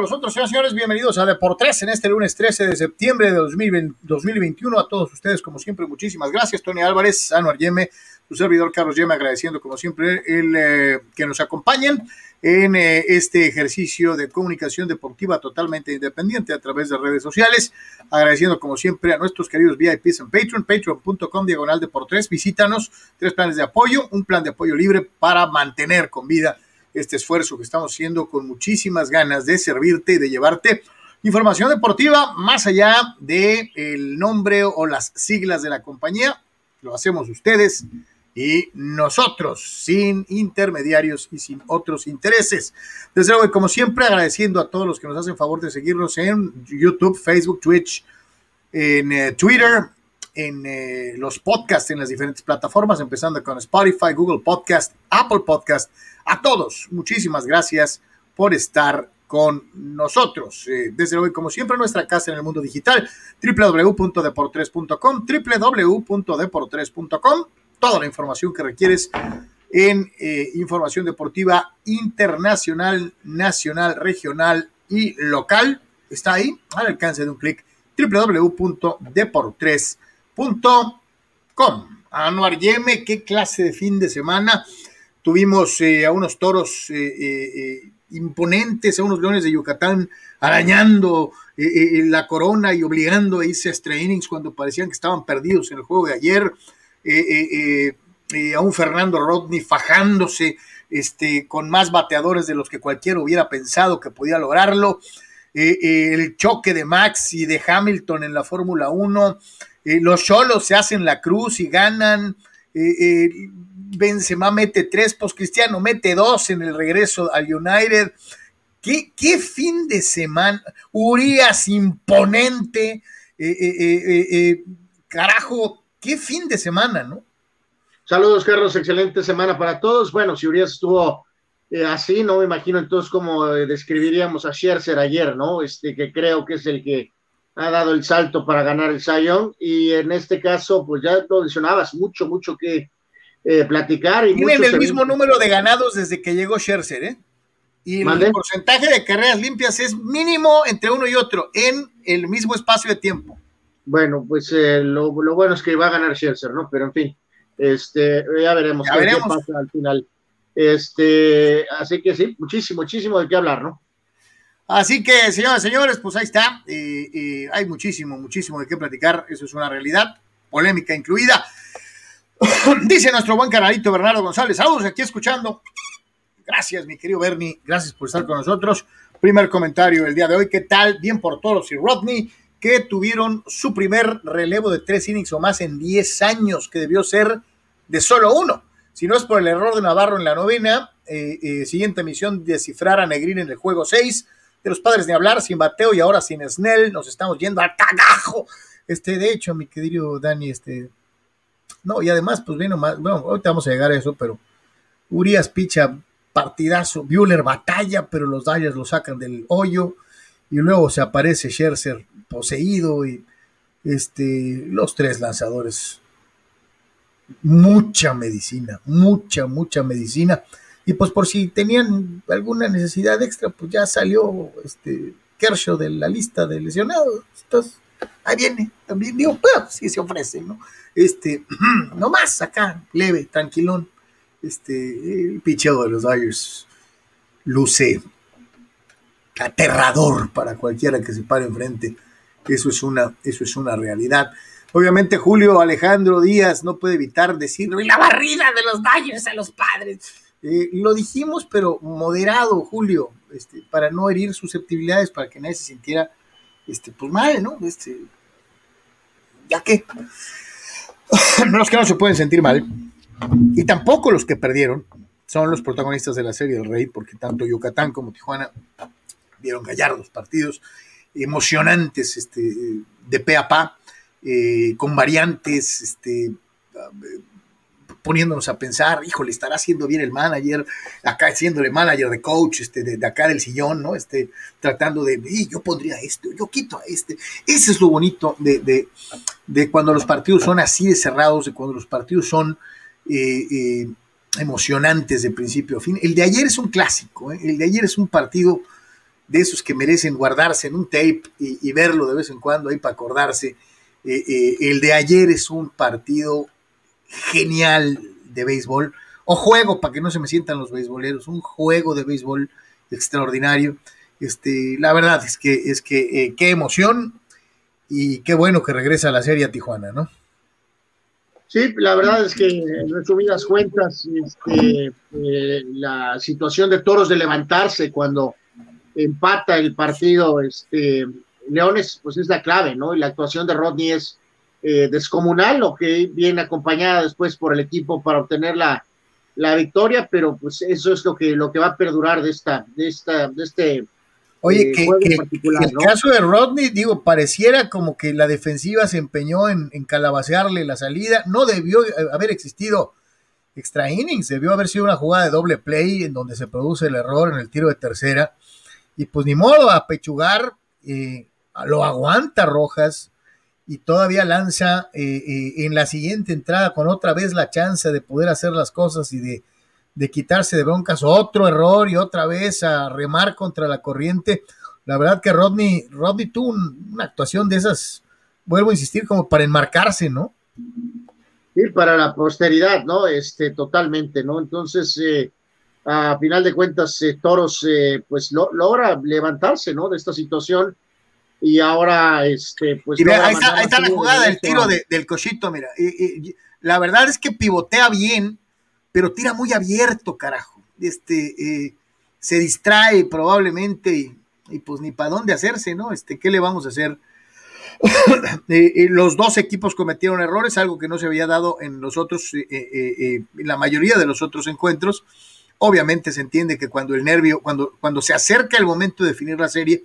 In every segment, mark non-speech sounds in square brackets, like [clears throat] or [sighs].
con nosotros, señores, señores. Bienvenidos a Deportes en este lunes 13 de septiembre de 2021. A todos ustedes, como siempre, muchísimas gracias. Tony Álvarez, Anuar Yeme, su servidor Carlos Yeme, agradeciendo, como siempre, el eh, que nos acompañen en eh, este ejercicio de comunicación deportiva totalmente independiente a través de redes sociales. Agradeciendo, como siempre, a nuestros queridos VIPs en Patreon, patreon.com diagonal Deportes. Visítanos, tres planes de apoyo, un plan de apoyo libre para mantener con vida este esfuerzo que estamos haciendo con muchísimas ganas de servirte y de llevarte información deportiva más allá de el nombre o las siglas de la compañía. Lo hacemos ustedes y nosotros, sin intermediarios y sin otros intereses. Desde luego, como siempre, agradeciendo a todos los que nos hacen favor de seguirnos en YouTube, Facebook, Twitch, en eh, Twitter, en eh, los podcasts en las diferentes plataformas, empezando con Spotify, Google Podcast, Apple Podcast. A todos, muchísimas gracias por estar con nosotros. Eh, desde hoy, como siempre, nuestra casa en el mundo digital, www.deportres.com, www.deportres.com, toda la información que requieres en eh, información deportiva internacional, nacional, regional y local. Está ahí, al alcance de un clic, www.deportres.com Com. Anuar Yeme, qué clase de fin de semana. Tuvimos eh, a unos toros eh, eh, imponentes, a unos leones de Yucatán arañando la corona y obligando a irse a extra cuando parecían que estaban perdidos en el juego de ayer. a un Fernando Rodney fajándose este, con más bateadores de los que cualquiera hubiera pensado que podía lograrlo. el choque de Max y de Hamilton en la Fórmula 1 eh, los Cholos se hacen la cruz y ganan. Benzema mete tres, pues Cristiano mete dos en el regreso al United. ¿Qué, fin de semana? Urias imponente. carajo, qué fin de semana, ¿no? Saludos, Carlos. Excelente semana para todos. Bueno, si Urias estuvo así, no me imagino entonces cómo describiríamos a Scherzer ayer, ¿no? Este que creo que es el que ha dado el salto para ganar el Sion y en este caso, pues ya lo mencionabas, mucho, mucho que eh, platicar. Y Tienen el mismo número de ganados desde que llegó Scherzer, ¿eh? Y el porcentaje de carreras limpias es mínimo entre uno y otro en el mismo espacio de tiempo. Bueno, pues eh, lo, bueno es que va a ganar Scherzer, ¿no? Pero en fin, este, ya veremos qué pasa al final. Este, así que sí, muchísimo, muchísimo de qué hablar, ¿no? Así que, señoras y señores, pues ahí está. hay muchísimo, muchísimo de qué platicar. Eso es una realidad, polémica incluida. [laughs] Dice nuestro buen canalito Bernardo González. Saludos aquí escuchando. Gracias, mi querido Bernie. Gracias por estar con nosotros. Primer comentario el día de hoy. ¿Qué tal? Bien por todos y Rodney, que tuvieron su primer relevo de tres innings o más en 10 años, que debió ser de solo uno. Si no es por el error de Navarro en la novena, eh, eh, siguiente misión, descifrar a Negrín en el juego 6 de los padres ni hablar, sin bateo y ahora sin Snell, nos estamos yendo al cagajo. Este, de hecho, mi querido Dani, este, no, y además, pues bien, más, bueno, ahorita vamos a llegar a eso, pero Urias picha partidazo, Bueller batalla, pero los Dyers lo sacan del hoyo, y luego se aparece Scherzer poseído, y este, los tres lanzadores, mucha medicina, mucha, mucha medicina y pues por si tenían alguna necesidad extra, pues ya salió este Kershaw de la lista de lesionados. Ahí viene, también digo, [laughs] pues sí se ofrece, ¿no? Este, [clears throat] nomás acá, leve, tranquilón. Este, el picheo de los Dodgers luce aterrador para cualquiera que se pare enfrente. Eso es una, eso es una realidad. Obviamente Julio Alejandro Díaz no puede evitar decirlo, y la barrida de los Dodgers a los padres. Eh, lo dijimos, pero moderado, Julio, este, para no herir susceptibilidades, para que nadie se sintiera este, pues mal, ¿no? Este, ya que los [laughs] que no se pueden sentir mal, y tampoco los que perdieron, son los protagonistas de la serie del Rey, porque tanto Yucatán como Tijuana dieron gallardos partidos emocionantes este, de pe a pa, eh, con variantes, este, poniéndonos a pensar, híjole, estará haciendo bien el manager, acá el manager de coach, este, de, acá del sillón, ¿no? Este, tratando de, yo pondría esto, yo quito a este. Ese es lo bonito de, de, cuando los partidos son así de cerrados, de cuando los partidos son eh, eh, emocionantes de principio a fin. El de ayer es un clásico, ¿eh? el de ayer es un partido de esos que merecen guardarse en un tape y, verlo de vez en cuando ahí para acordarse. El de ayer es un partido genial de béisbol, o juego, para que no se me sientan los beisboleros, un juego de béisbol extraordinario. Este, la verdad es que, es que eh, qué emoción y qué bueno que regresa la serie a Tijuana, ¿no? Sí, la verdad es que en resumidas cuentas, este, la situación de Toros de levantarse cuando empata el partido este, Leones, pues es la clave, ¿no? Y la actuación de Rodney es eh, descomunal, lo que viene acompañada después por el equipo para obtener la, la, victoria, pero pues eso es lo que, lo que va a perdurar de esta, de esta, de este Oye, eh, que, el caso de Rodney, digo, pareciera como que la defensiva se empeñó en, en, calabacearle la salida. No debió haber existido extra innings, debió haber sido una jugada de doble play en donde se produce el error en el tiro de tercera. Y pues ni modo, a pechugar, eh, lo aguanta Rojas y todavía lanza eh, eh, en la siguiente entrada con otra vez la chance de poder hacer las cosas y de, de quitarse de broncas otro error y otra vez a remar contra la corriente. La verdad que Rodney, Rodney tuvo una actuación de esas, vuelvo a insistir, como para enmarcarse, ¿no? Sí, para la posteridad, ¿no? Este, totalmente, ¿no? Entonces, eh, a final de cuentas, eh, Toros pues logra levantarse, ¿no? De esta situación y ahora, este, pues... ahí, está, la jugada del tiro del cochito, mira. la verdad es que pivotea bien, pero tira muy abierto, carajo. Este, eh, se distrae probablemente y, pues ni para dónde hacerse, ¿no? Este, ¿qué le vamos a hacer? [coughs] los dos equipos cometieron errores, algo que no se había dado en los otros, en la mayoría de los otros encuentros. Obviamente se entiende que cuando el nervio, cuando, cuando se acerca el momento de definir la serie,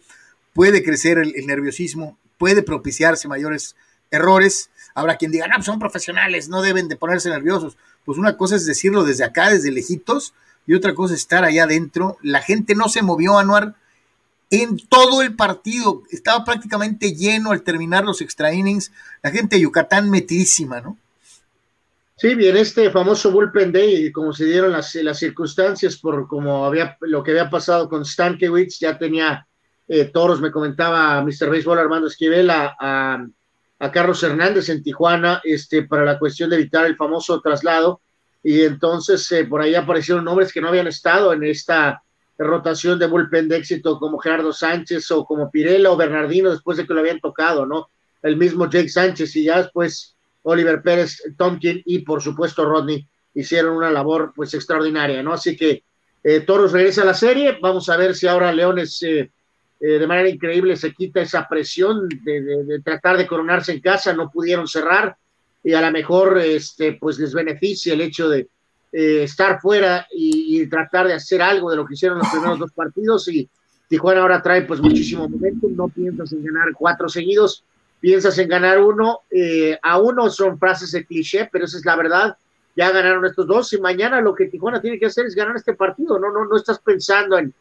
puede crecer el, nerviosismo, puede propiciarse mayores errores. Habrá quien diga, no, pues son profesionales, no deben de ponerse nerviosos. Pues una cosa es decirlo desde acá, desde lejitos, y otra cosa es estar allá adentro. La gente no se movió, Anuar, en todo el partido. Estaba prácticamente lleno al terminar los extra innings. La gente de Yucatán metidísima, ¿no? Sí, bien, este famoso bullpen day, como se dieron las, las circunstancias por como había lo que había pasado con Stankiewicz, ya tenía eh, toros, me comentaba Mr. Baseball Armando Esquivel a, a, Carlos Hernández en Tijuana, este, para la cuestión de evitar el famoso traslado, y entonces eh, por ahí aparecieron nombres que no habían estado en esta rotación de bullpen de éxito, como Gerardo Sánchez o como Pirela o Bernardino, después de que lo habían tocado, ¿no? El mismo Jake Sánchez, y ya después Oliver Pérez, Tomkin y por supuesto Rodney hicieron una labor pues extraordinaria, ¿no? Así que eh, Toros regresa a la serie, vamos a ver si ahora Leones eh, eh, de manera increíble se quita esa presión de, tratar de coronarse en casa, no pudieron cerrar y a lo mejor este, pues les beneficia el hecho de estar fuera y, y, tratar de hacer algo de lo que hicieron los primeros dos partidos y Tijuana ahora trae pues muchísimo momento, no piensas en ganar cuatro seguidos, piensas en ganar uno, eh, a uno son frases de cliché, pero esa es la verdad. Ya ganaron estos dos y mañana lo que Tijuana tiene que hacer es ganar este partido. No, no, no estás pensando en,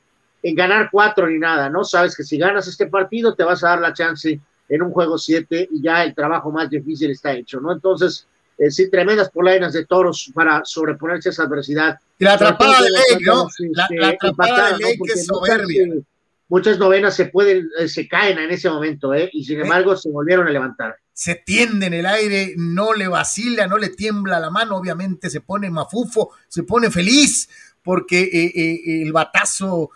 en ganar cuatro ni nada, ¿no? Sabes que si ganas este partido te vas a dar la chance en un juego siete y ya el trabajo más difícil está hecho, ¿no? Entonces, eh, sí, tremendas polainas de toros para sobreponerse a esa adversidad. Y la atrapada de Ley, ¿no? La, la atrapada de Ley que es soberbia muchas novenas se pueden, eh, se caen en ese momento, ¿eh? y sin embargo se volvieron a levantar. Se tiende en el aire, no le vacila, no le tiembla la mano, obviamente se pone mafufo, se pone feliz, porque eh, eh, el batazo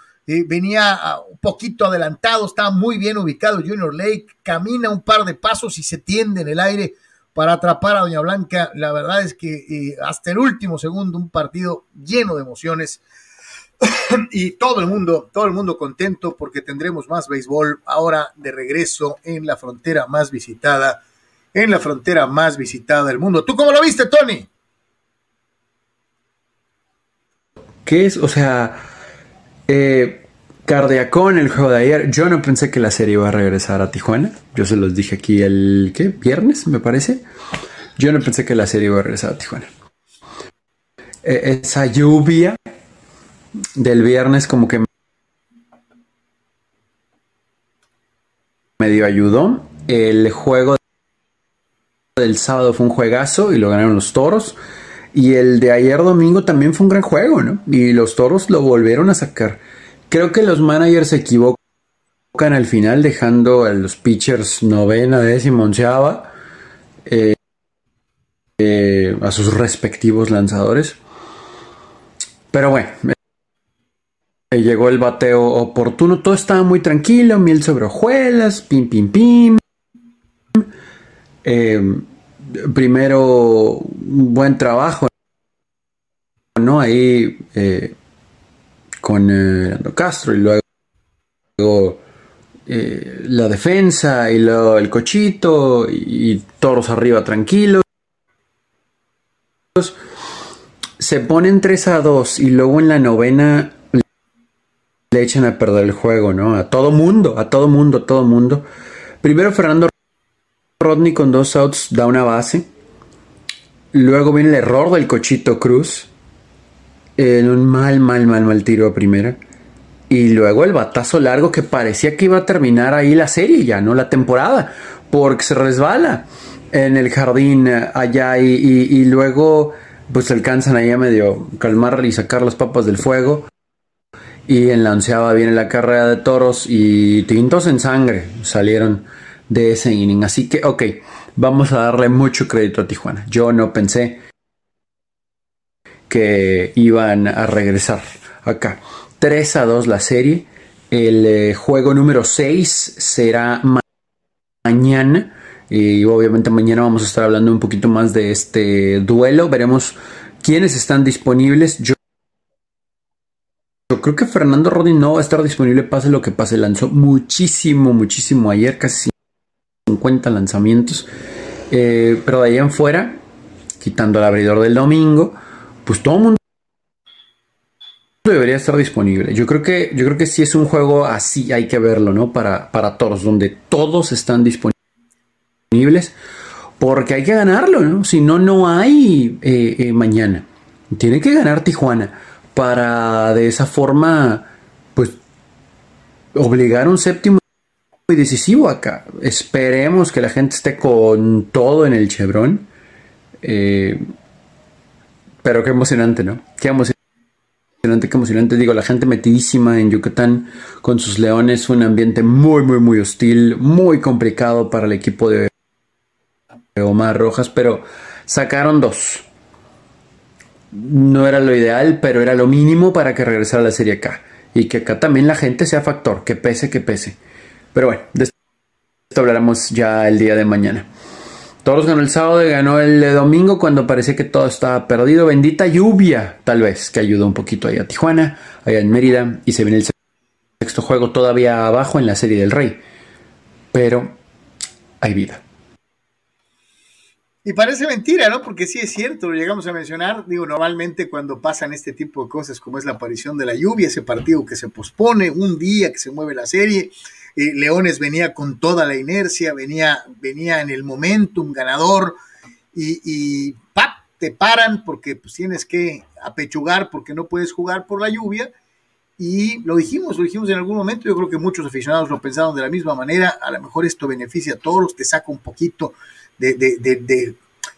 venía ah, un poquito adelantado, estaba muy bien ubicado Junior Lake, camina un par de pasos y se tiende en el aire para atrapar a Doña Blanca. La verdad es que hasta el último segundo, un partido lleno de emociones [coughs] y todo el mundo, todo el mundo contento porque tendremos más béisbol ahora de regreso en la frontera más visitada, en la frontera más visitada del mundo. ¿Tú cómo lo viste, Tony? ¿Qué es? O sea, eh, Cardiacón, el juego de ayer. Yo no pensé que la serie iba a regresar a Tijuana. Yo se los dije aquí el ¿qué? viernes, me parece. Yo no pensé que la serie iba a regresar a Tijuana. E, esa lluvia del viernes como que medio ayudó. El juego del sábado fue un juegazo y lo ganaron los toros. Y el de ayer domingo también fue un gran juego, ¿no? Y los toros lo volvieron a sacar. Creo que los managers se equivocan al final dejando a los pitchers novena, décima, onceava eh, eh, a sus respectivos lanzadores. Pero bueno, eh, llegó el bateo oportuno, todo estaba muy tranquilo, miel sobre hojuelas, pim, pim, pim. primero, un buen trabajo, ¿no? Ahí con Castro y luego eh, la defensa y el cochito y, toros arriba tranquilos. Se ponen 3 a 2 y luego en la novena le echan a perder el juego, ¿no? A todo mundo, a todo mundo, a todo mundo. Primero Fernando Rodney con dos outs da una base. Luego viene el error del cochito Cruz. En un mal, mal, mal, mal tiro a primera. Y luego el batazo largo que parecía que iba a terminar ahí la serie, ya no la temporada, porque se resbala en el jardín eh, allá y, luego pues alcanzan ahí a medio calmar y sacar las papas del fuego. Y en la onceava viene la carrera de toros y tintos en sangre salieron de ese inning. Así que, ok, vamos a darle mucho crédito a Tijuana. Yo no pensé que iban a regresar acá. 3 a 2 la serie. El eh, juego número 6 será mañana. Y obviamente mañana vamos a estar hablando un poquito más de este duelo. Veremos quiénes están disponibles. Yo, creo que Fernando Rodin no va a estar disponible, pase lo que pase. Lanzó muchísimo, muchísimo ayer, casi 50 lanzamientos. Eh, pero de ahí en fuera, quitando el abridor del domingo, pues todo el mundo debería estar disponible. Yo creo que, yo creo que si es un juego así, hay que verlo, ¿no? Para, para todos, donde todos están disponibles. Porque hay que ganarlo, ¿no? Si no, no hay eh, eh, mañana. Tiene que ganar Tijuana para de esa forma, pues, obligar un séptimo y decisivo acá. Esperemos que la gente esté con todo en el Chevron. Eh, pero qué emocionante, ¿no? Qué emocionante qué emocionante. Digo, la gente metidísima en Yucatán con sus leones, un ambiente muy, muy, muy hostil, muy complicado para el equipo de Omar Rojas, pero sacaron dos. No era lo ideal, pero era lo mínimo para que regresara la Serie K. Y que acá también la gente sea factor, que pese, que pese. Pero bueno, de esto hablaremos ya el día de mañana. Toros ganó el sábado y ganó el domingo cuando parecía que todo estaba perdido. Bendita lluvia, tal vez, que ayudó un poquito ahí a Tijuana, allá en Mérida, y se viene el sexto juego todavía abajo en la Serie del Rey. Pero hay vida. Y parece mentira, ¿no? Porque sí es cierto, lo llegamos a mencionar. Digo, normalmente cuando pasan este tipo de cosas, como es la aparición de la lluvia, ese partido que se pospone, un día que se mueve la serie, Leones venía con toda la inercia, venía, venía en el momentum ganador y, ¡pap! te paran porque pues, tienes que apechugar porque no puedes jugar por la lluvia. Y lo dijimos, lo dijimos en algún momento, yo creo que muchos aficionados lo pensaron de la misma manera, a lo mejor esto beneficia a todos, te saca un poquito de,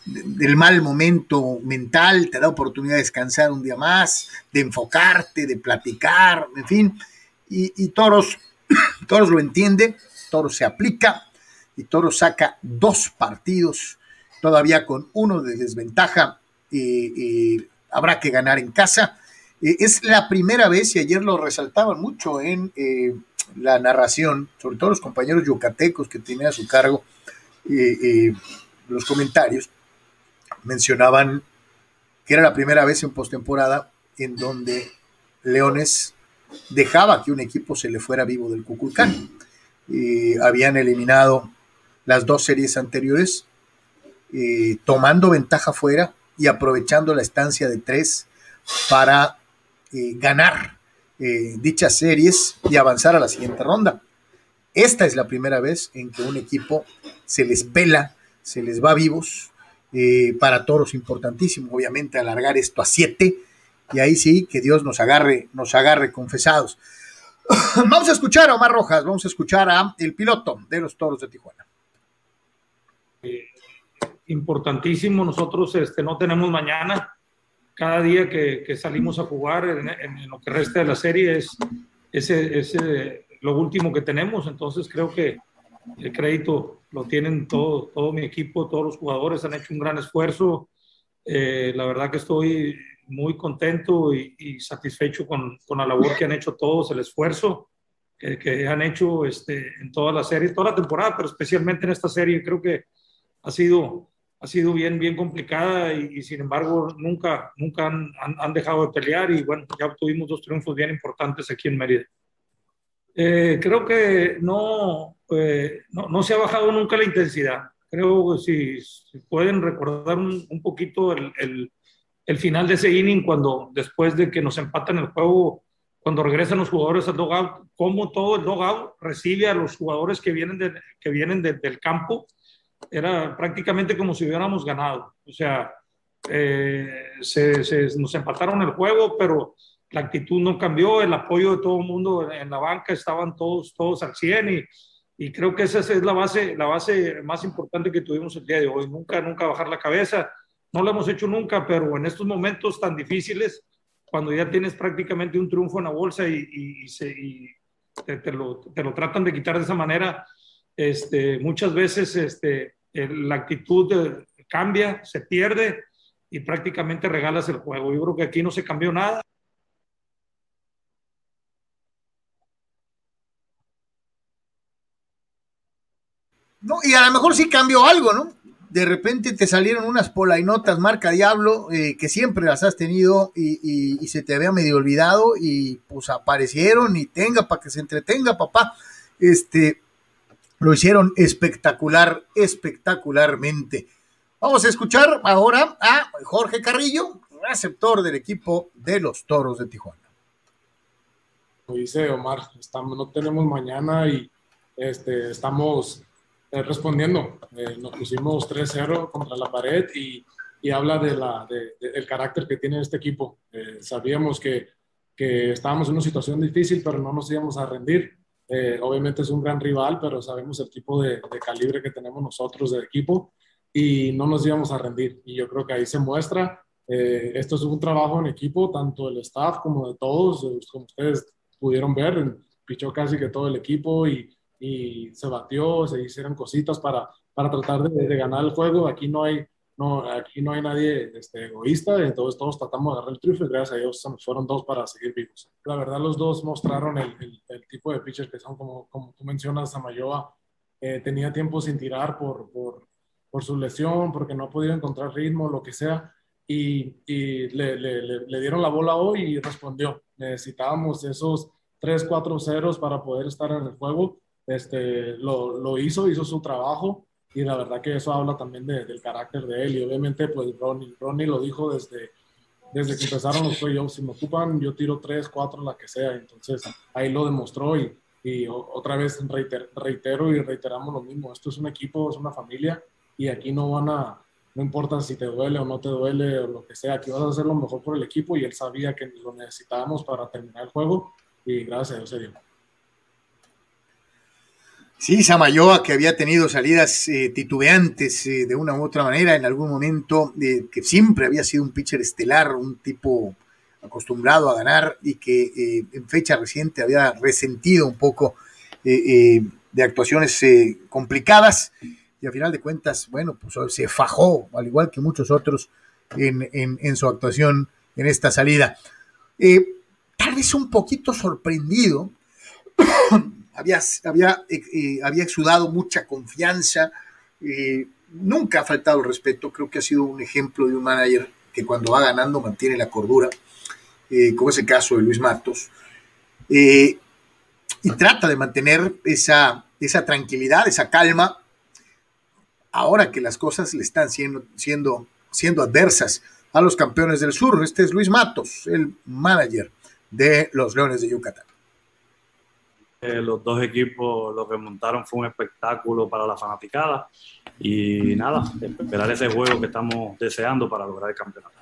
del mal momento mental, te da oportunidad de descansar un día más, de enfocarte, de platicar, en fin. Y, y Toros [coughs] Toros lo entiende, Toros se aplica y Toros saca dos partidos todavía con uno de desventaja. y habrá que ganar en casa. Eh, es la primera vez, y ayer lo resaltaban mucho en eh, la narración, sobre todo los compañeros yucatecos que tienen a su cargo los comentarios, mencionaban que era la primera vez en postemporada en donde Leones dejaba que un equipo se le fuera vivo del Cuculcán. habían eliminado las dos series anteriores, eh, tomando ventaja fuera y aprovechando la estancia de tres para eh, ganar eh, dichas series y avanzar a la siguiente ronda. Esta es la primera vez en que un equipo se les pela, se les va vivos. para toros importantísimo, obviamente, alargar esto a siete y ahí sí que Dios nos agarre, nos agarre confesados. [coughs] vamos a escuchar a Omar Rojas, vamos a escuchar a el piloto de los Toros de Tijuana. Eh, importantísimo, nosotros este, no tenemos mañana. Cada día que, salimos a jugar en, lo que resta de la serie es ese, lo último que tenemos. Entonces creo que el crédito lo tienen todo, todo mi equipo, todos los jugadores han hecho un gran esfuerzo. Eh, la verdad que estoy muy contento y, satisfecho con, con, la labor que han hecho todos, el esfuerzo que, que, han hecho este, en toda la serie, toda la temporada, pero especialmente en esta serie. Creo que ha sido, ha sido bien, bien complicada y, sin embargo nunca, nunca han, han, dejado de pelear y bueno, ya obtuvimos dos triunfos bien importantes aquí en Mérida. Eh, creo que no, eh, no, no, se ha bajado nunca la intensidad. Creo que si, si pueden recordar un, un poquito el, el, el, final de ese inning, cuando después de que nos empatan el juego, cuando regresan los jugadores al dogout, cómo todo el dogout recibe a los jugadores que vienen, que vienen de, del campo era prácticamente como si hubiéramos ganado. O sea, eh, se, nos empataron el juego, pero la actitud no cambió, el apoyo de todo el mundo en la banca estaban todos, todos al 100 y, y creo que esa es la base, la base más importante que tuvimos el día de hoy. Nunca, nunca bajar la cabeza. No lo hemos hecho nunca, pero en estos momentos tan difíciles, cuando ya tienes prácticamente un triunfo en la bolsa y, se, te, lo, te, lo, tratan de quitar de esa manera, este, muchas veces este, la actitud cambia, se pierde y prácticamente regalas el juego. Yo creo que aquí no se cambió nada. No, y a lo mejor sí cambió algo, ¿no? De repente te salieron unas polainotas marca Diablo, eh, que siempre las has tenido y, se te había medio olvidado y pues aparecieron y tenga para que se entretenga, papá. Este, lo hicieron espectacular, espectacularmente. Vamos a escuchar ahora a Jorge Carrillo, receptor del equipo de los Toros de Tijuana. Como dice Omar, estamos, no tenemos mañana y este, estamos eh, respondiendo. Eh, nos pusimos 3-0 contra la pared y, y habla de de, del carácter que tiene este equipo. Eh, sabíamos que, que estábamos en una situación difícil, pero no nos íbamos a rendir obviamente es un gran rival, pero sabemos el tipo de, calibre que tenemos nosotros de equipo y no nos íbamos a rendir. Y yo creo que ahí se muestra. Esto es un trabajo en equipo, tanto el staff como de todos, como ustedes pudieron ver, pichó casi que todo el equipo y, y se batió, se hicieron cositas para, para tratar de, de ganar el juego. Aquí no hay no, aquí no hay nadie este, egoísta, entonces todos tratamos de agarrar el triunfo y gracias a Dios fueron dos para seguir vivos. La verdad, los dos mostraron el, el, tipo de pitchers que son, como, como tú mencionas, Samayoa eh, tenía tiempo sin tirar por, por, por, su lesión, porque no podía encontrar ritmo, lo que sea, y, y le, le, le, dieron la bola hoy y respondió. Necesitábamos esos 3, 4 ceros para poder estar en el juego. Este, lo, lo hizo, hizo su trabajo y la verdad que eso habla también del carácter de él. Y obviamente pues Ronnie, Ronnie lo dijo desde, desde que empezaron los playoffs, si me ocupan yo tiro tres, cuatro, la que sea, entonces ahí lo demostró y, y otra vez reitero y reiteramos lo mismo, esto es un equipo, es una familia y aquí no van a, no importa si te duele o no te duele o lo que sea, aquí vas a hacer lo mejor por el equipo y él sabía que lo necesitábamos para terminar el juego. Y gracias a Dios se dio. Sí, Samayoa, que había tenido salidas eh, titubeantes eh, de una u otra manera en algún momento, eh, que siempre había sido un pitcher estelar, un tipo acostumbrado a ganar y que en fecha reciente había resentido un poco de actuaciones complicadas y a final de cuentas, bueno, pues se fajó, al igual que muchos otros, en, en su actuación en esta salida. tal vez un poquito sorprendido había, había, eh, eh, exudado mucha confianza, eh, nunca ha faltado el respeto, creo que ha sido un ejemplo de un manager que cuando va ganando mantiene la cordura, como es el caso de Luis Matos, y trata de mantener esa, esa tranquilidad, esa calma, ahora que las cosas le están siendo, siendo, siendo adversas a los campeones del sur. Este es Luis Matos, el manager de los Leones de Yucatán. Eh, los dos equipos lo que montaron fue un espectáculo para la fanaticada y nada, esperar ese juego que estamos deseando para lograr el campeonato.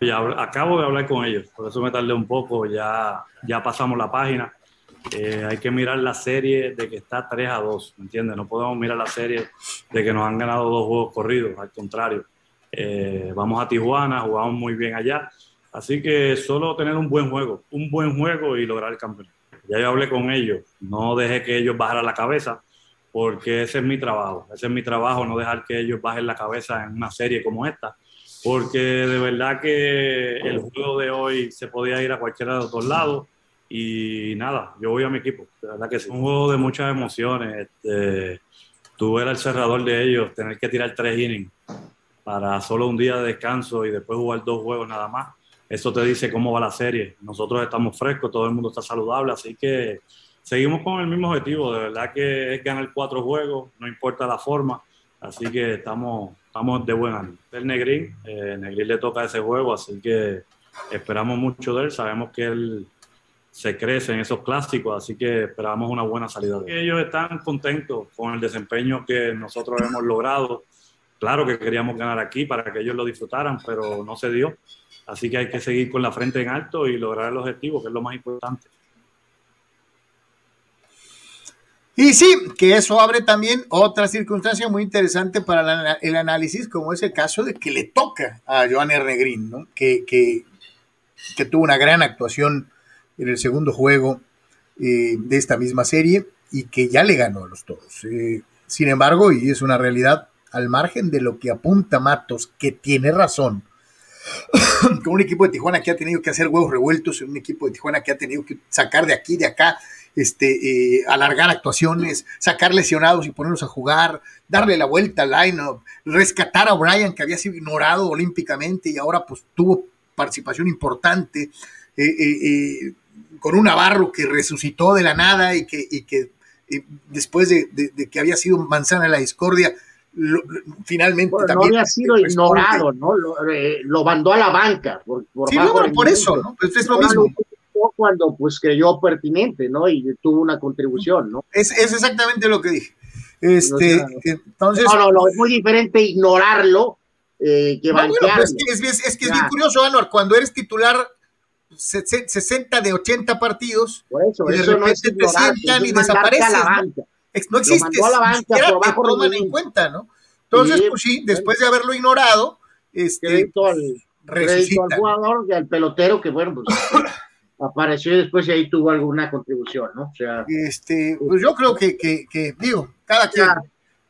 Ya acabo de hablar con ellos, por eso me tardé un poco, ya, ya pasamos la página. Eh, hay que mirar la serie de que está 3 a 2, ¿me entiendes? No podemos mirar la serie de que nos han ganado dos juegos corridos, al contrario. Eh, vamos a Tijuana, jugamos muy bien allá, así que solo tener un buen juego, un buen juego y lograr el campeonato. Ya yo hablé con ellos, no dejé que ellos bajaran la cabeza, porque ese es mi trabajo, ese es mi trabajo, no dejar que ellos bajen la cabeza en una serie como esta, porque de verdad que el juego de hoy se podía ir a cualquiera de los dos lados. Y nada, yo voy a mi equipo, de verdad que sí. Un juego de muchas emociones, este, tú eras el cerrador de ellos, tener que tirar tres innings para solo un día de descanso y después jugar dos juegos nada más eso te dice cómo va la serie. Nosotros estamos frescos, todo el mundo está saludable, así que seguimos con el mismo objetivo. De verdad que es ganar cuatro juegos, no importa la forma. Así que estamos, estamos de buen ánimo. El Negrín, eh, Negrín le toca ese juego, así que esperamos mucho de él. Sabemos que él se crece en esos clásicos, así que esperamos una buena salida de él. Ellos están contentos con el desempeño que nosotros hemos logrado. Claro que queríamos ganar aquí para que ellos lo disfrutaran, pero no se dio. Así que hay que seguir con la frente en alto y lograr el objetivo, que es lo más importante. Y sí, que eso abre también otra circunstancia muy interesante para el análisis, como es el caso de que le toca a Joan Ernegrin, ¿no? que, que, tuvo una gran actuación en el segundo juego eh, de esta misma serie y que ya le ganó a los todos. Eh, sin embargo, y es una realidad, al margen de lo que apunta Matos, que tiene razón, [coughs] con un equipo de Tijuana que ha tenido que hacer huevos revueltos, un equipo de Tijuana que ha tenido que sacar de aquí, de acá, este, eh, alargar actuaciones, sacar lesionados y ponerlos a jugar, darle la vuelta al line-up, rescatar a Brian que había sido ignorado olímpicamente y ahora pues tuvo participación importante, eh, eh, con un Navarro que resucitó de la nada y que, después de, de, que había sido manzana de la discordia, finalmente también. No había sido ignorado, ¿no? Eh, lo, mandó a la banca. Por, sí, por eso, ¿no? Pues es lo mismo. Cuando pues creyó pertinente, ¿no? Y tuvo una contribución, ¿no? Es, es exactamente lo que dije. Este, entonces. No, no, no, es muy diferente ignorarlo eh, que no, es, que es, es, que es bien curioso, Anuar, cuando eres titular 60 de 80 partidos, eso, y de repente te sientan y desaparecen. No existe, a la banca, te toman en cuenta, ¿no? Entonces, pues sí, después de haberlo ignorado, este, al, resucita. al jugador y al pelotero que, bueno, pues [coughs] apareció y después y ahí tuvo alguna contribución, ¿no? O sea, este, pues yo creo que, que, que digo, cada quien.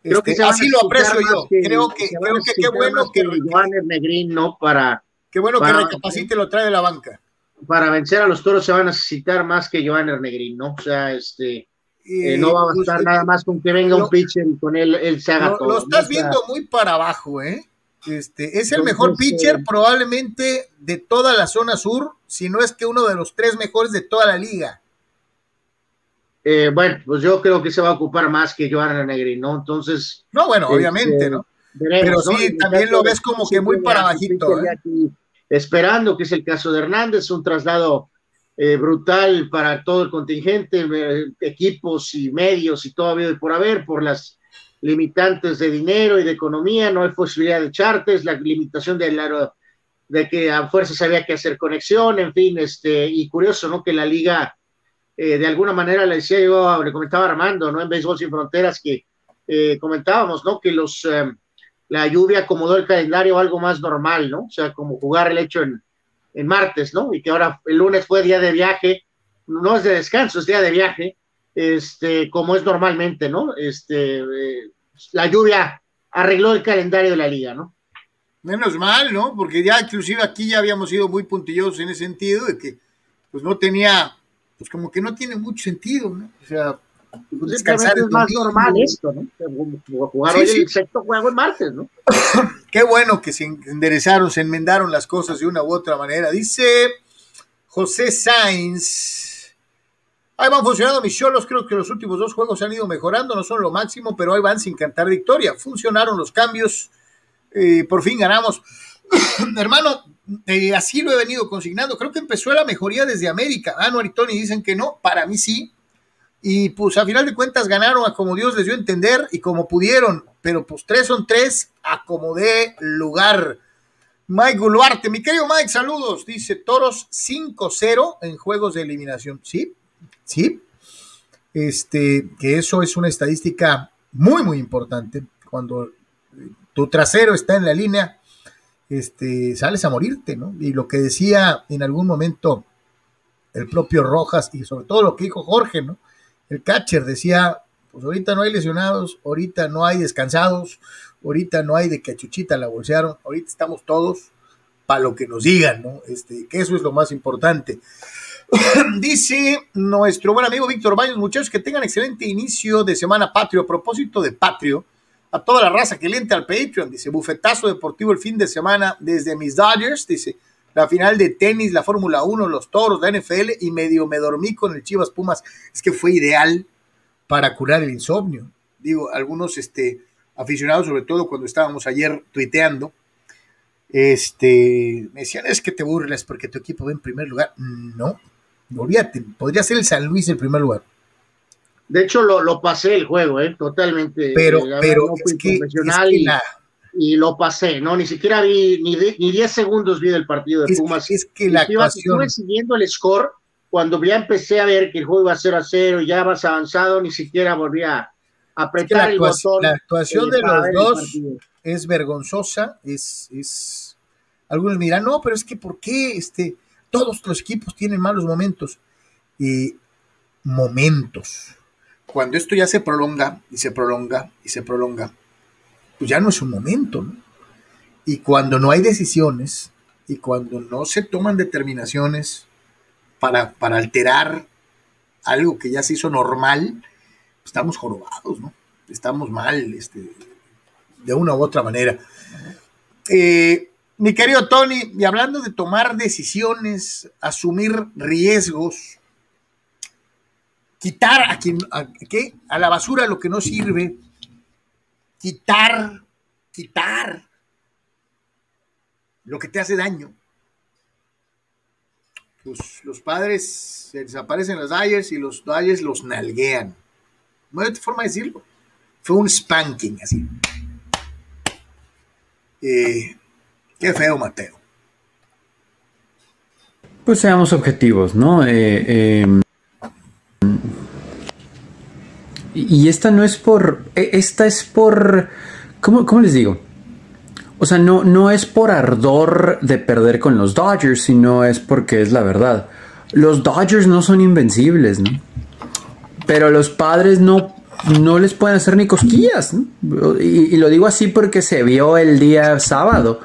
Este, así lo aprecio yo. creo que, creo que qué bueno que, Juan Negrín, ¿no? Para. Qué bueno que recapacite lo trae de la banca. Para vencer a los toros se va a necesitar más que Joan Negrín, ¿no? O sea, este eh, no va a bastar nada más con que venga un pitcher y con él, él se haga todo. Lo estás viendo muy para abajo, ¿eh? Este, es el mejor pitcher probablemente de toda la zona sur, si no es que uno de los tres mejores de toda la liga. Eh, bueno, pues yo creo que se va a ocupar más que Joana Negri, ¿no? Entonces. No, bueno, obviamente, este, ¿no? Pero sí, también lo ves como que muy para bajito. ¿eh? esperando, que es el caso de Hernández, un traslado eh, brutal para todo el contingente, eh, equipos y medios y todo habido y por haber, por las limitantes de dinero y de economía, no hay posibilidad de chartes, la limitación del de que a fuerzas había que hacer conexión, en fin, este, y curioso, ¿no? Que la liga, eh, de alguna manera, le decía yo, le comentaba Armando, ¿no? En Béisbol Sin Fronteras, que comentábamos, ¿no? Que los, la lluvia acomodó el calendario algo más normal, ¿no? O sea, como jugar el hecho en, en martes, ¿no? Y que ahora el lunes fue día de viaje, no es de descanso, es día de viaje, este, como es normalmente, ¿no? Este, eh, la lluvia arregló el calendario de la liga, ¿no? Menos mal, ¿no? Porque ya inclusive aquí ya habíamos sido muy puntillosos en ese sentido de que pues no tenía, pues como que no tiene mucho sentido, ¿no? O sea, pues descansar es más normal esto, ¿no? Jugar hoy el sexto juego en martes, ¿no? [coughs] Qué bueno que se enderezaron, se enmendaron las cosas de una u otra manera. Dice José Sainz. Ahí van funcionando mis cholos, creo que los últimos dos juegos han ido mejorando, no son lo máximo, pero ahí van sin cantar victoria. Funcionaron los cambios, eh, por fin ganamos. [coughs] Hermano, eh, así lo he venido consignando. Creo que empezó la mejoría desde América. Ah, no, y Tony dicen que no. Para mí sí. Y pues a final de cuentas ganaron a como Dios les dio a entender y como pudieron, pero pues tres son tres, acomodé lugar. Mike Guluarte, mi querido Mike, saludos. Dice Toros 5-0 en juegos de eliminación. Sí, sí. Este, que eso es una estadística muy, muy importante. Cuando tu trasero está en la línea, este, sales a morirte, ¿no? Y lo que decía en algún momento el propio Rojas y sobre todo lo que dijo Jorge, ¿no? El catcher decía, pues ahorita no hay lesionados, ahorita no hay descansados, ahorita no hay de que Chuchita la bolsearon, ahorita estamos todos para lo que nos digan, ¿no? Este, que eso es lo más importante. [clears throat] Dice nuestro buen amigo Víctor Baños, muchachos, que tengan excelente inicio de semana patrio. A propósito de patrio, a toda la raza que le al Patreon, dice, bufetazo deportivo el fin de semana desde mis Dodgers, dice, la final de tenis, la Fórmula 1, los toros, la NFL y medio me dormí con el Chivas Pumas. Es que fue ideal para curar el insomnio. Digo, algunos este, aficionados, sobre todo cuando estábamos ayer tuiteando, este, me decían, es que te burles porque tu equipo va en primer lugar. No, olvídate, podría ser el San Luis el primer lugar. De hecho, lo, pasé el juego, ¿eh? totalmente. Pero, pero es que, y, lo pasé, ¿no? Ni siquiera vi, ni, ni 10 segundos vi del partido de Pumas. es que la actuación... Estuve siguiendo el score, cuando ya empecé a ver que el juego iba a ser a cero, ya vas avanzado, ni siquiera volví a apretar el botón. La actuación de los dos es vergonzosa, es, es... Algunos miran, no, pero es que ¿por qué este, todos los equipos tienen malos momentos? Y momentos cuando esto ya se prolonga y se prolonga y se prolonga, pues ya no es un momento, ¿no? Y cuando no hay decisiones y cuando no se toman determinaciones para, para alterar algo que ya se hizo normal, estamos jorobados, ¿no? Estamos mal, este, de una u otra manera. Eh, mi querido Tony, y hablando de tomar decisiones, asumir riesgos, quitar a quien, ¿qué? a la basura lo que no sirve, quitar, quitar lo que te hace daño. Pues los padres se desaparecen los Dyers y los Dyers los nalguean. No hay otra forma de decirlo. Fue un spanking así. Eh, qué feo, Mateo. Pues seamos objetivos, ¿no? Eh, em, y esta no es por. E, esta es por. ¿Cómo, les digo? O sea, no, no es por ardor de perder con los Dodgers, sino es porque es la verdad. Los Dodgers no son invencibles, ¿no? Pero los padres no, no les pueden hacer ni cosquillas. Y, lo digo así porque se vio el día sábado.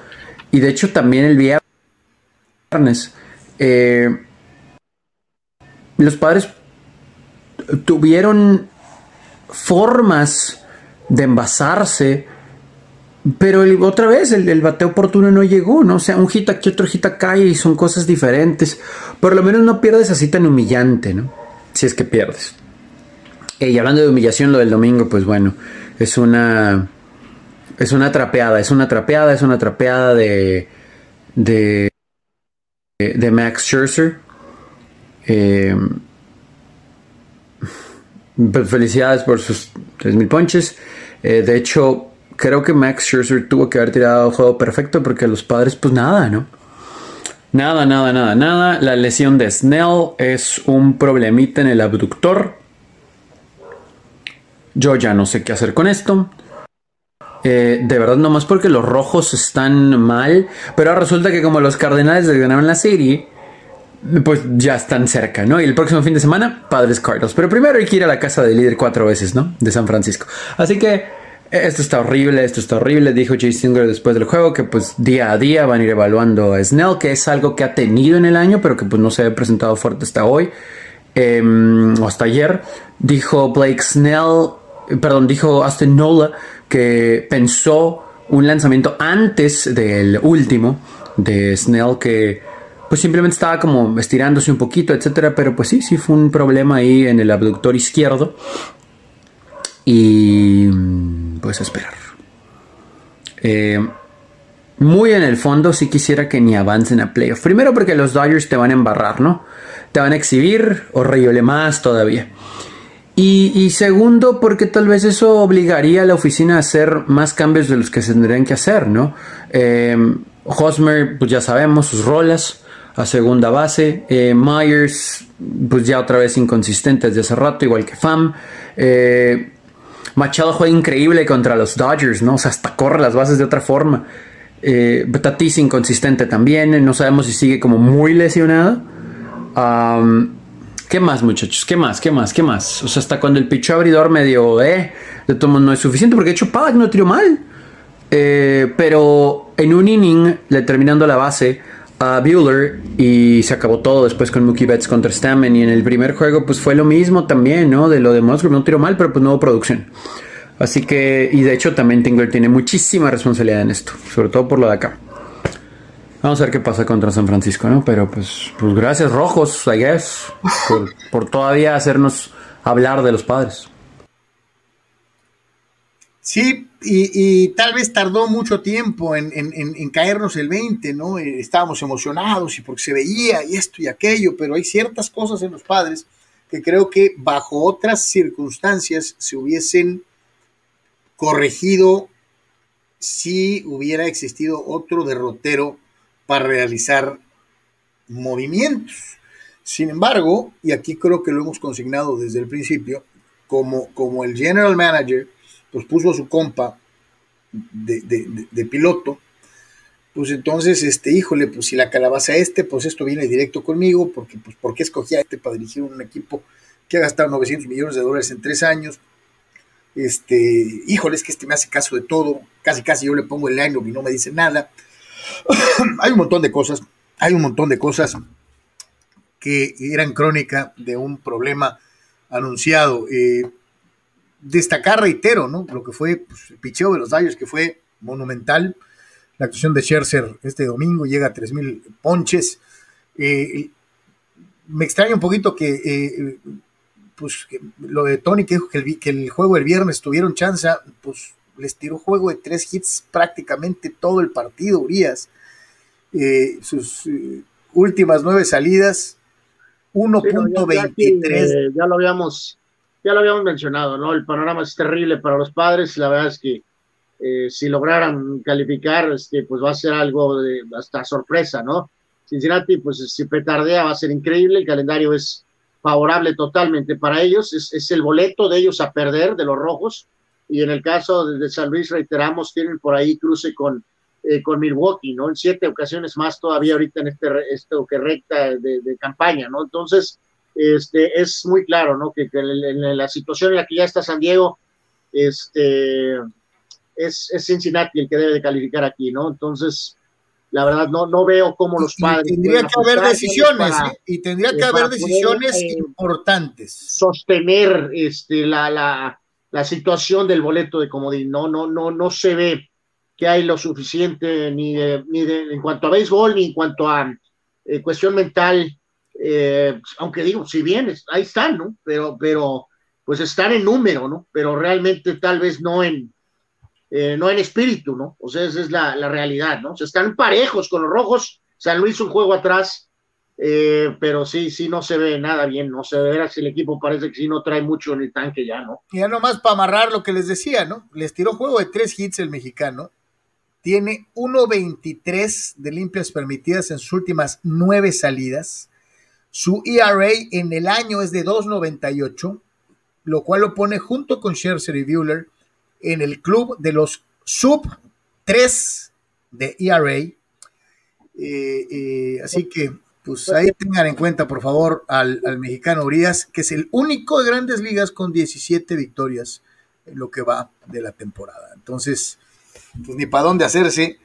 Y de hecho también el viernes. Eh, los padres tuvieron formas de envasarse, pero otra vez el, bateo oportuno no llegó, ¿no? O sea, un hit aquí, otro hit acá y son cosas diferentes. Por lo menos no pierdes así tan humillante, ¿no? Si es que pierdes. Y hablando de humillación, lo del domingo, pues bueno, es una. Es una trapeada, es una trapeada, es una trapeada de. de. de Max Scherzer. Eh, pues, felicidades por sus 3.000 ponches. Eh, de hecho, creo que Max Scherzer tuvo que haber tirado el juego perfecto porque los padres, pues nada, ¿no? Nada, nada, nada, nada. La lesión de Snell es un problemita en el abductor. Yo ya no sé qué hacer con esto. Eh, de verdad, nomás porque los rojos están mal. Pero resulta que como los Cardenales ganaron la serie, pues ya están cerca, ¿no? Y el próximo fin de semana, Padres Cardinals. Pero primero hay que ir a la casa del líder cuatro veces, ¿no? De San Francisco. Así que esto está horrible, esto está horrible. Dijo Jay Singer después del juego que pues día a día van a ir evaluando a Snell, que es algo que ha tenido en el año, pero que pues no se ha presentado fuerte hasta hoy. Em, o hasta ayer. Dijo Blake Snell, perdón, dijo Austin Nola que pensó un lanzamiento antes del último de Snell que pues simplemente estaba como estirándose un poquito, etcétera, pero pues sí, sí fue un problema ahí en el abductor izquierdo. Y pues esperar. Eh, muy en el fondo sí quisiera que ni avancen a playoff. Primero porque los Dodgers te van a embarrar, ¿no? Te van a exhibir horrible más todavía. Y, segundo porque tal vez eso obligaría a la oficina a hacer más cambios de los que se tendrían que hacer, ¿no? Eh, Hosmer, pues ya sabemos sus rolas a segunda base. Eh, Myers, pues ya otra vez inconsistente desde hace rato, igual que Fam. Eh, Machado juega increíble contra los Dodgers, ¿no? O sea, hasta corre las bases de otra forma. Eh, Tatis inconsistente también, no sabemos si sigue como muy lesionado. ¿Qué más, muchachos? ¿Qué más? ¿Qué más? ¿Qué más? O sea, hasta cuando el picho abridor medio, eh, de todo no es suficiente, porque de hecho Paddock no tiró mal. Eh, pero en un inning, le terminando la base a Bueller y se acabó todo después con Mookie Betts contra Stammen. Y en el primer juego, pues fue lo mismo también, ¿no? De lo de Musgrove, no tiró mal, pero pues no hubo producción. Así que, y de hecho también Tingler tiene muchísima responsabilidad en esto, sobre todo por lo de acá. Vamos a ver qué pasa contra San Francisco, ¿no? Pero pues, pues gracias Rojos, I guess, por, todavía hacernos hablar de los padres. Sí, y, tal vez tardó mucho tiempo en, en, caernos el 20, ¿no? Eh, estábamos emocionados y porque se veía y esto y aquello, pero hay ciertas cosas en los padres que creo que bajo otras circunstancias se hubiesen corregido si hubiera existido otro derrotero para realizar movimientos. Sin embargo, y aquí creo que lo hemos consignado desde el principio, como, como el general manager pues puso a su compa de, piloto, pues entonces, este, híjole, pues si la calabaza este, pues esto viene directo conmigo, porque pues ¿por qué escogí a este para dirigir un equipo que ha gastado 900 millones de dólares en tres años? Este, híjole, es que este me hace caso de todo, casi casi yo le pongo el line y no me dice nada. [clears throat] hay un montón de cosas, hay un montón de cosas que eran crónica de un problema anunciado. Eh, destacar, reitero, ¿no? Lo que fue pues, el picheo de los Dodgers, que fue monumental. La actuación de Scherzer este domingo llega a 3.000 ponches. Eh, me extraña un poquito que eh, pues lo de Tony que dijo que el, que el, juego del viernes tuvieron chance, pues les tiró juego de tres hits prácticamente todo el partido, Urias. Eh, sus últimas nueve salidas, 1.23. Eh, ya, lo habíamos, ya lo habíamos mencionado, ¿no? El panorama es terrible para los padres. La verdad es que si lograran calificar, este, pues va a ser algo de hasta sorpresa, ¿no? Cincinnati, pues si petardea va a ser increíble. El calendario es favorable totalmente para ellos. Es, es el boleto de ellos a perder de los rojos y en el caso de San Luis, reiteramos, tienen por ahí cruce con, eh, con Milwaukee, ¿no? En siete ocasiones más todavía ahorita en este esto que recta de, campaña, ¿no? Entonces, este, es muy claro, ¿no? Que, en, la situación en la que ya está San Diego, este, es, es, Cincinnati el que debe de calificar aquí, ¿no? Entonces, la verdad, no, no veo cómo los padres. tendría que haber decisiones, ¿eh? y tendría que haber decisiones eh, importantes. Sostener este, la, la, la situación del boleto de comodín. No, no, no, no se ve que hay lo suficiente ni, ni en cuanto a béisbol ni en cuanto a eh, cuestión mental. Eh, aunque digo, si bien ahí están, ¿no? Pero, pero, pues están en número, ¿no? Pero realmente tal vez no en, eh, no en espíritu, ¿no? O sea, esa es la, realidad, ¿no? O sea, están parejos con los rojos. San Luis un juego atrás, eh, pero sí, sí no se ve nada bien, no se ve si el equipo parece que sí no trae mucho en el tanque ya, ¿no? Ya nomás para amarrar lo que les decía, ¿no? Les tiró juego de tres hits el mexicano, tiene 1.23 de limpias permitidas en sus últimas nueve salidas, su ERA en el año es de 2.98, lo cual lo pone junto con Scherzer y Bueller en el club de los sub 3 de ERA. Eh, eh, así que pues ahí tengan en cuenta, por favor, al, mexicano Urias, que es el único de grandes ligas con 17 victorias en lo que va de la temporada. Entonces, pues ni para dónde hacerse,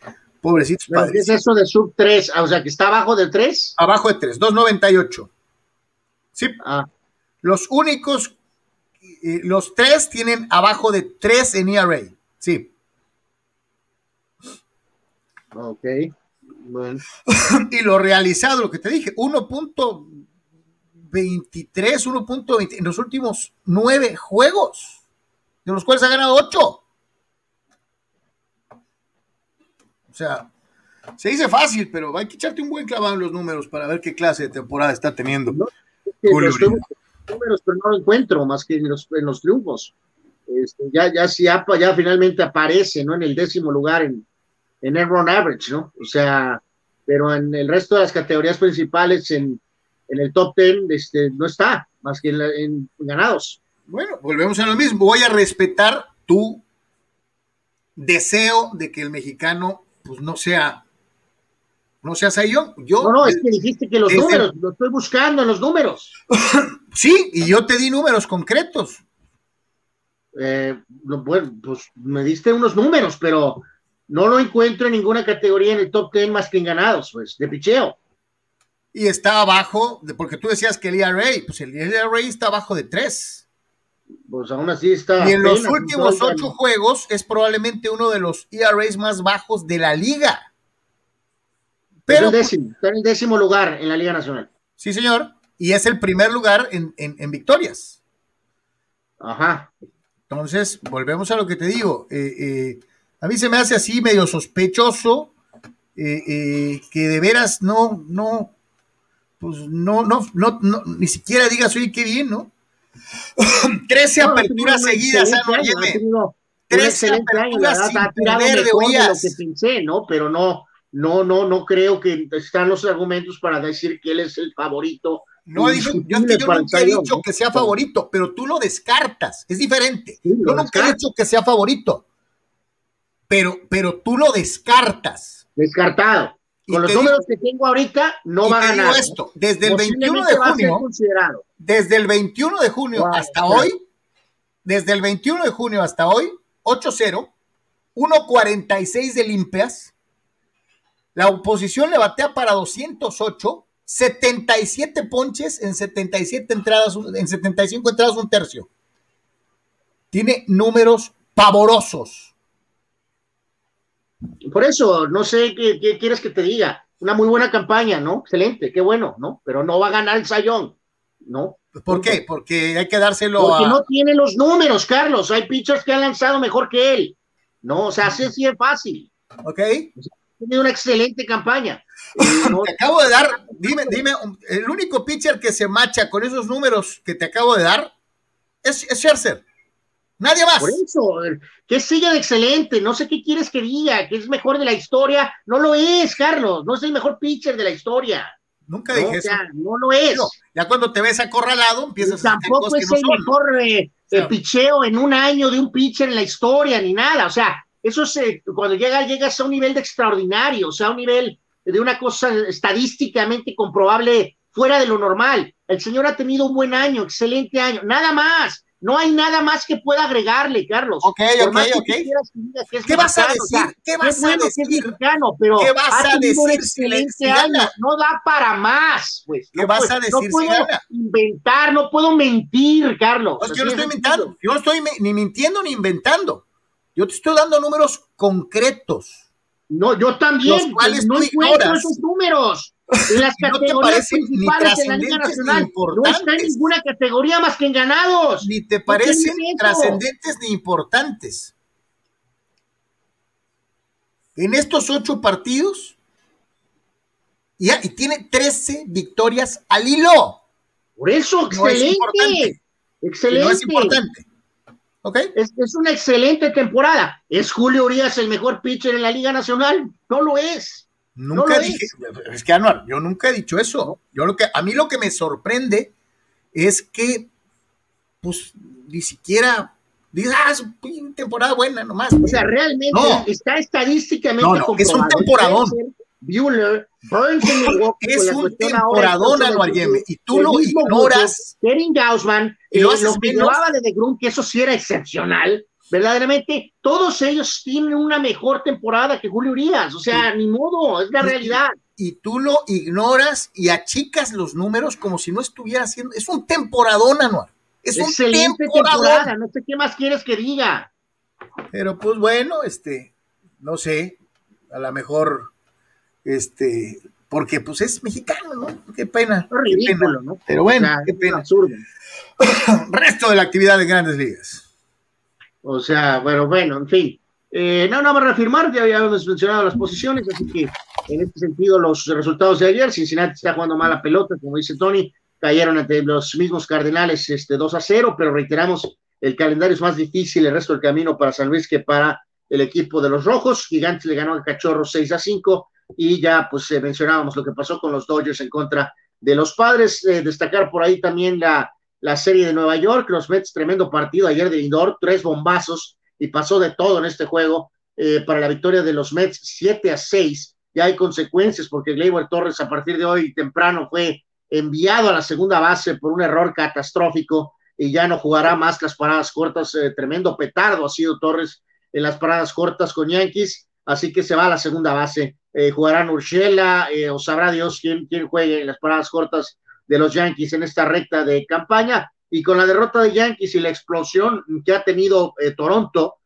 Pobrecitos padres. ¿Qué es eso de sub 3? Ah, o sea, que está abajo de 3. Abajo de 3, 2.98. Sí. Ah. Los únicos, eh, los tres tienen abajo de 3 en ERA. Sí. Ok. Bueno. [laughs] y lo realizado, lo que te dije, 1.23, 1.20 en los últimos 9 juegos, de los cuales ha ganado 8. Sea, se dice fácil, pero hay que echarte un buen clavado en los números para ver qué clase de temporada está teniendo. los números, pero no lo encuentro más que en los, en los triunfos. Este, ya, ya, ya, ya finalmente aparece, ¿no? En el décimo lugar en, en el run average, ¿no? O sea, pero en el resto de las categorías principales, en, el top ten, este, no está, más que en, ganados. Bueno, volvemos a lo mismo. Voy a respetar tu deseo de que el mexicano, pues no sea no seas Sayón. Yo, no, no, es que dijiste que los números, lo estoy buscando en los números. [coughs] sí, y yo te di números concretos. Eh, bueno, pues me diste unos números, pero no lo encuentro en ninguna categoría en el top 10 más que en ganados, pues, de picheo. Y está abajo, porque tú decías que el ERA, pues el ERA está abajo de 3. Pues aún así está. Y en los últimos ocho juegos es probablemente uno de los ERAs más bajos de la liga. Pero, décimo, está en el décimo lugar en la Liga Nacional. Sí, señor. Y es el primer lugar en, victorias. Ajá. Entonces, volvemos a lo que te digo. Eh, eh, a mí se me hace así medio sospechoso eh, que de veras no, no, pues no, no, no, no, ni siquiera digas, oye, qué bien, ¿no? 13 aperturas seguidas, ¿no? 13 aperturas sin de lo que pensé, ¿no? Pero no, no, no, no creo que están los argumentos para decir que él es el favorito. No, yo, yo, nunca he dicho que sea favorito, pero tú lo descartas, es diferente. yo nunca he dicho que sea favorito, pero, pero tú lo descartas. Descartado. Con los números que tengo ahorita, no va a ganar. esto, desde el 21 de junio, desde el 21 de junio hasta hoy, desde el 21 de junio hasta hoy, 8-0, 1.46 de limpias, la oposición le batea para 208, 77 ponches en 77 entradas, en 75 entradas, un tercio. Tiene números pavorosos. Por eso, no sé qué, quieres que te diga. Una muy buena campaña, ¿no? Excelente, qué bueno, ¿no? Pero no va a ganar el Sayón, ¿no? ¿Por qué? Porque hay que dárselo Porque no tiene los números, Carlos. Hay pitchers que han lanzado mejor que él. No, o sea, así, es fácil. Ok. tiene una excelente campaña. [laughs] te acabo de dar, dime, dime, el único pitcher que se macha con esos números que te acabo de dar es, es Scherzer. Nadie más. Por eso, que sigue de excelente, no sé qué quieres que diga, que es mejor de la historia. No lo es, Carlos, no es el mejor pitcher de la historia. Nunca dije eso. no lo es. ya cuando te ves acorralado, empiezas a Tampoco es el mejor eh, picheo en un año de un pitcher en la historia, ni nada. O sea, eso es eh, cuando llega, llegas a un nivel de extraordinario, o sea, a un nivel de una cosa estadísticamente comprobable fuera de lo normal. El señor ha tenido un buen año, excelente año, nada más. No hay nada más que pueda agregarle, Carlos. Ok, ok, ok. ¿Qué vas a decir? ¿Qué vas a decir? mexicano, pero ¿Qué vas a decir año. No da para más, pues. ¿Qué vas a decir no puedo inventar, no puedo mentir, Carlos. yo no estoy inventando. Yo no estoy ni mintiendo ni inventando. Yo te estoy dando números concretos. No, yo también. Los cuales no encuentro esos números. Las categorías principales de la Liga Nacional no está en ninguna categoría más que en ganados. Ni te parecen trascendentes ni importantes. En estos ocho partidos, y, y tiene 13 victorias al hilo. Por eso, excelente. excelente. No es importante. ¿Okay? Es, es, una excelente temporada. ¿Es Julio Urias el mejor pitcher en la Liga Nacional? No lo es. Nunca dije, es. que Anuar, yo nunca he dicho eso. Yo lo que, a mí lo que me sorprende es que, pues, ni siquiera digas, ah, es una temporada buena nomás. O sea, realmente está estadísticamente no, no, es un temporadón. Bueller, Burns es un temporadón, Anuar Yeme, y tú lo ignoras. Kevin Gaussman, y lo, eh, lo que llevaba de The Grun, que eso sí era excepcional, verdaderamente todos ellos tienen una mejor temporada que Julio Urias, o sea, ni modo, es la realidad. Y, tú lo ignoras y achicas los números como si no estuviera haciendo, es un temporadón anual. Es Excelente un temporada, no sé qué más quieres que diga. Pero pues bueno, este, no sé, a lo mejor, este, porque pues es mexicano, ¿no? Qué pena. Ridículo, ¿no? Pero bueno, qué pena. Absurdo. [coughs] Resto de la actividad de grandes ligas. O sea, bueno, bueno, en fin. Eh, no, no, a reafirmar, ya habíamos mencionado las posiciones, así que en este sentido los resultados de ayer, Cincinnati está jugando mala pelota, como dice Tony, cayeron ante los mismos Cardenales este, 2 a 0, pero reiteramos, el calendario es más difícil el resto del camino para San Luis que para el equipo de los Rojos, Gigantes le ganó a Cachorros 6 a 5 y ya pues eh, mencionábamos lo que pasó con los Dodgers en contra de los Padres, eh, destacar por ahí también la la serie de Nueva York, los Mets, tremendo partido ayer de indoor, tres bombazos y pasó de todo en este juego eh, para la victoria de los Mets, 7 a 6 ya hay consecuencias porque Gleyber Torres a partir de hoy temprano fue enviado a la segunda base por un error catastrófico y ya no jugará más las paradas cortas. Eh, tremendo petardo ha sido Torres en las paradas cortas con Yankees, así que se va a la segunda base. Eh, jugarán Urshela eh, o sabrá Dios quién, quién juegue en las paradas cortas de los Yankees en esta recta de campaña. Y con la derrota de Yankees y la explosión que ha tenido Toronto,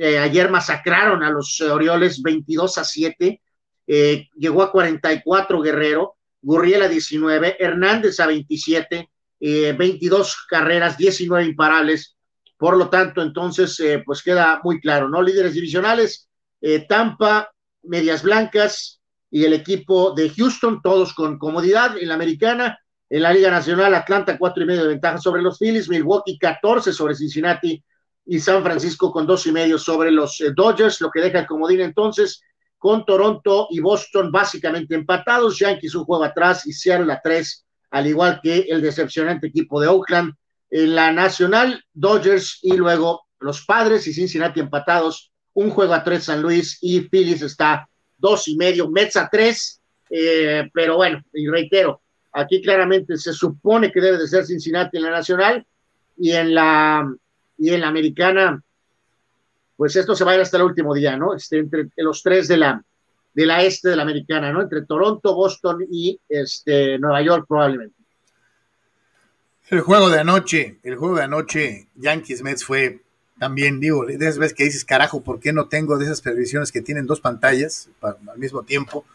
ayer masacraron a los Orioles 22 a 7, llegó a 44 Guerrero, Gurriel a 19, Hernández a 27, 22 eh, carreras, 19 imparables. Por lo tanto, entonces, eh, pues queda muy claro, ¿no? Líderes divisionales, eh, Tampa, Medias Blancas y el equipo de Houston, todos con comodidad en la americana. En la Liga Nacional, Atlanta, cuatro y medio de ventaja sobre los Phillies, Milwaukee, 14 sobre Cincinnati y San Francisco con dos y medio sobre los Dodgers, lo que deja el comodín entonces con Toronto y Boston básicamente empatados, Yankees un juego atrás y Seattle a tres, al igual que el decepcionante equipo de Oakland. En la Nacional, Dodgers y luego los Padres y Cincinnati empatados, un juego a tres San Luis y Phillies está dos y medio, Mets a tres, eh, pero bueno, y reitero, aquí claramente se supone que debe de ser Cincinnati en la Nacional y en la, y en la Americana pues esto se va a ir hasta el último día, ¿no? Este, entre los tres de la, de la este de la americana, ¿no? Entre Toronto, Boston y este, Nueva York probablemente. El juego de anoche, el juego de anoche, Yankees Mets fue también, digo, de esas veces que dices, carajo, ¿por qué no tengo de esas televisiones que tienen dos pantallas al mismo tiempo?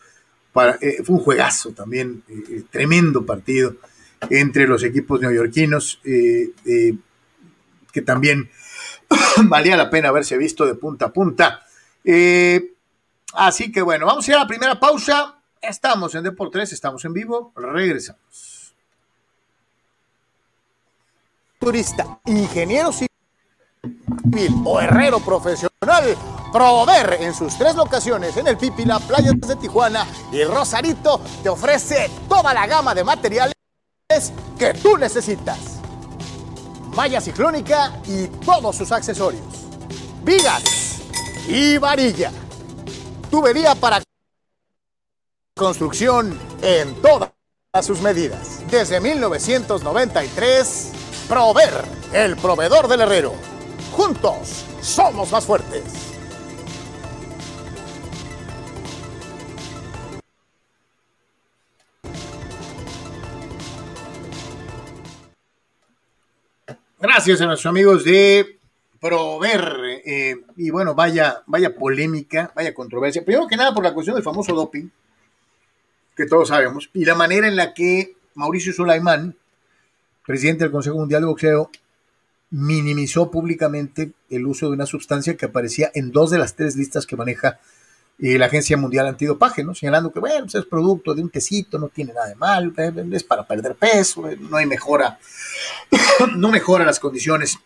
Eh, fue un juegazo también, eh, eh, tremendo partido entre los equipos neoyorquinos, que también [coughs] valía la pena haberse visto de punta a punta. Eh, así que bueno, vamos a ir a la primera pausa. Estamos en Deportes, estamos en vivo, regresamos. Turista, ingeniero civil o herrero profesional, Prover en sus tres locaciones en el Pipila, Playas de Tijuana y Rosarito te ofrece toda la gama de materiales que tú necesitas malla ciclónica y todos sus accesorios. Vigas y varilla. Tubería para construcción en todas sus medidas. Desde 1993, Prover, el proveedor del herrero. Juntos somos más fuertes. Gracias a nuestros amigos de Prover. Eh, y bueno, vaya, vaya polémica, vaya controversia. Primero que nada por la cuestión del famoso doping, que todos sabemos, y la manera en la que Mauricio Sulaimán, presidente del Consejo Mundial de Boxeo, minimizó públicamente el uso de una sustancia que aparecía en dos de las tres listas que maneja eh, la Agencia Mundial Antidopaje, ¿no? señalando que, bueno, pues, es producto de un tecito, no tiene nada de mal, eh, es para perder peso, eh, no hay mejora, [coughs] no mejora las condiciones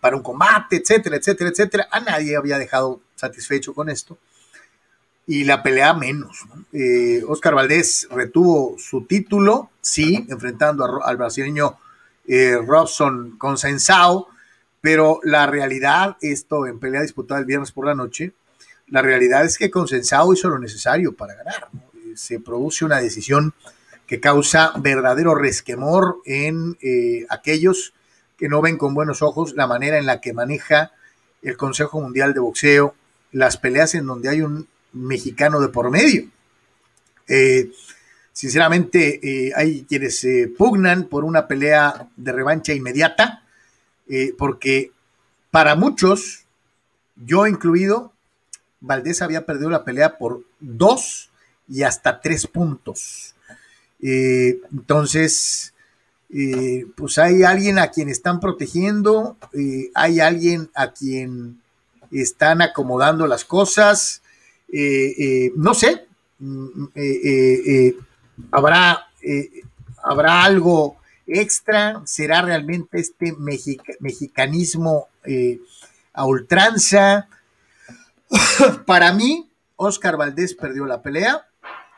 para un combate, etcétera, etcétera, etcétera. A nadie había dejado satisfecho con esto. Y la pelea menos. Oscar Valdés retuvo su título, sí, enfrentando al brasileño Robson Consensao, pero la realidad, esto en pelea disputada el viernes por la noche, la realidad es que Consensado hizo lo necesario para ganar. Se produce una decisión que causa verdadero resquemor en eh, aquellos que no ven con buenos ojos la manera en la que maneja el Consejo Mundial de Boxeo las peleas en donde hay un mexicano de por medio. Eh, sinceramente, eh, hay quienes pugnan por una pelea de revancha inmediata, porque para muchos, yo incluido, Valdés había perdido la pelea por dos y hasta tres puntos. Eh, entonces, eh, pues hay alguien a quien están protegiendo, eh, hay alguien a quien están acomodando las cosas, no sé, mm, habrá, habrá algo extra, será realmente este mexicanismo a ultranza, [laughs] para mí, Oscar Valdés perdió la pelea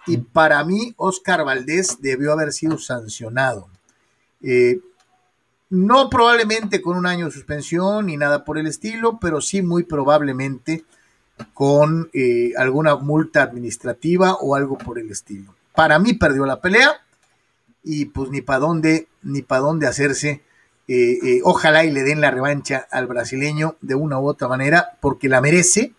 y para mí, Oscar Valdés debió haber sido sancionado. Eh, no probablemente con un año de suspensión ni nada por el estilo, pero sí muy probablemente con eh, alguna multa administrativa o algo por el estilo. Para mí perdió la pelea y pues ni para dónde, ni para dónde hacerse. Eh, eh, ojalá y le den la revancha al brasileño de una u otra manera, porque la merece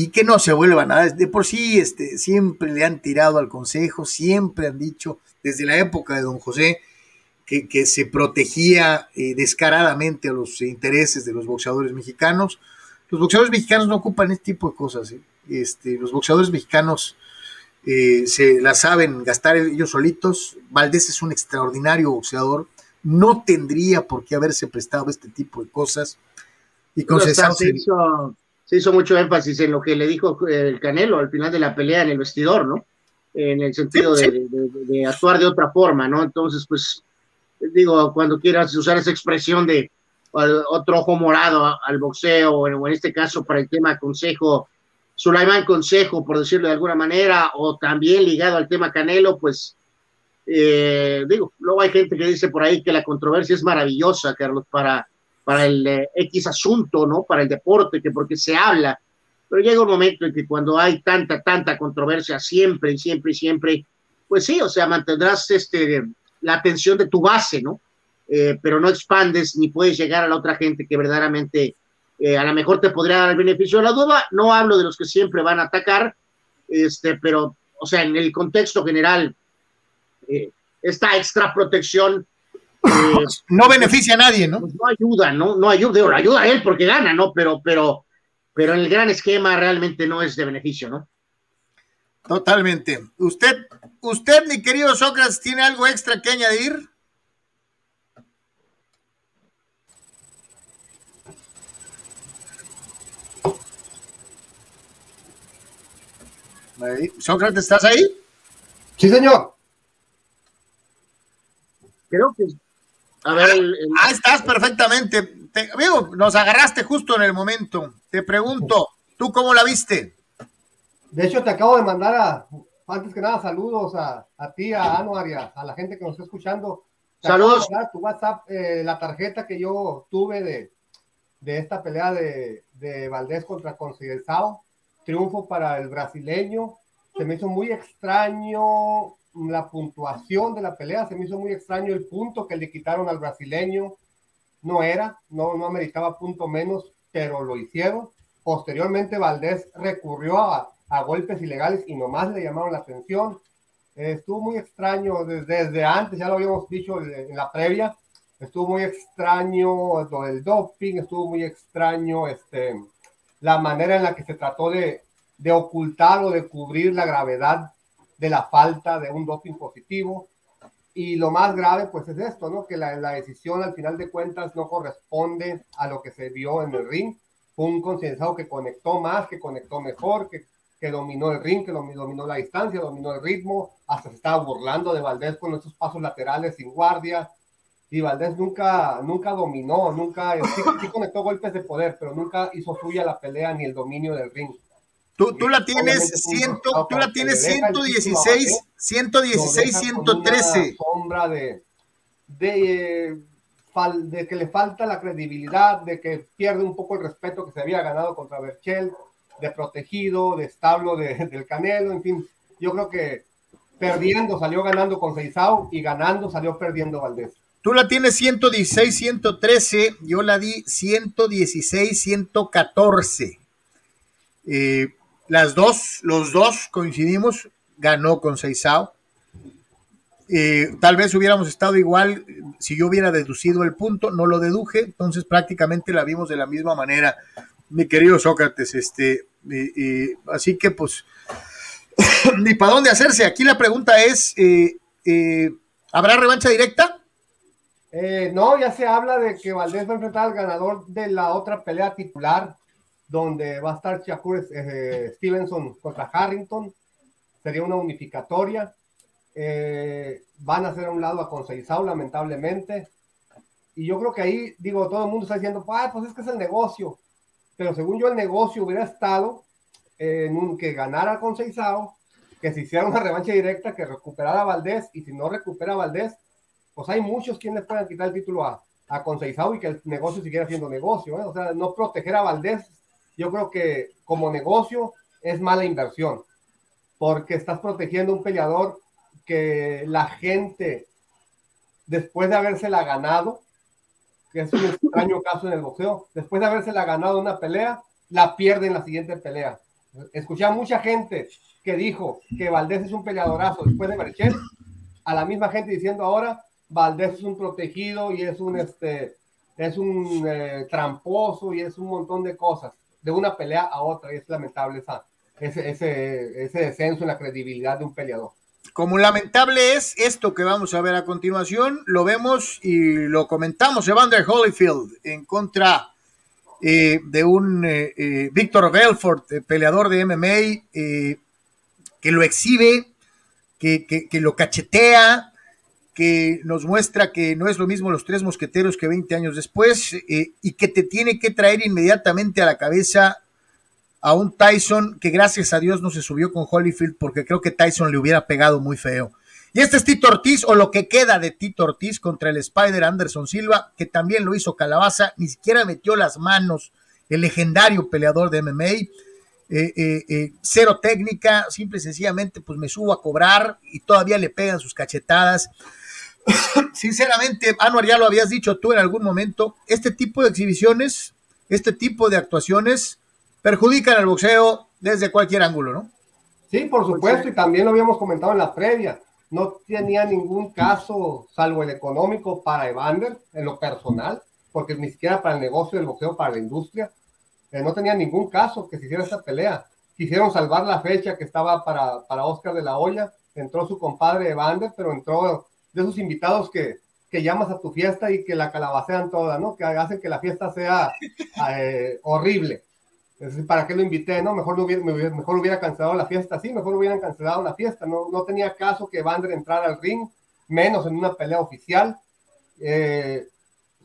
y que no se vuelva nada. De por sí, este, siempre le han tirado al consejo, siempre han dicho, desde la época de don José, que, que se protegía eh, descaradamente a los intereses de los boxeadores mexicanos. Los boxeadores mexicanos no ocupan este tipo de cosas. Este, los boxeadores mexicanos eh, se la saben gastar ellos solitos. Valdés es un extraordinario boxeador, no tendría por qué haberse prestado este tipo de cosas. Y con César se, hizo, se hizo mucho énfasis en lo que le dijo el Canelo al final de la pelea en el vestidor, ¿no? En el sentido de, actuar de otra forma, ¿no? Entonces, pues, digo, cuando quieras usar esa expresión de otro ojo morado al boxeo, o en este caso para el tema consejo, Sulaimán Consejo, por decirlo de alguna manera, o también ligado al tema Canelo, pues eh, digo, luego hay gente que dice por ahí que la controversia es maravillosa, Carlos, para, para el eh, X asunto, ¿no? Para el deporte, que porque se habla, pero llega un momento en que cuando hay tanta, tanta controversia, siempre y siempre y siempre, pues sí, o sea, mantendrás este, la atención de tu base, ¿no? Eh, pero no expandes ni puedes llegar a la otra gente que verdaderamente eh, a lo mejor te podría dar el beneficio de la duda. No hablo de los que siempre van a atacar, este, pero, o sea, en el contexto general, eh, esta extra protección. Eh, [laughs] no beneficia a nadie, ¿no? Pues no ayuda, ¿no? No ayuda, ayuda a él porque gana, ¿no? Pero, pero, pero en el gran esquema realmente no es de beneficio, ¿no? Totalmente. Usted, usted, mi querido Sócrates, ¿tiene algo extra que añadir? Sócrates, ¿estás ahí? Sí, señor. Creo que. A ver. El, el... Ah, estás perfectamente. Te, amigo, nos agarraste justo en el momento. Te pregunto, ¿tú cómo la viste? De hecho, te acabo de mandar a, antes que nada, saludos a, a ti, a Anuar y a, a, la gente que nos está escuchando. Te saludos. tu WhatsApp, eh, la tarjeta que yo tuve de, de esta pelea de, de Valdés contra Conceição triunfo para el brasileño. Se me hizo muy extraño la puntuación de la pelea, se me hizo muy extraño el punto que le quitaron al brasileño. No era, no, no ameritaba punto menos, pero lo hicieron. Posteriormente Valdés recurrió a, a golpes ilegales y nomás le llamaron la atención. Eh, estuvo muy extraño desde, desde, antes, ya lo habíamos dicho en la previa, estuvo muy extraño del doping, estuvo muy extraño este, la manera en la que se trató de, de, ocultar o de cubrir la gravedad de la falta de un doping positivo. Y lo más grave, pues es esto, ¿no? Que la, la decisión al final de cuentas no corresponde a lo que se vio en el ring. Fue un concienciado que conectó más, que conectó mejor, que, que dominó el ring, que dominó la distancia, dominó el ritmo, hasta se estaba burlando de Valdés con esos pasos laterales sin guardia, y Valdés nunca, nunca dominó, nunca, sí, sí, conectó golpes de poder, pero nunca hizo suya la pelea ni el dominio del ring. Tú, tú la tienes, ciento, tú la tienes 116, 116, 113. sombra de, de, de, que le falta la credibilidad, de que pierde un poco el respeto que se había ganado contra Berchel, de protegido, de establo de, [laughs] del Canelo, en fin, yo creo que perdiendo salió ganando con Seizao y ganando salió perdiendo Valdés. Tú la tienes 116, 113, yo la di 116, 114. Eh, las dos, los dos coincidimos, ganó con Seisao. Eh, tal vez hubiéramos estado igual si yo hubiera deducido el punto, no lo deduje, entonces prácticamente la vimos de la misma manera, mi querido Sócrates. Este, eh, eh, así que pues, [coughs] ni para dónde hacerse. Aquí la pregunta es, ¿habrá revancha directa? Eh, no, ya se habla de que Valdés va a enfrentar al ganador de la otra pelea titular, donde va a estar Shakur eh, Stevenson contra Harrington. Sería una unificatoria. Eh, van a hacer a un lado a Conceizao, lamentablemente. Y yo creo que ahí, digo, todo el mundo está diciendo, ah, pues es que es el negocio. Pero según yo, el negocio hubiera estado en un, que ganara Conceizao, que se hiciera una revancha directa, que recuperara a Valdés, y si no recupera a Valdés, pues hay muchos quienes puedan quitar el título a, a Conceizao y que el negocio siguiera siendo negocio. ¿eh? O sea, no proteger a Valdés yo creo que como negocio es mala inversión, porque estás protegiendo un peleador que la gente, después de habérsela ganado, que es un extraño [laughs] caso en el boxeo, después de habérsela ganado una pelea, la pierde en la siguiente pelea. Escuché a mucha gente que dijo que Valdés es un peleadorazo después de Berchel, a la misma gente diciendo ahora Valdés es un protegido y es un este es un eh, tramposo y es un montón de cosas de una pelea a otra y es lamentable esa, ese, ese, ese descenso en la credibilidad de un peleador. Como lamentable es esto que vamos a ver a continuación, lo vemos y lo comentamos, Evander Holyfield en contra eh, de un eh, eh, Víctor Belfort, peleador de MMA, que lo exhibe, que, que, lo cachetea, que nos muestra que no es lo mismo los tres mosqueteros que 20 años después y que te tiene que traer inmediatamente a la cabeza a un Tyson que gracias a Dios no se subió con Holyfield porque creo que Tyson le hubiera pegado muy feo. Y este es Tito Ortiz, o lo que queda de Tito Ortiz contra el Spider Anderson Silva, que también lo hizo Calabaza, ni siquiera metió las manos, el legendario peleador de MMA. Eh, eh, eh, cero técnica, simple y sencillamente, pues me subo a cobrar y todavía le pegan sus cachetadas. Sinceramente, Anuar, ya lo habías dicho tú en algún momento, este tipo de exhibiciones, este tipo de actuaciones perjudican al boxeo desde cualquier ángulo, ¿no? Sí, por supuesto, y también lo habíamos comentado en la previa no tenía ningún caso, salvo el económico, para Evander, en lo personal, porque ni siquiera para el negocio del boxeo, para la industria, eh, no tenía ningún caso que se hiciera esta pelea. Quisieron salvar la fecha que estaba para, para Oscar de la Hoya, entró su compadre Evander, pero entró de esos invitados que, que llamas a tu fiesta y que la calabacean toda, ¿no? Que hacen que la fiesta sea [laughs] eh, horrible. ¿para qué lo invité? No, mejor, no hubiera, mejor cancelado la fiesta. Sí, mejor hubieran cancelado la fiesta. No, no tenía caso que Vander entrara al ring, menos en una pelea oficial. Eh,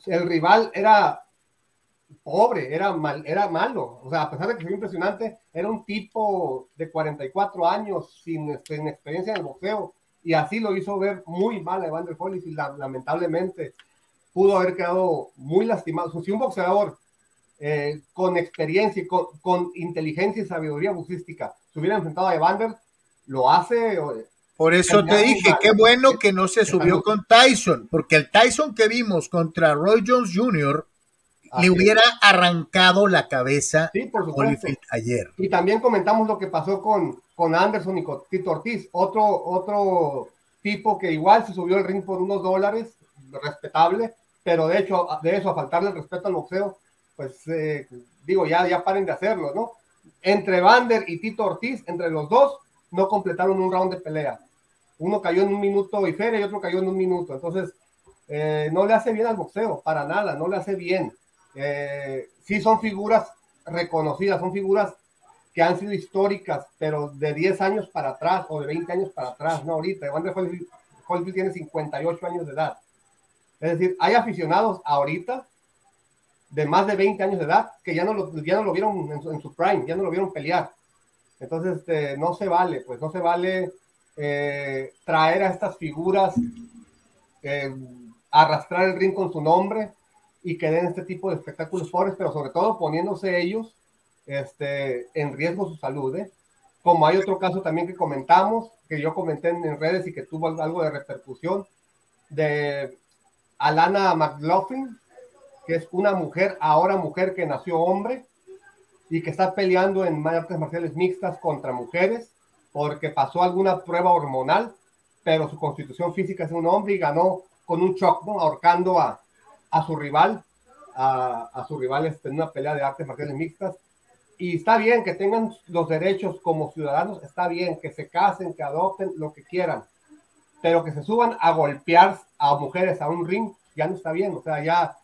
el rival era pobre, era, mal, era malo. O sea, a pesar de que fue impresionante, era un tipo de 44 años sin, sin experiencia en boxeo. Y así lo hizo ver muy mal a Evander Holyfield. Lamentablemente, pudo haber quedado muy lastimado. Si un boxeador eh, con experiencia y con, inteligencia y sabiduría bucística se hubiera enfrentado a Evander, lo hace. Por eso te dije, qué bueno que no se subió con Tyson, porque el Tyson que vimos contra Roy Jones Jr. le hubiera arrancado la cabeza sí, por ayer. Y también comentamos lo que pasó con, con Anderson y con Tito Ortiz, otro, otro tipo que igual se subió al ring por unos dólares, respetable, pero de hecho, de eso, a faltarle el respeto al boxeo, pues eh, digo, ya, ya paren de hacerlo, ¿no? Entre Vander y Tito Ortiz, entre los dos, no completaron un round de pelea. Uno cayó en un minuto y Feria y otro cayó en un minuto. Entonces, eh, no le hace bien al boxeo, para nada, no le hace bien. Eh, sí son figuras reconocidas, son figuras que han sido históricas, pero de 10 años para atrás o de 20 años para atrás, no ahorita. Evander Holyfield tiene 58 años de edad. Es decir, hay aficionados ahorita de más de 20 años de edad que ya no lo, ya no lo vieron en su, prime, ya no lo vieron pelear. Entonces, este, no se vale, pues no se vale eh, traer a estas figuras, eh, arrastrar el ring con su nombre y que den este tipo de espectáculos pobres, pero sobre todo poniéndose ellos este, en riesgo su salud. ¿eh? Como hay otro caso también que comentamos, que yo comenté en, redes y que tuvo algo de repercusión, de Alana McLaughlin, que es una mujer, ahora mujer que nació hombre y que está peleando en artes marciales mixtas contra mujeres porque pasó alguna prueba hormonal, pero su constitución física es un hombre y ganó con un shock, ahorcando a, a su rival, a, a su rival este, en una pelea de artes marciales mixtas. Y está bien que tengan los derechos como ciudadanos, está bien que se casen, que adopten, lo que quieran, pero que se suban a golpear a mujeres a un ring, ya no está bien, o sea, ya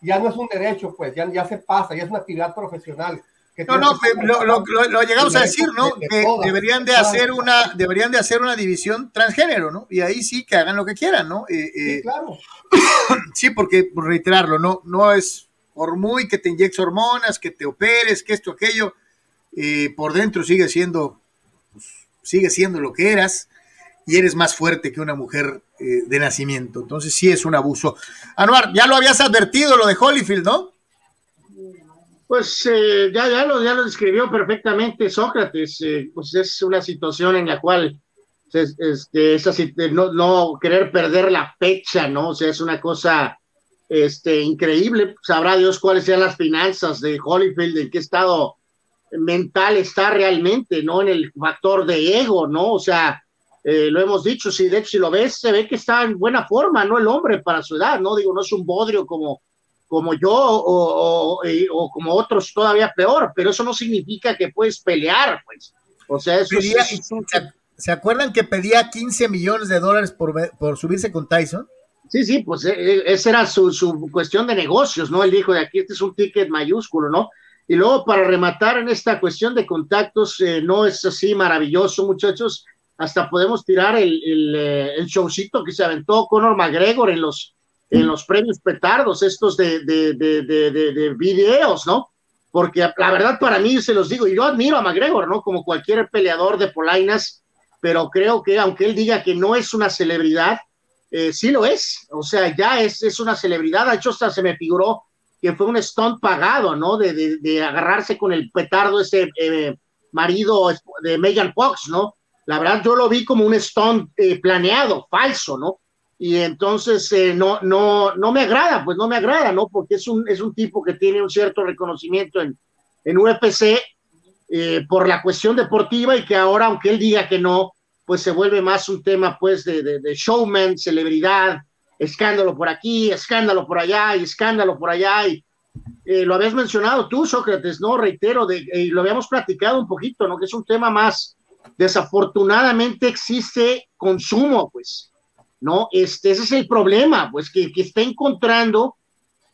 ya no es un derecho, pues, ya, ya se pasa, ya es una actividad profesional. No, no, lo, llegamos a decir, ¿no? que deberían de hacer una, deberían de hacer una división transgénero, ¿no? Y ahí sí que hagan lo que quieran, ¿no? Eh, sí, eh, claro. [coughs] sí, porque, por reiterarlo, no, no es por muy que te inyectes hormonas, que te operes, que esto, aquello, eh, por dentro sigue siendo, pues, sigue siendo lo que eras y eres más fuerte que una mujer eh, de nacimiento. Entonces sí es un abuso. Anuar, ya lo habías advertido lo de Holyfield, ¿no? Pues eh, ya, ya, lo, ya lo describió perfectamente Sócrates, eh, pues es una situación en la cual es, este, no, no, querer perder la fecha, ¿no? O sea, es una cosa este, increíble, sabrá Dios cuáles sean las finanzas de Holyfield, en qué estado mental está realmente, ¿no? En el factor de ego, ¿no? O sea, eh, lo hemos dicho, si de hecho si lo ves, se ve que está en buena forma, ¿no? El hombre para su edad, ¿no? Digo, no es un bodrio como, como yo o, o, como otros todavía peor, pero eso no significa que puedes pelear, pues. O sea, eso ¿Se acuerdan que pedía 15 millones de dólares por, por subirse con Tyson? Sí, sí, pues eh, eh, esa era su, su, cuestión de negocios, ¿no? Él dijo de aquí, este es un ticket mayúsculo, ¿no? Y luego, para rematar en esta cuestión de contactos, eh, no es así maravilloso, muchachos. Hasta podemos tirar el, el, el, showcito que se aventó Conor McGregor en los, en los premios petardos, estos de, de, de, de, videos, ¿no? Porque la verdad, para mí, se los digo, y yo admiro a McGregor, ¿no? Como cualquier peleador de polainas, pero creo que aunque él diga que no es una celebridad, eh, sí lo es, o sea, ya es, es una celebridad, de hecho hasta se me figuró que fue un stunt pagado, ¿no? De, de, agarrarse con el petardo ese eh, marido de Megan Fox, ¿no? La verdad yo lo vi como un stunt eh, planeado, falso, ¿no? Y entonces no, no, no me agrada, pues no me agrada, ¿no? Porque es un, es un tipo que tiene un cierto reconocimiento en, en UFC por la cuestión deportiva y que ahora, aunque él diga que no, pues se vuelve más un tema pues de, de, showman, celebridad, escándalo por aquí, escándalo por allá y escándalo por allá. Y eh, lo habías mencionado tú, Sócrates, ¿no? Reitero, de, y lo habíamos platicado un poquito, ¿no? Que es un tema más, desafortunadamente existe consumo, pues, ¿no? Este, ese es el problema, pues, que, que está encontrando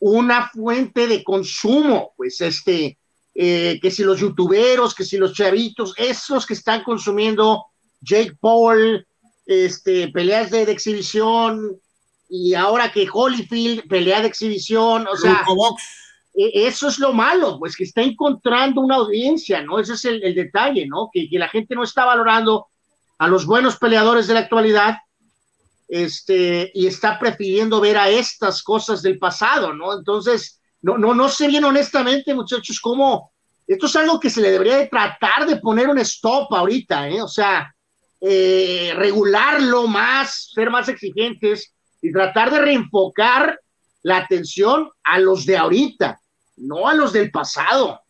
una fuente de consumo, pues, este, eh, que si los youtuberos, que si los chavitos, esos que están consumiendo Jake Paul, este, peleas de, exhibición, y ahora que Holyfield, pelea de exhibición, o sea, e, eso es lo malo, pues que está encontrando una audiencia, ¿no? Ese es el, detalle, ¿no? Que, la gente no está valorando a los buenos peleadores de la actualidad, este, y está prefiriendo ver a estas cosas del pasado, ¿no? Entonces, no, no, no sé bien honestamente, muchachos, cómo esto es algo que se le debería de tratar de poner un stop ahorita, ¿eh? O sea, eh, regularlo más, ser más exigentes y tratar de reenfocar la atención a los de ahorita, no a los del pasado.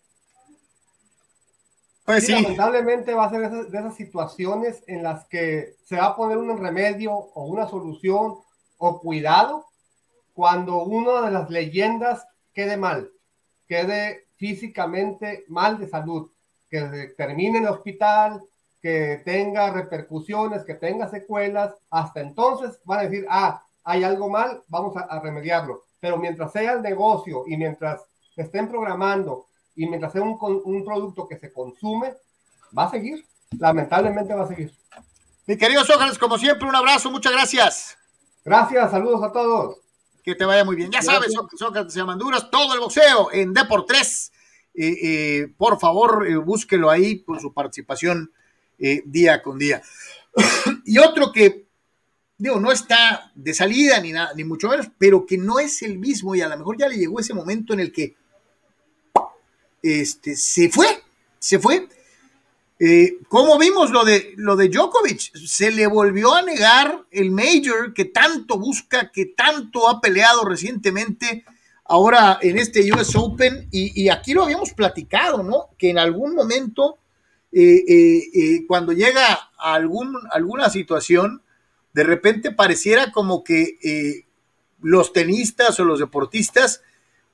Pues sí, Lamentablemente va a ser de esas, situaciones en las que se va a poner un remedio o una solución o cuidado cuando una de las leyendas quede mal, quede físicamente mal de salud, que termine en el hospital, que tenga repercusiones, que tenga secuelas, hasta entonces van a decir, ah, hay algo mal, vamos a, remediarlo. Pero mientras sea el negocio y mientras estén programando y mientras sea un, un producto que se consume, va a seguir. Lamentablemente va a seguir. Mi querido Sócrates, como siempre, un abrazo, muchas gracias. Gracias, saludos a todos. Que te vaya muy bien. Ya sabes, Sócrates Amanduras, todo el boxeo en Deport 3. por favor, eh, búsquelo ahí por su participación eh, día con día. [coughs] y otro que, digo, no está de salida ni nada, ni mucho menos, pero que no es el mismo y a lo mejor ya le llegó ese momento en el que este, se fue, se fue. Eh, como vimos lo de, lo de Djokovic, se le volvió a negar el Major que tanto busca, que tanto ha peleado recientemente ahora en este US Open y, aquí lo habíamos platicado, ¿no? Que en algún momento eh, eh, eh, cuando llega a alguna situación, de repente pareciera como que los tenistas o los deportistas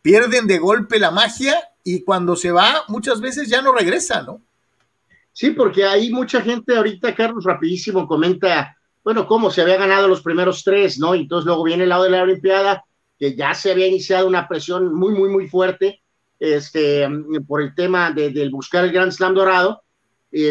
pierden de golpe la magia y cuando se va muchas veces ya no regresa, ¿no? Sí, porque hay mucha gente ahorita, Carlos, rapidísimo comenta, bueno, cómo se había ganado los primeros tres, ¿no? Y entonces luego viene el lado de la Olimpiada, que ya se había iniciado una presión muy, muy, muy fuerte este, por el tema de, del buscar el Grand Slam dorado,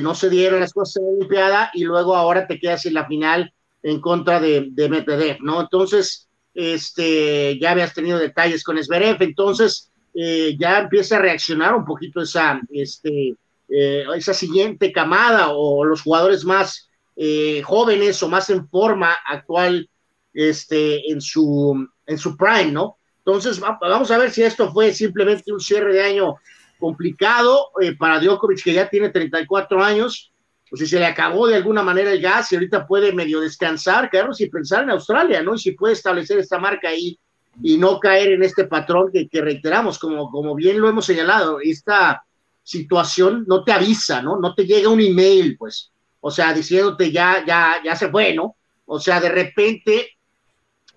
no se dieron las cosas en la Olimpiada y luego ahora te quedas en la final en contra de, de Medvedev, ¿no? Entonces, este, ya habías tenido detalles con Zverev, entonces eh, ya empieza a reaccionar un poquito esa, este, eh, esa siguiente camada o los jugadores más eh, jóvenes o más en forma actual este, en, su, en su prime, ¿no? Entonces, vamos a ver si esto fue simplemente un cierre de año complicado eh, para Djokovic, que ya tiene 34 años, pues si se le acabó de alguna manera el gas y ahorita puede medio descansar, Carlos, y pensar en Australia, ¿no? Y si puede establecer esta marca ahí y no caer en este patrón que, que reiteramos, como, como bien lo hemos señalado, esta situación no te avisa, ¿no? No te llega un email, pues, o sea, diciéndote ya, ya, ya se fue, ¿no? O sea, de repente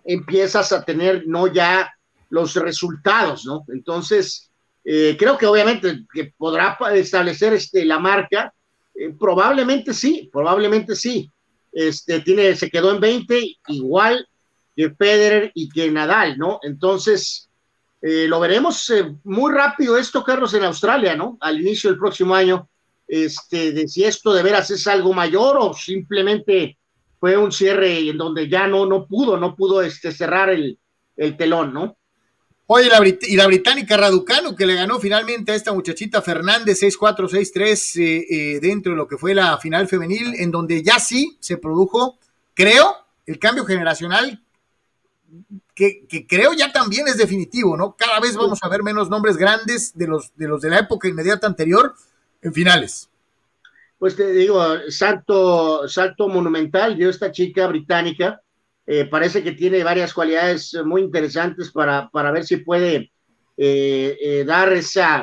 empiezas a tener no ya los resultados, ¿no? Entonces, eh, creo que obviamente que podrá establecer este, la marca, eh, probablemente sí, probablemente sí. Este, tiene, se quedó en 20, igual que Federer y que Nadal, ¿no? Entonces, eh, lo veremos muy rápido esto, Carlos, en Australia, ¿no? Al inicio del próximo año, este, de si esto de veras es algo mayor o simplemente fue un cierre en donde ya no, no pudo, no pudo este, cerrar el, el telón, ¿no? Oye, la, y la británica Raducano, que le ganó finalmente a esta muchachita Fernández 6-4, 6-3 eh, eh, dentro de lo que fue la final femenil, en donde ya sí se produjo, creo, el cambio generacional, que, creo ya también es definitivo, ¿no? Cada vez vamos a ver menos nombres grandes de los de, los de la época inmediata anterior en finales pues te digo, salto, salto monumental dio esta chica británica. Eh, parece que tiene varias cualidades muy interesantes para, para ver si puede eh, eh, dar esa,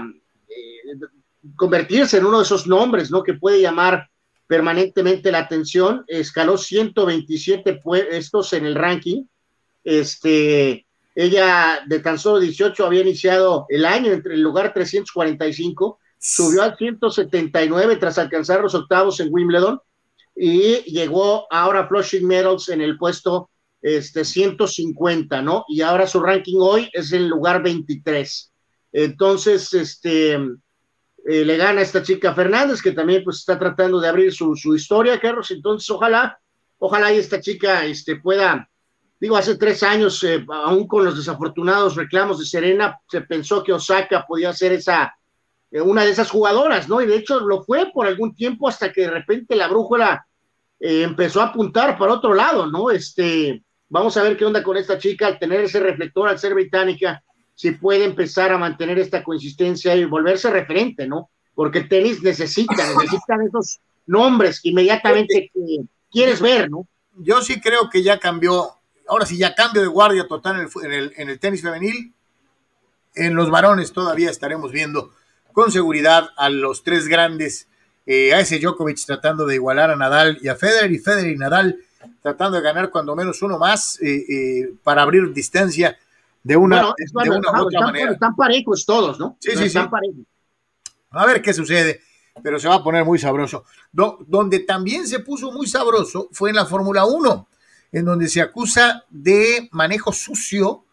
convertirse en uno de esos nombres, ¿no? Que puede llamar permanentemente la atención. Escaló 127 puestos en el ranking. Este, ella de tan solo 18 había iniciado el año entre el lugar 345 subió al 179 tras alcanzar los octavos en Wimbledon y llegó ahora a Flushing Medals en el puesto este, 150, ¿no? Y ahora su ranking hoy es el lugar 23. Entonces, este, eh, le gana a esta chica Fernández, que también pues está tratando de abrir su, su historia, Carlos. Entonces, ojalá, ojalá y esta chica este, pueda, digo, hace tres años, eh, aún con los desafortunados reclamos de Serena, se pensó que Osaka podía ser esa eh, una de esas jugadoras, ¿no? Y de hecho lo fue por algún tiempo hasta que de repente la brújula eh, empezó a apuntar para otro lado, ¿no? Este, vamos a ver qué onda con esta chica al tener ese reflector, al ser británica, si puede empezar a mantener esta consistencia y volverse referente, ¿no? Porque el tenis necesita, necesitan esos nombres que inmediatamente que quieres ver, ¿no? Yo sí creo que ya cambió, ahora sí ya cambio de guardia total en el, en el, en el tenis femenil. En los varones todavía estaremos viendo con seguridad a los tres grandes, eh, a ese Djokovic tratando de igualar a Nadal y a Federer, y Federer y Nadal tratando de ganar cuando menos uno más eh, eh, para abrir distancia de una, de una u otra están, manera. Están parejos todos, ¿no? Sí, sí, están sí. parejos. A ver qué sucede, pero se va a poner muy sabroso. Do- donde también se puso muy sabroso fue en la Fórmula 1, en donde se acusa de manejo sucio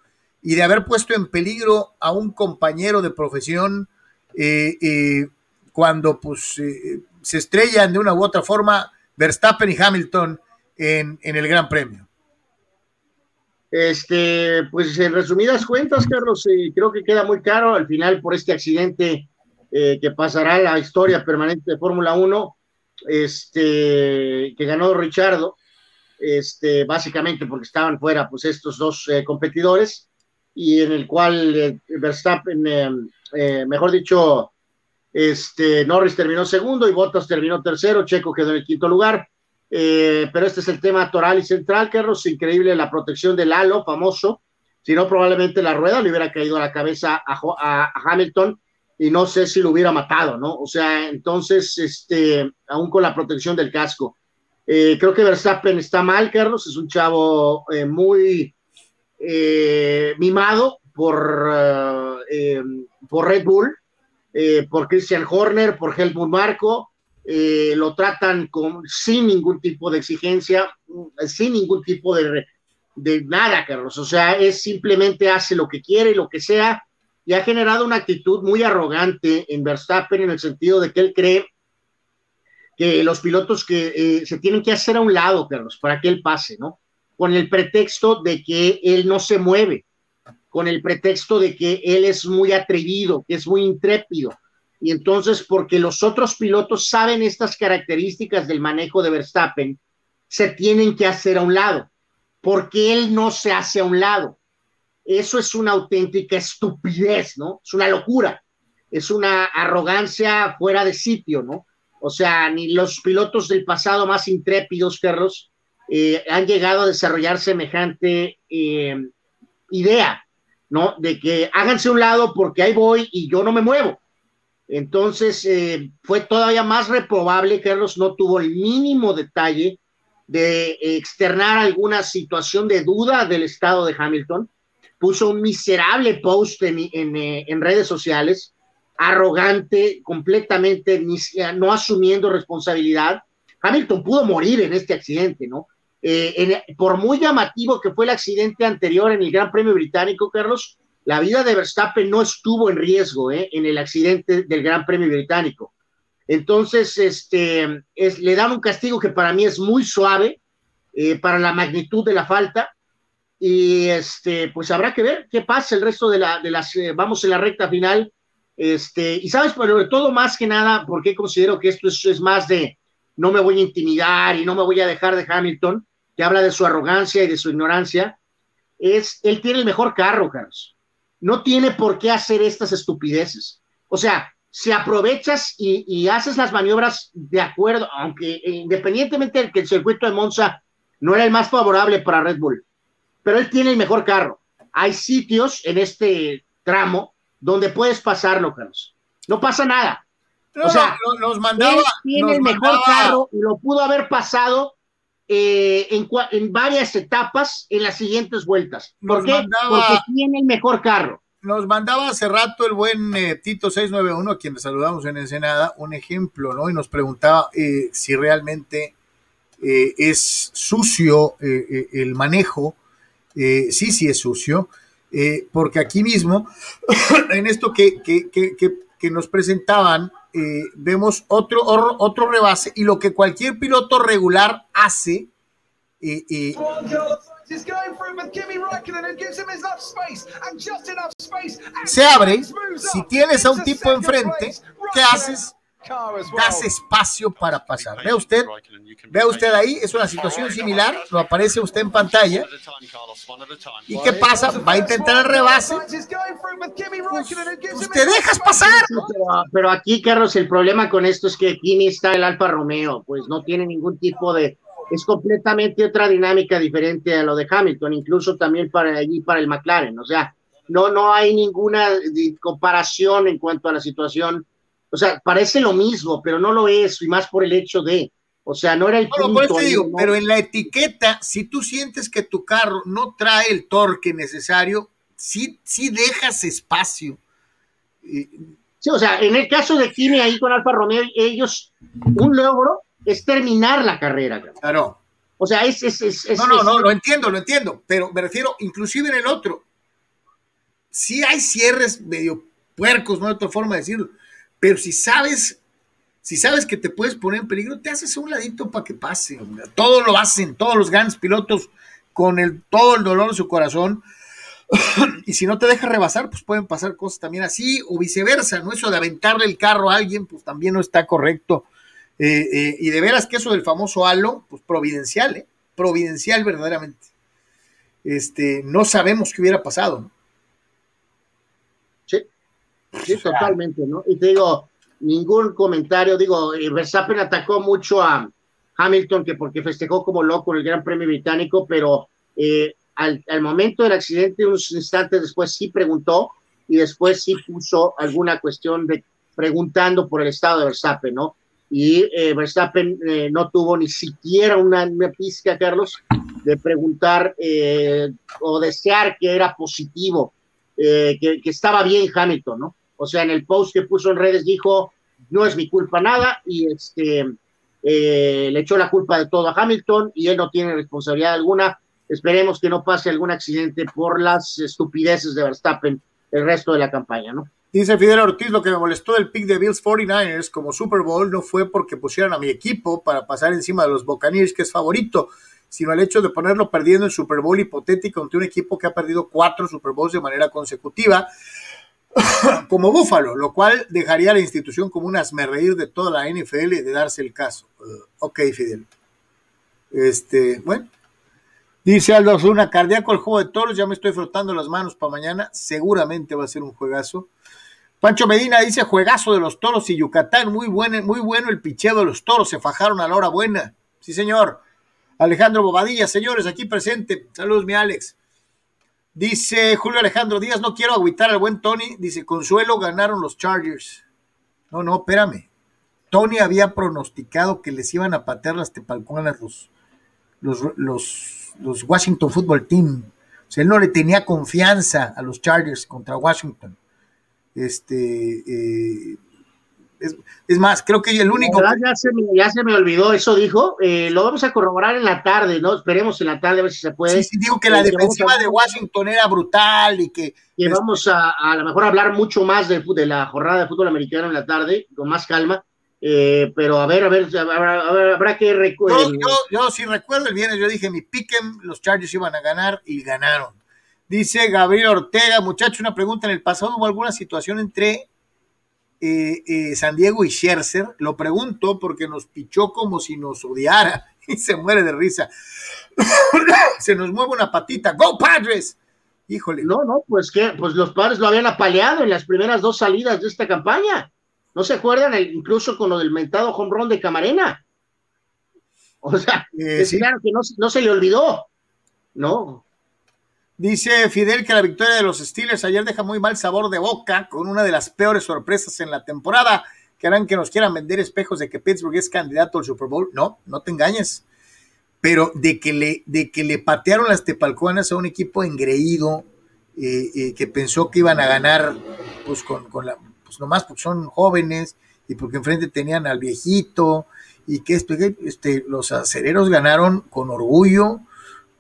y de haber puesto en peligro a un compañero de profesión eh, eh, cuando pues eh, se estrellan de una u otra forma Verstappen y Hamilton en, en el Gran Premio. Este, pues en resumidas cuentas, Carlos, eh, creo que queda muy caro al final por este accidente eh, que pasará la historia permanente de Fórmula 1, este, que ganó Richardo, este, básicamente porque estaban fuera pues estos dos eh, competidores y en el cual eh, Verstappen, eh, eh, mejor dicho, este, Norris terminó segundo y Bottas terminó tercero, Checo quedó en el quinto lugar. Pero este es el tema toral y central, Carlos. Increíble la protección del halo famoso. Si no, probablemente la rueda le hubiera caído a la cabeza a- a Hamilton y no sé si lo hubiera matado, ¿no? O sea, entonces, este, aún con la protección del casco. Eh, creo que Verstappen está mal, Carlos. Es un chavo eh, muy eh, mimado por, eh, por Red Bull, por Christian Horner, por Helmut Marco lo tratan con, sin ningún tipo de exigencia, mm, sin ningún tipo de, de nada, Carlos. O sea, es simplemente hace lo que quiere lo que sea, y ha generado una actitud muy arrogante en Verstappen en el sentido de que él cree que los pilotos que eh, se tienen que hacer a un lado, Carlos, para que él pase, ¿no? Con el pretexto de que él no se mueve, con el pretexto de que él es muy atrevido, que es muy intrépido, y entonces, porque los otros pilotos saben estas características del manejo de Verstappen, se tienen que hacer a un lado. porque él no se hace a un lado? Eso es una auténtica estupidez, ¿no? Es una locura. es una arrogancia fuera de sitio, ¿no? O sea, ni los pilotos del pasado más intrépidos, Carlos, eh, han llegado a desarrollar semejante eh, idea, ¿no? De que háganse un lado porque ahí voy y yo no me muevo. Entonces, eh, fue todavía más reprobable, Carlos no tuvo el mínimo detalle de externar alguna situación de duda del estado de Hamilton, puso un miserable post en, en redes sociales, arrogante, completamente no asumiendo responsabilidad. Hamilton pudo morir en este accidente, ¿no? Eh, por muy llamativo que fue el accidente anterior en el Gran Premio Británico, Carlos, la vida de Verstappen no estuvo en riesgo ¿eh? en el accidente del Gran Premio Británico. Entonces, este, es, le dan un castigo que para mí es muy suave eh, para la magnitud de la falta. Y este, pues habrá que ver qué pasa el resto de, la, de las, vamos en la recta final. Este, y sabes, pero todo más que nada, porque considero que esto es, es más de no me voy a intimidar y no me voy a dejar de Hamilton, que habla de su arrogancia y de su ignorancia, es, él tiene el mejor carro, Carlos. No tiene por qué hacer estas estupideces. O sea, si aprovechas y, haces las maniobras de acuerdo, aunque independientemente de que el circuito de Monza no era el más favorable para Red Bull, pero él tiene el mejor carro. Hay sitios en este tramo donde puedes pasarlo, Carlos. No pasa nada. o sea, nos mandaba, él tiene el mejor carro y lo pudo haber pasado eh, en, varias etapas en las siguientes vueltas. ¿Por qué? Porque tiene el mejor carro. Nos mandaba hace rato el buen eh, Tito 691, a quien le saludamos en Ensenada, un ejemplo, ¿no? Y nos preguntaba eh, si realmente es sucio el manejo. sí, sí es sucio, porque aquí mismo, [coughs] en esto que, que, que, que nos presentaban, eh, vemos otro, otro rebase y lo que cualquier piloto regular hace. Eh, eh, se abre, si tienes a un tipo enfrente, ¿qué haces? Das espacio para pasar. Ve usted, ve usted ahí, es una situación similar, lo aparece usted en pantalla. ¿Y qué pasa? Va a intentar el rebase. Pues, te dejas pasar. Pero, aquí, Carlos, el problema con esto es que Kimi está el Alfa Romeo, pues no tiene ningún tipo de. Es completamente otra dinámica diferente a lo de Hamilton, incluso también para allí, para el McLaren. O sea, no, no hay ninguna comparación en cuanto a la situación o sea, parece lo mismo, pero no lo es, y más por el hecho de, o sea, no era el punto. Pero en la etiqueta, si tú sientes que tu carro no trae el torque necesario, sí, sí dejas espacio. Sí, o sea, en el caso de Kimi ahí con Alfa Romeo, ellos, un logro es terminar la carrera. Claro. O sea, es, es, es, No, no, no, lo entiendo, lo entiendo, pero me refiero, inclusive en el otro, sí hay cierres medio puercos, no hay otra forma de decirlo pero si sabes, si sabes que te puedes poner en peligro, te haces un ladito para que pase. Todo lo hacen, todos los grandes pilotos con el, todo el dolor de su corazón. [clears throat] y si no te deja rebasar, pues pueden pasar cosas también así, o viceversa, ¿no? Eso de aventarle el carro a alguien, pues también no está correcto. Eh, eh, y de veras que eso del famoso halo, pues providencial, ¿eh? Providencial verdaderamente. Este, no sabemos qué hubiera pasado. ¿no? Sí, totalmente, ¿no? Y te digo, ningún comentario, digo, eh, Verstappen atacó mucho a Hamilton, que porque festejó como loco en el Gran Premio Británico, pero eh, al, momento del accidente, unos instantes después sí preguntó y después sí puso alguna cuestión de preguntando por el estado de Verstappen, ¿no? Y eh, Verstappen no tuvo ni siquiera una, una pizca, Carlos, de preguntar o desear que era positivo, que, que estaba bien Hamilton, ¿no? O sea, en el post que puso en redes dijo, no es mi culpa nada y este, eh, le echó la culpa de todo a Hamilton y él no tiene responsabilidad alguna. Esperemos que no pase algún accidente por las estupideces de Verstappen el resto de la campaña, ¿no? Dice Fidel Ortiz, lo que me molestó del pick de Bills 49ers como Super Bowl no fue porque pusieran a mi equipo para pasar encima de los Buccaneers, que es favorito, sino el hecho de ponerlo perdiendo en Super Bowl hipotético ante un equipo que ha perdido cuatro Super Bowls de manera consecutiva. [laughs] como Búfalo, lo cual dejaría a la institución como un asmerreír de toda la NFL de darse el caso. Uh, ok, Fidel. Este, bueno. Dice Aldo Osuna, cardíaco el juego de toros, ya me estoy frotando las manos para mañana, seguramente va a ser un juegazo. Pancho Medina dice juegazo de los toros y Yucatán, muy bueno, muy bueno el picheo de los toros, se fajaron a la hora buena. Sí, señor. Alejandro Bobadilla, señores, aquí presente. Saludos, mi Alex. Dice Julio Alejandro Díaz, no quiero agüitar al buen Tony. Dice, Consuelo ganaron los Chargers. No, no, espérame. Tony había pronosticado que les iban a patear las tepalcuanas los, los, los, los Washington Football Team. O sea, él no le tenía confianza a los Chargers contra Washington. Este, eh, es, es, más, creo que el único. Ya se, me, ya se me olvidó, eso dijo. Eh, lo vamos a corroborar en la tarde, ¿no? Esperemos en la tarde a ver si se puede. Sí, sí, digo que la eh, defensiva de Washington era brutal y que. Vamos a, a lo mejor hablar mucho más de, de, la jornada de fútbol americano en la tarde, con más calma. Eh, pero a ver, a ver, habrá, habrá, habrá que recordar. Yo, yo, yo, si recuerdo el viernes, yo dije mi piquen, los Chargers iban a ganar y ganaron. Dice Gabriel Ortega, muchacho, una pregunta. ¿En el pasado hubo alguna situación entre eh, eh, San Diego y Scherzer? Lo pregunto porque nos pichó como si nos odiara [laughs] y se muere de risa. [coughs] se nos mueve una patita. ¡Go Padres! Híjole. No, no, pues que pues los padres lo habían apaleado en las primeras dos salidas de esta campaña. ¿No se acuerdan? Incluso con lo del mentado home run de Camarena. O sea, eh, es sí. claro que no, no se le olvidó. No, Dice Fidel que la victoria de los Steelers ayer deja muy mal sabor de boca con una de las peores sorpresas en la temporada que harán que nos quieran vender espejos de que Pittsburgh es candidato al Super Bowl. No, no te engañes. Pero de que le, de que le patearon las tepalcuanas a un equipo engreído eh, eh, que pensó que iban a ganar, pues con, con la, pues nomás porque son jóvenes y porque enfrente tenían al viejito y que este, este, los acereros ganaron con orgullo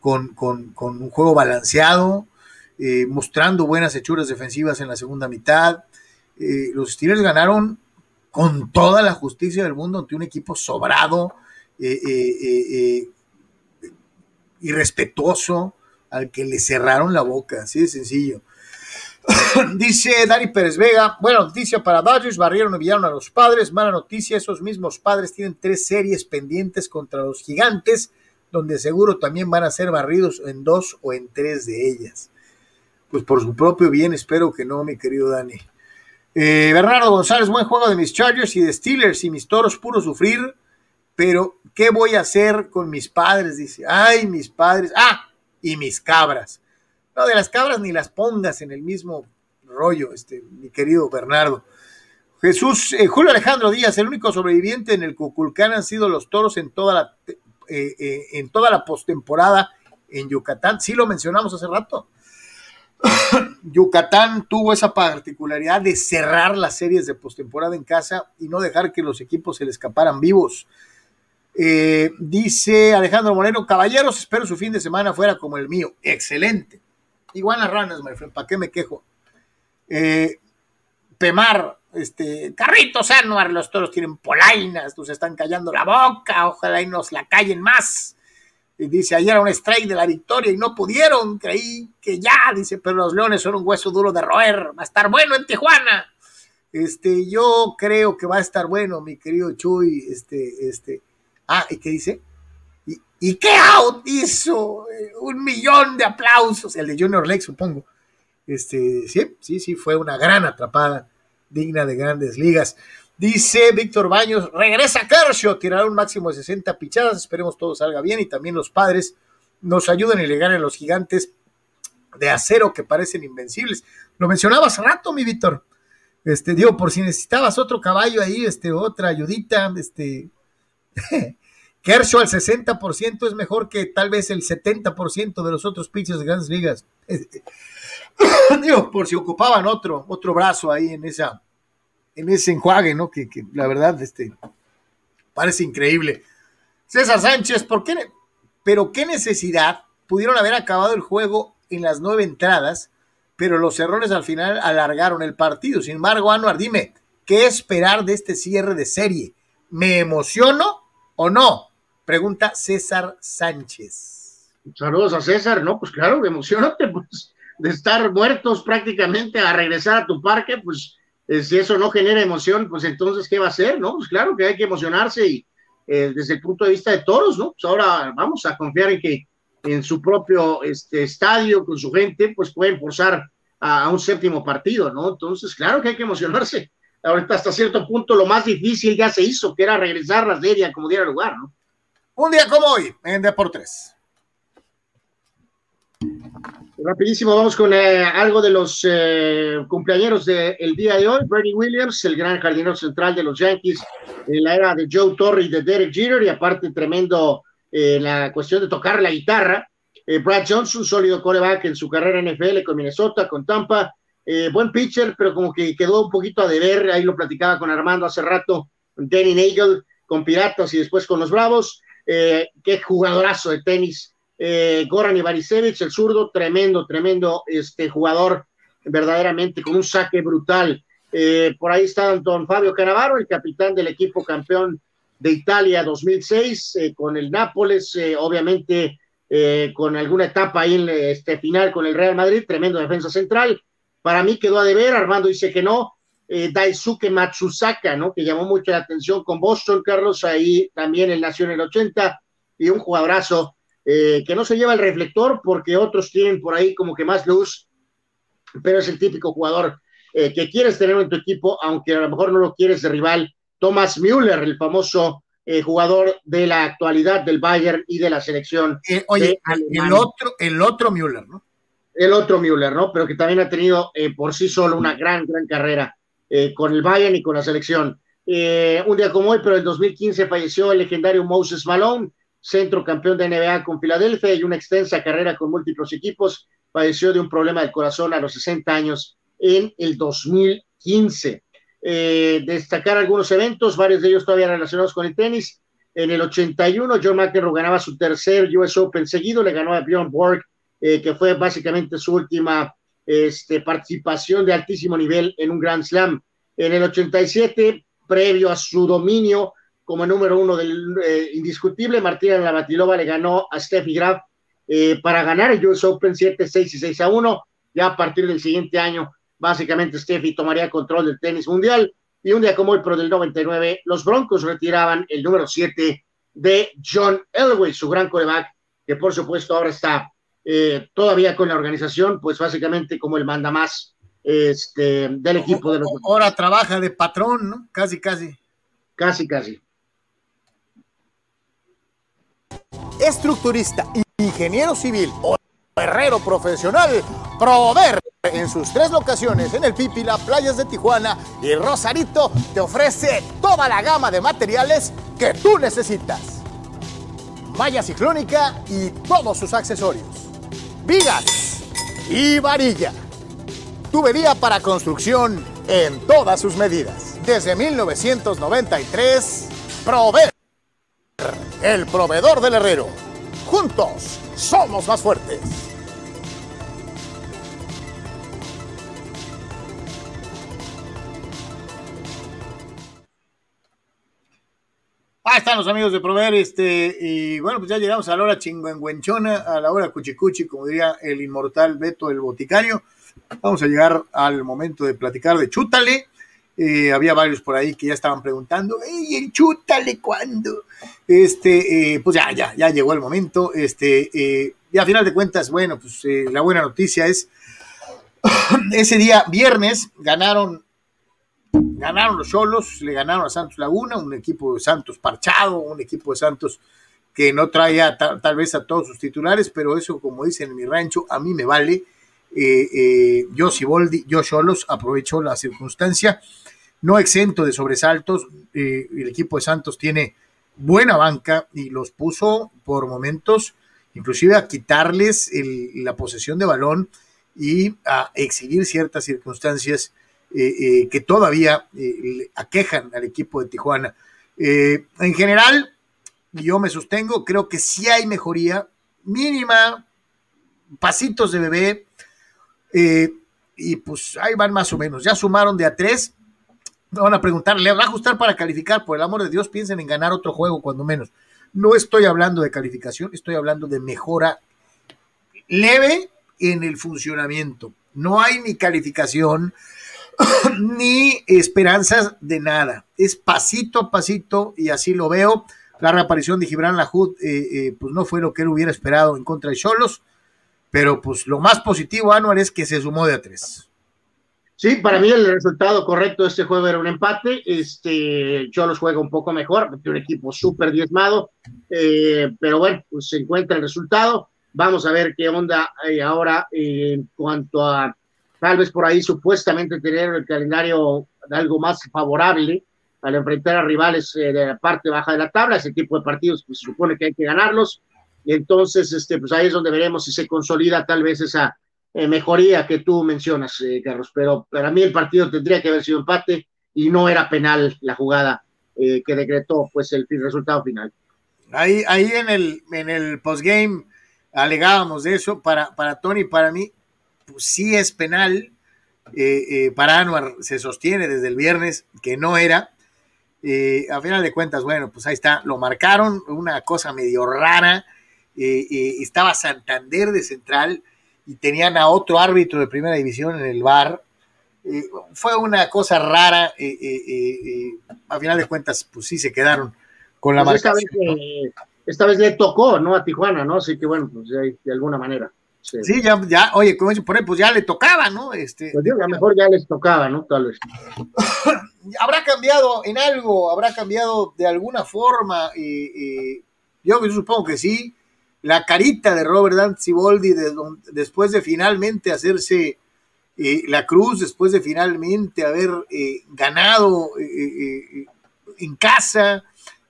con, con, con un juego balanceado, eh, mostrando buenas hechuras defensivas en la segunda mitad. Eh, los Steelers ganaron con toda la justicia del mundo ante un equipo sobrado, eh, irrespetuoso, al que le cerraron la boca, así de sencillo. [coughs] Dice Dani Pérez Vega, buena noticia para Dodgers, barrieron y enviaron a los padres, mala noticia, esos mismos padres tienen tres series pendientes contra los gigantes, donde seguro también van a ser barridos en dos o en tres de ellas. Pues por su propio bien, espero que no, mi querido Dani. Eh, Bernardo González, buen juego de mis Chargers y de Steelers y mis toros, puro sufrir, pero ¿qué voy a hacer con mis padres? Dice, ay, mis padres, ah, y mis cabras. No, de las cabras ni las pongas en el mismo rollo, este, mi querido Bernardo. Jesús, eh, Julio Alejandro Díaz, el único sobreviviente en el Cuculcán han sido los toros en toda la eh, eh, en toda la postemporada en Yucatán. Sí lo mencionamos hace rato. [coughs] Yucatán tuvo esa particularidad de cerrar las series de postemporada en casa y no dejar que los equipos se le escaparan vivos. Eh, dice Alejandro Moreno, caballeros, espero su fin de semana fuera como el mío. Excelente. Igual las ranas, my ¿para qué me quejo? Pemar, este, carritos Anuar, los toros tienen polainas, nos están callando la boca, ojalá y nos la callen más. Y dice, ayer era un strike de la victoria y no pudieron, creí que ya, dice, pero los leones son un hueso duro de roer, va a estar bueno en Tijuana. Este, yo creo que va a estar bueno, mi querido Chuy, este, este, ah, ¿y qué dice? ¿Y, y qué out hizo? Un millón de aplausos, el de Junior Lake, supongo. Este, sí, sí, sí, fue una gran atrapada digna de grandes ligas. Dice Víctor Baños, regresa Kershaw, tirará un máximo de 60 pichadas, esperemos todo salga bien y también los padres nos ayuden a llegar a los gigantes de acero que parecen invencibles. Lo mencionaba hace rato, mi Víctor. Este, digo, por si necesitabas otro caballo ahí, este, otra ayudita, este, [laughs] Kershaw al 60% es mejor que tal vez el 70% de los otros pitchers de grandes ligas. [coughs] digo, por si ocupaban otro, otro brazo ahí en esa, en ese enjuague, ¿no? Que, que, la verdad, este, parece increíble. César Sánchez, ¿por qué? Pero qué necesidad pudieron haber acabado el juego en las nueve entradas, pero los errores al final alargaron el partido. Sin embargo, Anuar, dime, ¿qué esperar de este cierre de serie? ¿Me emociono o no? Pregunta César Sánchez. Saludos a César, ¿no? Pues claro, emocionate, pues de estar muertos prácticamente a regresar a tu parque, pues eh, si eso no genera emoción, pues entonces, ¿qué va a ser? No, pues claro que hay que emocionarse y eh, desde el punto de vista de toros, ¿no? Pues ahora vamos a confiar en que en su propio este, estadio, con su gente, pues pueden forzar a, un séptimo partido, ¿no? Entonces, claro que hay que emocionarse. Ahorita hasta cierto punto lo más difícil ya se hizo, que era regresar la serie como diera lugar, ¿no? Un día como hoy, en Deportes. Rapidísimo, vamos con eh, algo de los eh, cumpleaños del día de hoy. Bernie Williams, el gran jardinero central de los Yankees en la era de Joe Torre y de Derek Jeter, y aparte tremendo eh, la cuestión de tocar la guitarra. Eh, Brad Johnson, sólido coreback en su carrera en NFL con Minnesota, con Tampa. buen pitcher, pero como que quedó un poquito a deber. Ahí lo platicaba con Armando hace rato. Danny Nagel con Piratas y después con los Bravos. Qué jugadorazo de tenis eh, Goran Ivarisevic, el zurdo, tremendo, tremendo este jugador, verdaderamente con un saque brutal. Eh, por ahí está Don Fabio Canavaro, el capitán del equipo campeón de Italia 2006, eh, con el Nápoles, eh, obviamente con alguna etapa ahí en este final con el Real Madrid, tremendo defensa central. Para mí quedó a deber, Armando dice que no. Daisuke Matsusaka, ¿no? Que llamó mucho la atención con Boston, Carlos, ahí también él nació en el 80 y un jugadorazo eh, que no se lleva el reflector porque otros tienen por ahí como que más luz, pero es el típico jugador eh, que quieres tener en tu equipo, aunque a lo mejor no lo quieres de rival. Thomas Müller, el famoso eh, jugador de la actualidad del Bayern y de la selección. oye, el otro, el otro Müller, ¿no? El otro Müller, ¿no? Pero que también ha tenido por sí solo una gran, gran carrera con el Bayern y con la selección. un día como hoy, pero en 2015 falleció el legendario Moses Malone, centro campeón de NBA con Filadelfia y una extensa carrera con múltiples equipos. Padeció de un problema del corazón a los 60 años en el 2015. Eh, destacar algunos eventos, varios de ellos todavía relacionados con el tenis. En el 81, John McEnroe ganaba su tercer US Open seguido, le ganó a Bjorn Borg, eh, que fue básicamente su última este, participación de altísimo nivel en un Grand Slam. En el 87, previo a su dominio como número uno del eh, indiscutible. Martina Navratilova le ganó a Steffi Graf eh, para ganar el US Open 7, 6 y 6 a 1. Ya a partir del siguiente año, básicamente Steffi tomaría control del tenis mundial. Y un día como el Pro del 99, los Broncos retiraban el número 7 de John Elway, su gran coreback, que por supuesto ahora está eh, todavía con la organización, pues básicamente como el manda más este, del equipo de los. Ahora trabaja de patrón, ¿no? Casi, casi. Casi, casi. estructurista, ingeniero civil o herrero profesional, Prover en sus tres locaciones en el Pípila, Playas de Tijuana y Rosarito te ofrece toda la gama de materiales que tú necesitas. Malla ciclónica y todos sus accesorios. Vigas y varilla. Tubería para construcción en todas sus medidas. Desde 1993, Prover el proveedor del herrero. Juntos somos más fuertes. Están los amigos de Prover, este, y bueno, pues ya llegamos a la hora chingüengüenchona, a la hora cuchicuchi, como diría el inmortal Beto el Boticario. Vamos a llegar al momento de platicar de Chútale, eh, había varios por ahí que ya estaban preguntando, ¡Ey, el chútale cuándo! Este, eh, pues ya, ya, ya llegó el momento. Este, eh, y a final de cuentas, bueno, pues la buena noticia es, [clears throat] ese día, viernes, ganaron, ganaron los Cholos, le ganaron a Santos Laguna, un equipo de Santos parchado, un equipo de Santos que no traía tal vez a todos sus titulares, pero eso, como dicen en mi rancho, a mí me vale. yo Siboldi, yo Cholos, aprovecho la circunstancia no exento de sobresaltos. Eh, el equipo de Santos tiene buena banca y los puso por momentos, inclusive a quitarles la posesión de balón y a exhibir ciertas circunstancias eh, eh, que todavía aquejan al equipo de Tijuana. en general, yo me sostengo, creo que sí hay mejoría mínima, pasitos de bebé, y pues ahí van más o menos. Ya sumaron de a tres, van a preguntar, ¿le va a ajustar para calificar? Por el amor de Dios, piensen en ganar otro juego, cuando menos. No estoy hablando de calificación, estoy hablando de mejora leve en el funcionamiento. No hay ni calificación [coughs] ni esperanzas de nada. Es pasito a pasito y así lo veo. La reaparición de Gibran Lahoud, eh, eh, pues no fue lo que él hubiera esperado en contra de Cholos, pero pues lo más positivo, Anuar, es que se sumó de a tres. Sí, para mí el resultado correcto de este juego era un empate. Este, los juega un poco mejor, un equipo súper diezmado, eh, pero bueno, pues se encuentra el resultado. Vamos a ver qué onda eh, ahora en cuanto a tal vez por ahí supuestamente tener el calendario algo más favorable al enfrentar a rivales eh, de la parte baja de la tabla. Ese tipo de partidos pues, se supone que hay que ganarlos. Y entonces, este, pues ahí es donde veremos si se consolida tal vez esa eh, mejoría que tú mencionas, eh, Carlos. Pero para mí el partido tendría que haber sido empate y no era penal la jugada eh, que decretó pues el, resultado final. Ahí, ahí en el, en el postgame alegábamos de eso. Para, para Tony, para mí, pues sí es penal. para Anuar se sostiene desde el viernes que no era. a final de cuentas, bueno, pues ahí está, lo marcaron, una cosa medio rara. estaba Santander de central, y tenían a otro árbitro de primera división en el bar. Eh, fue una cosa rara. Eh, eh, a final de cuentas, pues sí se quedaron con la pues esta vez, le tocó, ¿no? A Tijuana, ¿no? Así que bueno, pues de, alguna manera. Sí, ya, ya, oye, como por ahí, pues ya le tocaba, ¿no? Este, pues a lo mejor ya les tocaba, ¿no? Tal vez. [coughs] habrá cambiado en algo, habrá cambiado de alguna forma. yo supongo que sí la carita de Robert Danziboldi de, después de finalmente hacerse eh, la cruz, después de finalmente haber eh, ganado eh, en casa,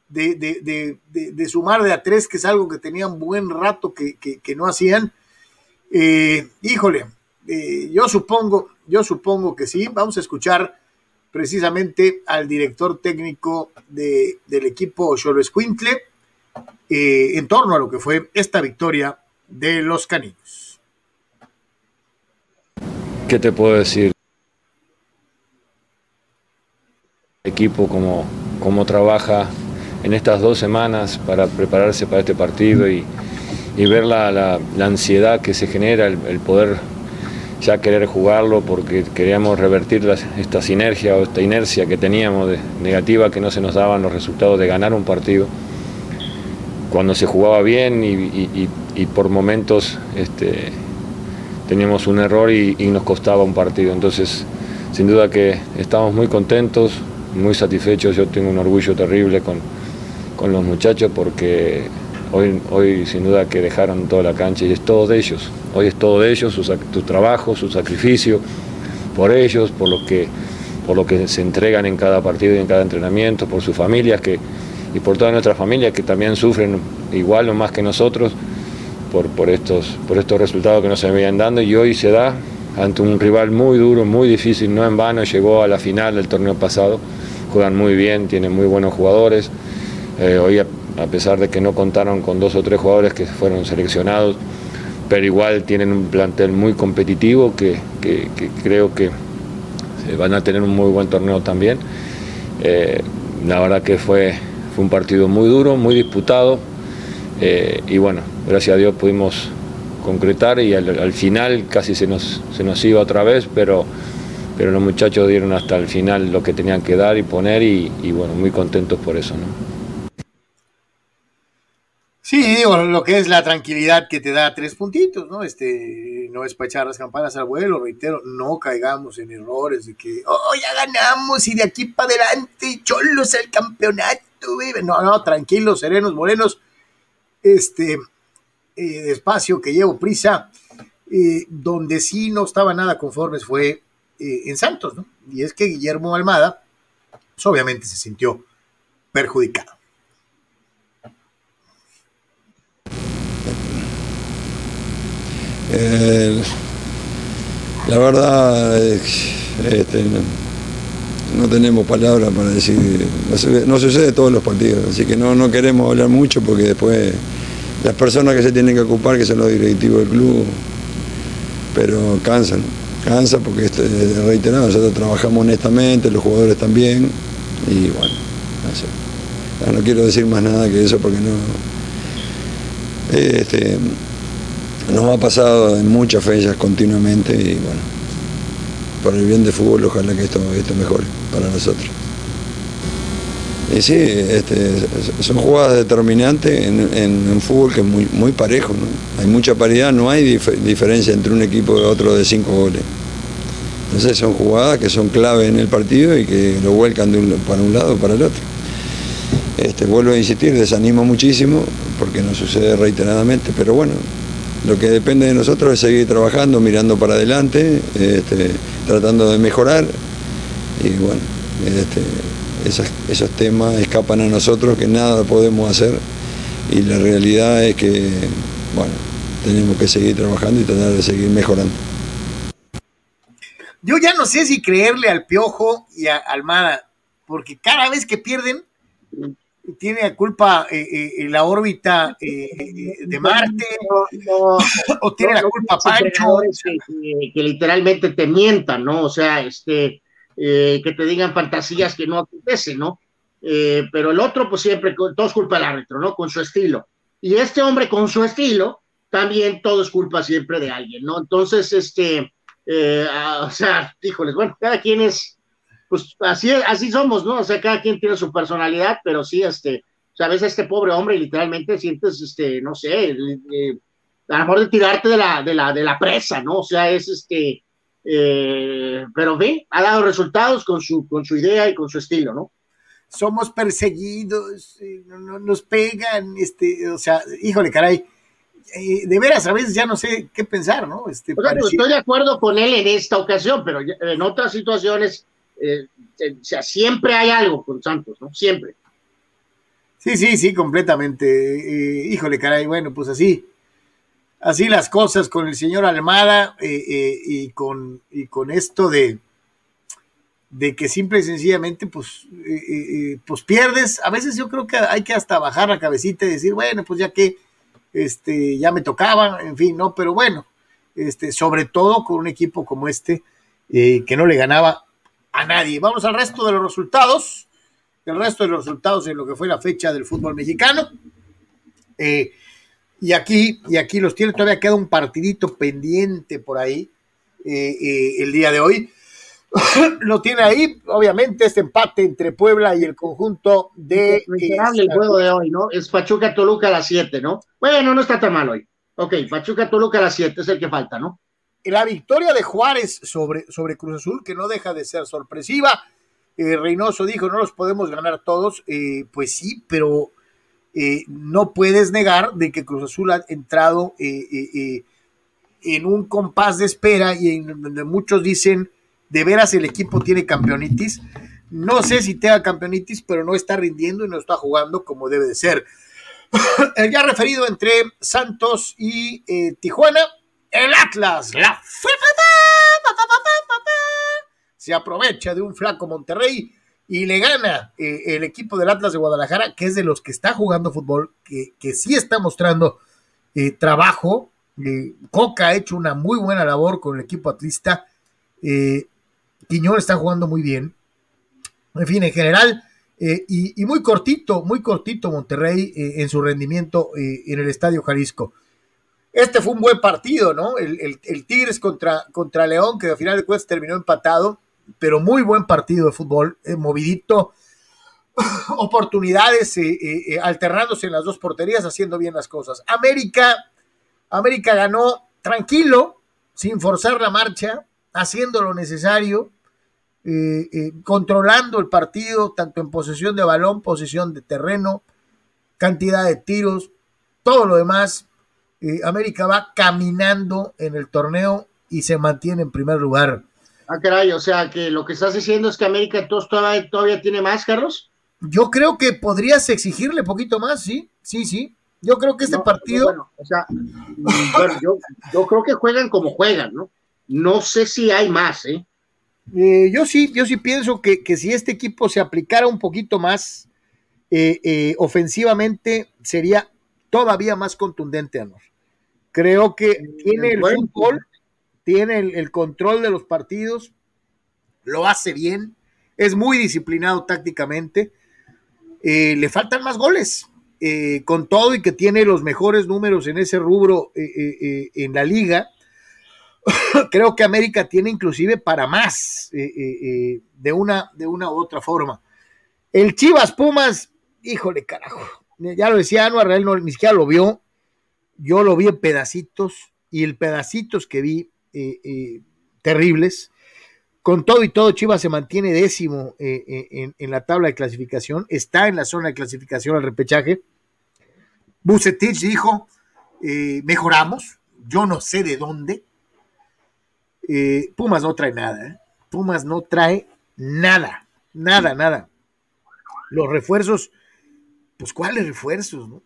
de, sumar de a tres, que es algo que tenían buen rato que, no hacían. Híjole, yo supongo, yo supongo que sí. Vamos a escuchar precisamente al director técnico del equipo Cholo Escuintle eh, en torno a lo que fue esta victoria de los caninos. ¿Qué te puedo decir? equipo como, como trabaja en estas dos semanas para prepararse para este partido y, ver la, ansiedad que se genera, el, poder ya querer jugarlo porque queríamos revertir esta sinergia o esta inercia que teníamos negativa que no se nos daban los resultados de ganar un partido cuando se jugaba bien y, por momentos este, teníamos un error y, nos costaba un partido. Entonces, sin duda que estamos muy contentos, muy satisfechos. Yo tengo un orgullo terrible con, los muchachos porque hoy, hoy sin duda que dejaron toda la cancha y es todo de ellos. Hoy es todo de ellos, su, trabajo, su sacrificio, por ellos, por lo que por lo que se entregan en cada partido y en cada entrenamiento, por sus familias que y por toda nuestra familia que también sufren igual o más que nosotros por, por, estos, por estos resultados que nos se venían dando y hoy se da ante un rival muy duro, muy difícil, no en vano, llegó a la final del torneo pasado, juegan muy bien, tienen muy buenos jugadores, eh, hoy a, pesar de que no contaron con dos o tres jugadores que fueron seleccionados, pero igual tienen un plantel muy competitivo que, creo que van a tener un muy buen torneo también. Eh, la verdad que fue fue un partido muy duro, muy disputado eh, y bueno, gracias a Dios pudimos concretar y al, final casi se nos, se nos iba otra vez, pero, pero los muchachos dieron hasta el final lo que tenían que dar y poner y, bueno, muy contentos por eso. ¿no? Sí, digo, lo que es la tranquilidad que te da tres puntitos, ¿no? Este, no es para echar las campanas al vuelo, reitero, no caigamos en errores de que, oh, ya ganamos y de aquí para adelante, cholos el campeonato no, no, tranquilos, serenos, morenos, este, eh, despacio, que llevo prisa. Eh, donde sí no estaba nada conformes fue eh, en Santos, ¿no? Y es que Guillermo Almada, pues, obviamente se sintió perjudicado. La verdad, este, no tenemos palabras para decir, no, sucede todos los partidos, así que no, no queremos hablar mucho porque después las personas que se tienen que ocupar, que son los directivos del club, pero cansan, cansa porque reiterado, nosotros trabajamos honestamente, los jugadores también, y bueno, no, no quiero decir más nada que eso porque no... Este, nos ha pasado en muchas fechas continuamente y bueno, por el bien de fútbol, ojalá que esto, esto mejore para nosotros. Y sí, este, son jugadas determinantes en, un fútbol que es muy, muy parejo. ¿no? Hay mucha paridad, no hay diferencia entre un equipo y otro de cinco goles. Entonces son jugadas que son clave en el partido y que lo vuelcan de para un lado o para el otro. Este, vuelvo a insistir, desanima muchísimo porque no sucede reiteradamente, pero bueno, lo que depende de nosotros es seguir trabajando, mirando para adelante, este, tratando de mejorar y bueno, este, esos, temas escapan a nosotros que nada podemos hacer y la realidad es que, bueno, tenemos que seguir trabajando y tratar de seguir mejorando. Yo ya no sé si creerle al Piojo y a Almada, porque cada vez que pierden, tiene culpa eh, eh, la órbita eh, de Marte, o tiene la culpa Pancho. Que, que, literalmente te mientan, ¿no? O sea, este, que te digan fantasías que no acontecen, ¿no? Pero el otro, pues siempre, todo es culpa del árbitro, ¿no? Con su estilo. Y este hombre, con su estilo, también todo es culpa siempre de alguien, ¿no? Entonces, este, ah, o sea, híjoles, bueno, cada quien es, pues así, así somos, ¿no? O sea, cada quien tiene su personalidad, pero sí, este, sabes, este pobre hombre literalmente sientes, este, no sé, a lo mejor de tirarte de la, de la, de la presa, ¿no? O sea, es este, eh, pero ve, ha dado resultados con su, con su idea y con su estilo, ¿no? Somos perseguidos, eh, no, nos pegan, este, o sea, híjole, caray. Eh, de veras, a veces ya no sé qué pensar, ¿no? Este, estoy de acuerdo con él en esta ocasión, pero en otras situaciones, o sea, siempre hay algo con Santos, ¿no? Siempre. Sí, sí, sí, completamente. híjole, caray, bueno, pues así así las cosas con el señor Almada eh, eh, y, con, y con esto de, de que simple y sencillamente pues, eh, pues pierdes. A veces yo creo que hay que hasta bajar la cabecita y decir, bueno, pues ya que este, ya me tocaba, en fin, ¿no? Pero bueno, este, sobre todo con un equipo como este que no le ganaba a nadie. Vamos al resto de los resultados. El resto de los resultados en lo que fue la fecha del fútbol mexicano. Eh, y aquí, y aquí los tiene, todavía queda un partidito pendiente por ahí eh, eh, el día de hoy. [coughs] Lo tiene ahí, obviamente, este empate entre Puebla y el conjunto de. el juego de hoy, ¿no? Es Pachuca Toluca a las 7, ¿no? Bueno, no está tan mal hoy. Ok, Pachuca Toluca a las 7 es el que falta, ¿no? La victoria de Juárez sobre, sobre Cruz Azul, que no deja de ser sorpresiva. Eh, Reynoso dijo: no los podemos ganar todos. pues sí, pero eh, no puedes negar de que Cruz Azul ha entrado eh, eh, en un compás de espera y en donde muchos dicen, de veras el equipo tiene campeonitis. No sé si tenga campeonitis, pero no está rindiendo y no está jugando como debe de ser. el [coughs] ya referido entre Santos y Tijuana, el Atlas, la se aprovecha de un flaco Monterrey y le gana eh, el equipo del Atlas de Guadalajara, que es de los que está jugando fútbol, que, que sí está mostrando eh, trabajo. Eh, Coca ha hecho una muy buena labor con el equipo atlista. Quiñón está jugando muy bien. En fin, en general, y, muy cortito, muy cortito Monterrey en su rendimiento en el Estadio Jalisco. Este fue un buen partido, ¿no? El, Tigres contra, contra León, que al final de cuentas terminó empatado pero muy buen partido de fútbol, eh, movidito, [sighs] oportunidades, eh, eh, alternándose en las dos porterías, haciendo bien las cosas. América, América ganó tranquilo, sin forzar la marcha, haciendo lo necesario, controlando el partido, tanto en posesión de balón, posesión de terreno, cantidad de tiros, todo lo demás. América va caminando en el torneo y se mantiene en primer lugar. Ah, caray, o sea que lo que estás diciendo es que América todavía, todavía tiene más, Carlos. Yo creo que podrías exigirle poquito más, sí, sí, sí. Yo creo que este partido. Bueno, o sea, bueno, yo, creo que juegan como juegan, ¿no? No sé si hay más, ¿eh? eh yo sí, yo sí pienso que, si este equipo se aplicara un poquito más eh, eh, ofensivamente, sería todavía más contundente, Anor. Creo que tiene el fútbol tiene el, control de los partidos, lo hace bien, es muy disciplinado tácticamente, eh, le faltan más goles, eh, con todo y que tiene los mejores números en ese rubro eh, en la liga. [coughs] Creo que América tiene inclusive para más de, una, de una u otra forma. El Chivas Pumas, híjole, carajo. Ya lo decía Anuar, él no, ni siquiera lo vio. Yo lo vi en pedacitos y el pedacitos que vi eh, eh, terribles. Con todo y todo, Chivas se mantiene décimo eh, en, en, la tabla de clasificación. Está en la zona de clasificación al repechaje. Bucetich dijo, mejoramos. Yo no sé de dónde. Pumas no trae nada. Pumas no trae nada. Nada, nada. Los refuerzos, pues ¿cuáles refuerzos? No?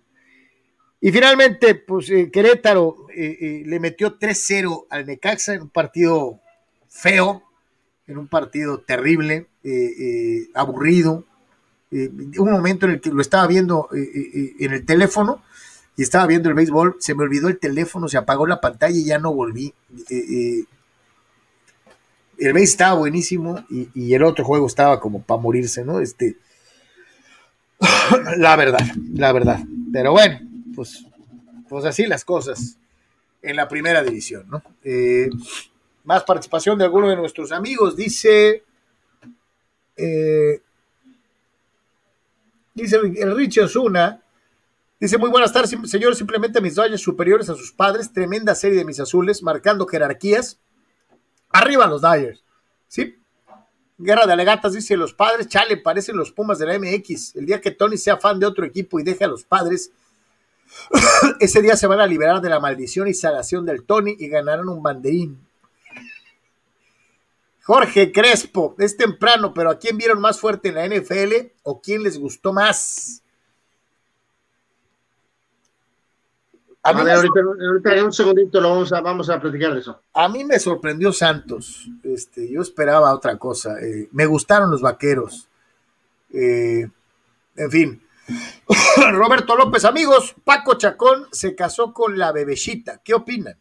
Y finalmente, pues eh, Querétaro eh, eh, le metió 3-0 al Necaxa en un partido feo, en un partido terrible, aburrido. un momento en el que lo estaba viendo en el teléfono y estaba viendo el béisbol, se me olvidó el teléfono, se apagó la pantalla y ya no volví. el béisbol estaba buenísimo y, el otro juego estaba como para morirse, ¿no? Este, [sighs] la verdad, la verdad. Pero bueno, pues, pues así las cosas en la primera división, ¿no? Eh, más participación de alguno de nuestros amigos, dice, eh, dice el Richie dice muy buenas tardes, señores, simplemente mis Dodgers superiores a sus padres, tremenda serie de mis azules, marcando jerarquías, arriba los Dodgers, ¿sí? Guerra de alegatas, dice los padres, chale, parecen los Pumas de la MX, el día que Tony sea fan de otro equipo y deje a los padres, [coughs] ese día se van a liberar de la maldición y salación del Tony y ganarán un banderín. Jorge Crespo, es temprano, pero ¿a quién vieron más fuerte en la NFL o quién les gustó más? A, a ver, ahorita, ahorita, en un segundito lo vamos a, vamos a platicar de eso. A mí me sorprendió Santos. Este, yo esperaba otra cosa. Eh, me gustaron los vaqueros. Eh, en fin, [laughs] Roberto López, amigos, Paco Chacón se casó con la bebecita. ¿Qué opinan?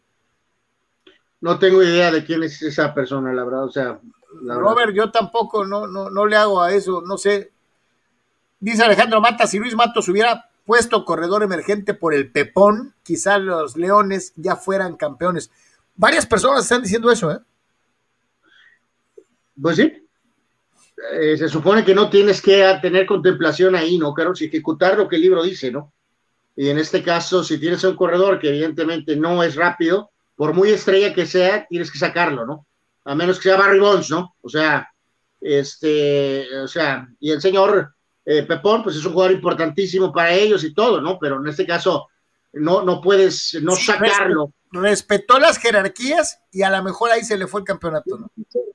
No tengo idea de quién es esa persona, la verdad. O sea, la Robert, verdad. yo tampoco no, no, no le hago a eso, no sé. Dice Alejandro Mata, si Luis Matos hubiera puesto corredor emergente por el Pepón, quizás los Leones ya fueran campeones. Varias personas están diciendo eso, ¿eh? Pues sí, eh, se supone que no tienes que tener contemplación ahí, ¿no, Carlos? Ejecutar lo que el libro dice, ¿no? Y en este caso, si tienes un corredor que evidentemente no es rápido, por muy estrella que sea, tienes que sacarlo, ¿no? A menos que sea Barry Bonds, ¿no? O sea, este, o sea, y el señor eh, Pepón, pues es un jugador importantísimo para ellos y todo, ¿no? Pero en este caso, no, no puedes no sacarlo. Respetó las jerarquías y a lo mejor ahí se le fue el campeonato, ¿no?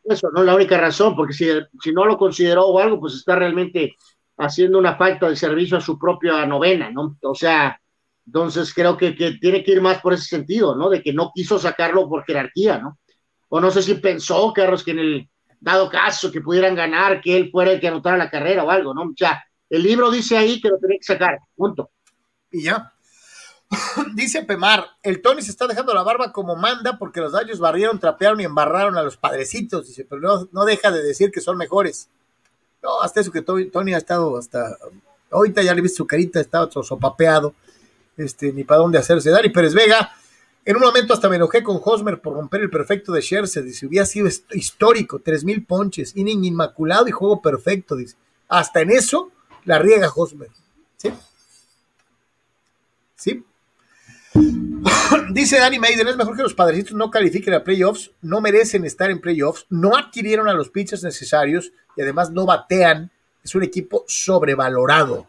Eso no es la única razón, porque si, si no lo consideró o algo, pues está realmente haciendo una falta de servicio a su propia novena, ¿no? O sea, entonces creo que, que, tiene que ir más por ese sentido, ¿no? De que no quiso sacarlo por jerarquía, ¿no? O no sé si pensó, Carlos, que en el dado caso que pudieran ganar, que él fuera el que anotara la carrera o algo, ¿no? Sea, el libro dice ahí que lo tenía que sacar, punto. Y ya. [laughs] Dice Pemar, el Tony se está dejando la barba como manda porque los daños barrieron, trapearon y embarraron a los padrecitos. Dice, pero no, no deja de decir que son mejores. No, hasta eso que Tony, ha estado hasta. Ahorita ya le viste su carita, estaba sopapeado. Este, ni para dónde hacerse. Dani Pérez Vega, en un momento hasta me enojé con Hosmer por romper el perfecto de Scherzer. Dice, hubiera sido histórico, tres mil ponches, inning inmaculado y juego perfecto. Dice, hasta en eso la riega Hosmer. ¿Sí? ¿Sí? [coughs] Dice Danny Maiden, es mejor que los padrecitos no califiquen a playoffs, no merecen estar en playoffs, no adquirieron a los pitchers necesarios y además no batean. Es un equipo sobrevalorado.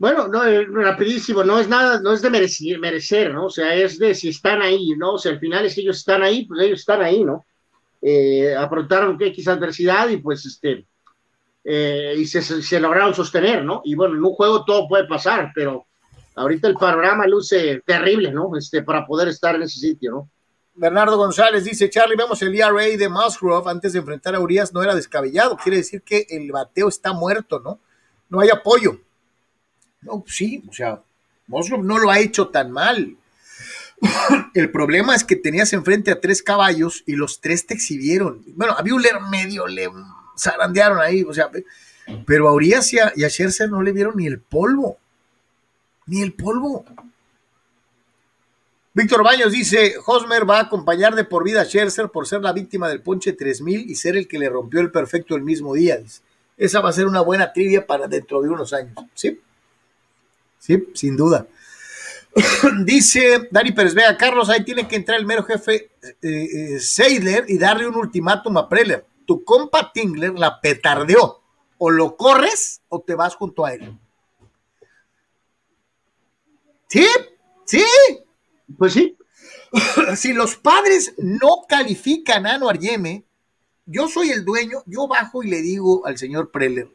Bueno, no, eh, rapidísimo, no es nada, no es de merecer, merecer, ¿no? O sea, es de si están ahí, ¿no? O sea, al final es que ellos están ahí, pues ellos están ahí, ¿no? Eh, afrontaron X adversidad y pues este, eh, y se, se lograron sostener, ¿no? Y bueno, en un juego todo puede pasar, pero ahorita el panorama luce terrible, ¿no? Este, para poder estar en ese sitio, ¿no? Bernardo González dice, Charlie, vemos el ERA de Musgrove antes de enfrentar a Urias, no era descabellado, quiere decir que el bateo está muerto, ¿no? No hay apoyo. No, sí, o sea, Musgrove no lo ha hecho tan mal. [coughs] el problema es que tenías enfrente a tres caballos y los tres te exhibieron. Bueno, a Buehler medio le zarandearon ahí, o sea, pero a Urias y a, Scherzer no le vieron ni el polvo ni el polvo. Víctor Baños dice, Hosmer va a acompañar de por vida a Scherzer por ser la víctima del ponche 3000 y ser el que le rompió el perfecto el mismo día. Esa va a ser una buena trivia para dentro de unos años. Sí, sí, sin duda. [coughs] Dice Dani Pérez Vega, Carlos, ahí tiene que entrar el mero jefe eh, eh, Seidler y darle un ultimátum a Preller. Tu compa Tingler la petardeó. O lo corres o te vas junto a él. Sí, sí. Pues sí. [coughs] si los padres no califican a Anuar Yeme, yo soy el dueño, yo bajo y le digo al señor Preller,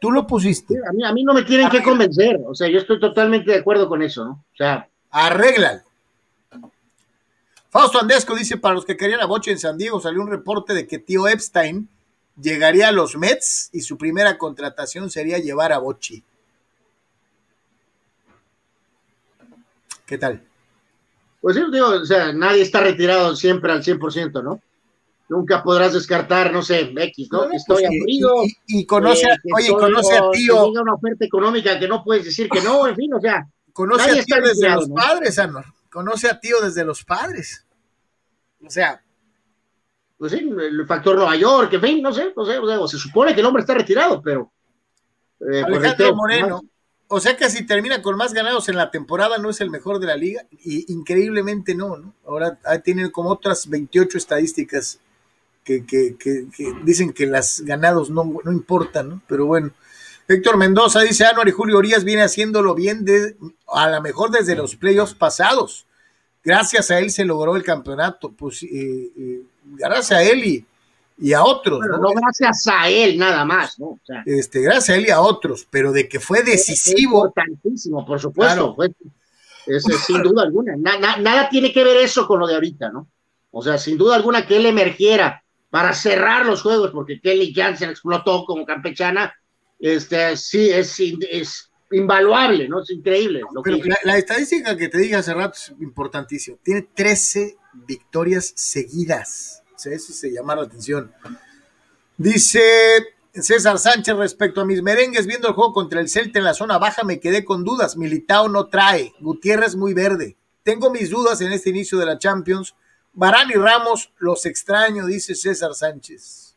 tú lo pusiste. A mí, a mí no me tienen que convencer, o sea, yo estoy totalmente de acuerdo con eso, ¿no? O sea, arréglalo. Fausto Andesco dice, para los que querían a Boche en San Diego, salió un reporte de que tío Epstein llegaría a los Mets y su primera contratación sería llevar a Bochi. ¿Qué tal? Pues sí, digo, o sea, nadie está retirado siempre al 100%, ¿no? Nunca podrás descartar, no sé, X, ¿no? Bueno, Estoy pues, aburrido. Y, y conoce, eh, oye, estoy- conoce a tío, que tenga una oferta económica que no puedes decir que no, en fin, o sea, conoce nadie a tío desde los ¿no? padres, Anor. Conoce a tío desde los padres. O sea, pues sí, el factor Nueva York, en fin, no sé, no sé, o sea, se supone que el hombre está retirado, pero. eh, pues, Alejandro reitero, Moreno. ¿no? O sea que si termina con más ganados en la temporada, no es el mejor de la liga. Y increíblemente no, ¿no? Ahora ah, tienen como otras 28 estadísticas que, que- que- que dicen que las ganados no, no importan, ¿no? Pero bueno. Héctor Mendoza dice, Anuar y Julio Urias viene haciéndolo bien de, a lo mejor desde los playoffs pasados. Gracias a él se logró el campeonato. Pues eh, eh, gracias a él y, y a otros, Bueno, ¿no? no gracias a él nada más, ¿no? O sea, Este, gracias a él y a otros, pero de que fue decisivo. importantísimo, por supuesto. Claro. fue- es, es sin duda alguna. Na- na- nada tiene que ver eso con lo de ahorita, ¿no? O sea, sin duda alguna que él emergiera para cerrar los juegos, porque Kelly Jansen explotó como campechana, este, sí, es, es invaluable, ¿no? Es increíble. Lo que Pero la, la estadística que te dije hace rato es importantísimo. Tiene 13 victorias seguidas. O sea, eso se llama la atención. Dice César Sánchez respecto a mis merengues, viendo el juego contra el Celta en la zona baja, me quedé con dudas. Militao no trae. Gutiérrez muy verde. Tengo mis dudas en este inicio de la Champions. Barán y Ramos los extraño, dice César Sánchez.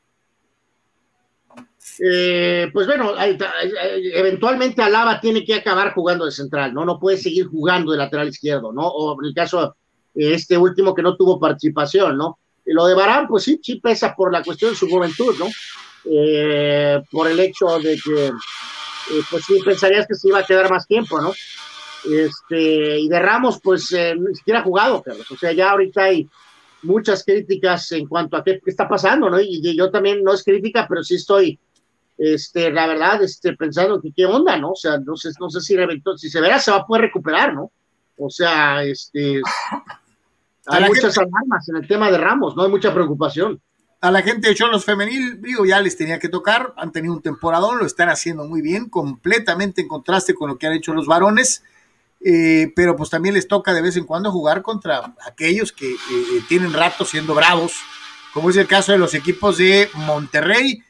Eh, pues bueno, está, eh, eventualmente Alaba tiene que acabar jugando de central, ¿no? No puede seguir jugando de lateral izquierdo, ¿no? O en el caso eh, este último que no tuvo participación, ¿no? Y lo de Barán, pues sí, sí pesa por la cuestión de su juventud, ¿no? Eh, por el hecho de que, eh, pues sí, pensarías que se iba a quedar más tiempo, ¿no? Este, y de Ramos, pues eh, ni siquiera ha jugado, Carlos. O sea, ya ahorita hay muchas críticas en cuanto a qué, qué está pasando, ¿no? Y, y yo también no es crítica, pero sí estoy este, la verdad, este, pensando que qué onda, ¿no? O sea, no sé, no sé si reventó, si se verá, se va a poder recuperar, ¿no? O sea, este, [laughs] hay muchas alarmas en el tema de Ramos, ¿no? Hay mucha preocupación. A la gente de Cholos Femenil, digo, ya les tenía que tocar, han tenido un temporadón, lo están haciendo muy bien, completamente en contraste con lo que han hecho los varones, eh, pero pues también les toca de vez en cuando jugar contra aquellos que eh, tienen rato siendo bravos, como es el caso de los equipos de Monterrey,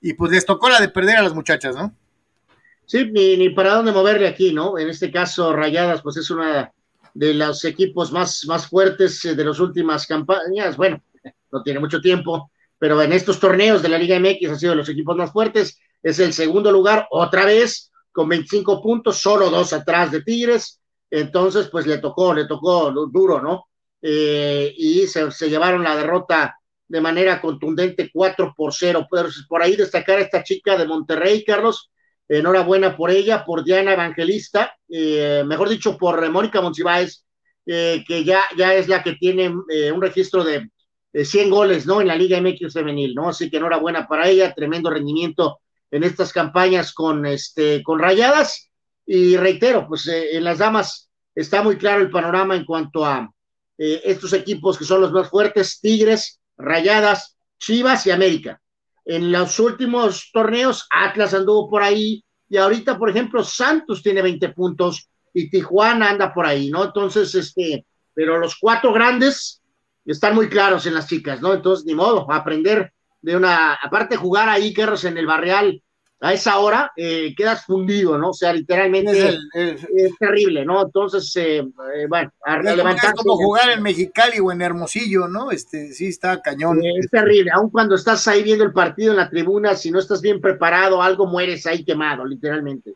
y pues les tocó la de perder a las muchachas, ¿no? Sí, ni, para dónde moverle aquí, ¿no? En este caso, Rayadas, pues es una de los equipos más, más fuertes eh, de las últimas campañas. Bueno, no tiene mucho tiempo, pero en estos torneos de la Liga MX ha sido los equipos más fuertes. Es el segundo lugar, otra vez, con 25 puntos, solo dos atrás de Tigres. Entonces, pues le tocó, le tocó duro, ¿no? Eh, y se, llevaron la derrota de manera contundente, 4 por 0. Pero por ahí destacar a esta chica de Monterrey, Carlos, enhorabuena por ella, por Diana Evangelista, eh, mejor dicho, por eh, Mónica Monsiváis, eh, que ya, ya es la que tiene eh, un registro de, de 100 goles, ¿no? En la Liga MX femenil, ¿no? Así que enhorabuena para ella, tremendo rendimiento en estas campañas con, este, con rayadas. Y reitero, pues eh, en las damas está muy claro el panorama en cuanto a eh, estos equipos que son los más fuertes, Tigres, Rayadas, Chivas y América. En los últimos torneos, Atlas anduvo por ahí y ahorita, por ejemplo, Santos tiene 20 puntos y Tijuana anda por ahí, ¿no? Entonces, este, pero los cuatro grandes están muy claros en las chicas, ¿no? Entonces, ni modo, aprender de una, aparte jugar ahí, Carlos, en el Barreal, a esa hora, eh, quedas fundido, ¿no? O sea, literalmente es, terrible, ¿no? Entonces, eh, eh, bueno, a levantar. Es como jugar en Mexicali o en Hermosillo, ¿no? Este, sí, está cañón. es terrible, aun cuando estás ahí viendo el partido en la tribuna, si no estás bien preparado, algo mueres ahí quemado, literalmente.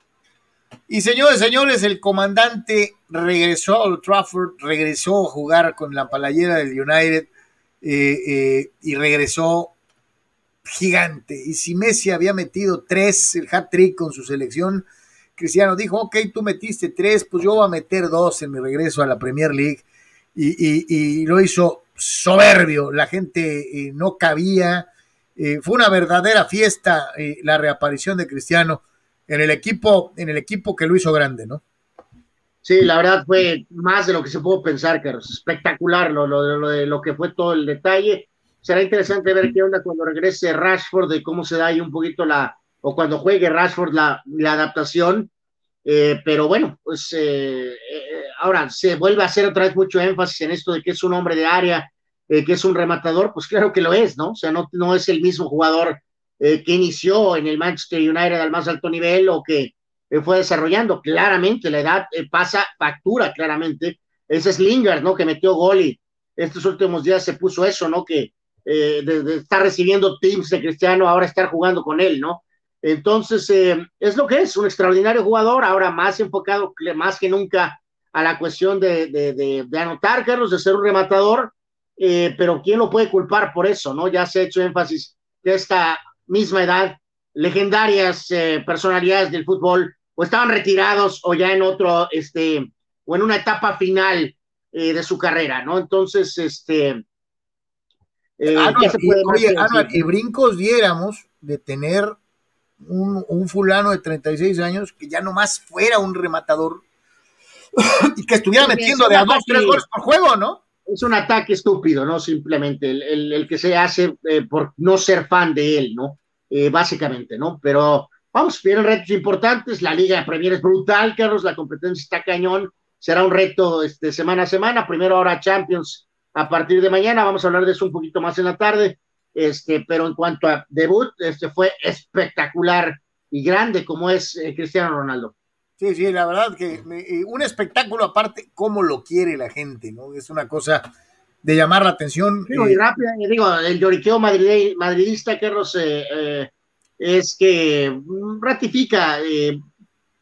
Y señores, señores, el comandante regresó a Trafford, regresó a jugar con la palayera del United y regresó gigante. Y si Messi había metido tres, el hat-trick con su selección, Cristiano dijo, ok, tú metiste tres, pues yo voy a meter dos en mi regreso a la Premier League. Y, lo hizo soberbio, la gente eh, no cabía. Eh, fue una verdadera fiesta eh, la reaparición de Cristiano en el equipo, en el equipo que lo hizo grande, ¿no? Sí, la verdad fue más de lo que se pudo pensar, Carlos. Espectacular lo, lo, de lo que fue todo el detalle será interesante ver qué onda cuando regrese Rashford, de cómo se da ahí un poquito la, o cuando juegue Rashford la, adaptación. Eh, pero bueno, pues eh, eh, ahora se vuelve a hacer otra vez mucho énfasis en esto de que es un hombre de área, que es un rematador, pues claro que lo es, ¿no? O sea, no, no es el mismo jugador que inició en el Manchester United al más alto nivel o que fue desarrollando. Claramente la edad pasa factura, claramente. Ese es Lingard, ¿no? Que metió gol y estos últimos días se puso eso, ¿no? Que, eh, de, estar recibiendo teams de Cristiano, ahora estar jugando con él, ¿no? Entonces, eh, es lo que es, un extraordinario jugador, ahora más enfocado más que nunca a la cuestión de, de, anotar, Carlos, de ser un rematador, eh, pero ¿quién lo puede culpar por eso, no? Ya se ha hecho énfasis de esta misma edad, legendarias personalidades del fútbol, o estaban retirados o ya en otro, este, o en una etapa final de su carrera, ¿no? Entonces, este, eh, y, brincos diéramos de tener un, fulano de 36 años que ya nomás fuera un rematador [coughs] y que estuviera metiendo de a dos, tres goles por juego, ¿no? Es un ataque estúpido, ¿no? Simplemente el, que se hace eh, por no ser fan de él, ¿no? Eh, básicamente, ¿no? Pero vamos, vienen retos importantes, la Liga de Premier es brutal, Carlos, la competencia está cañón, será un reto este, semana a semana, primero ahora Champions a partir de mañana. Vamos a hablar de eso un poquito más en la tarde. Este, pero en cuanto a debut, este fue espectacular y grande como es eh, Cristiano Ronaldo. Sí, sí, la verdad que un espectáculo aparte, cómo lo quiere la gente, ¿no? Es una cosa de llamar la atención. Digo, y eh, rápido, digo, el lloriqueo madridista, Carlos, eh, es que mm, ratifica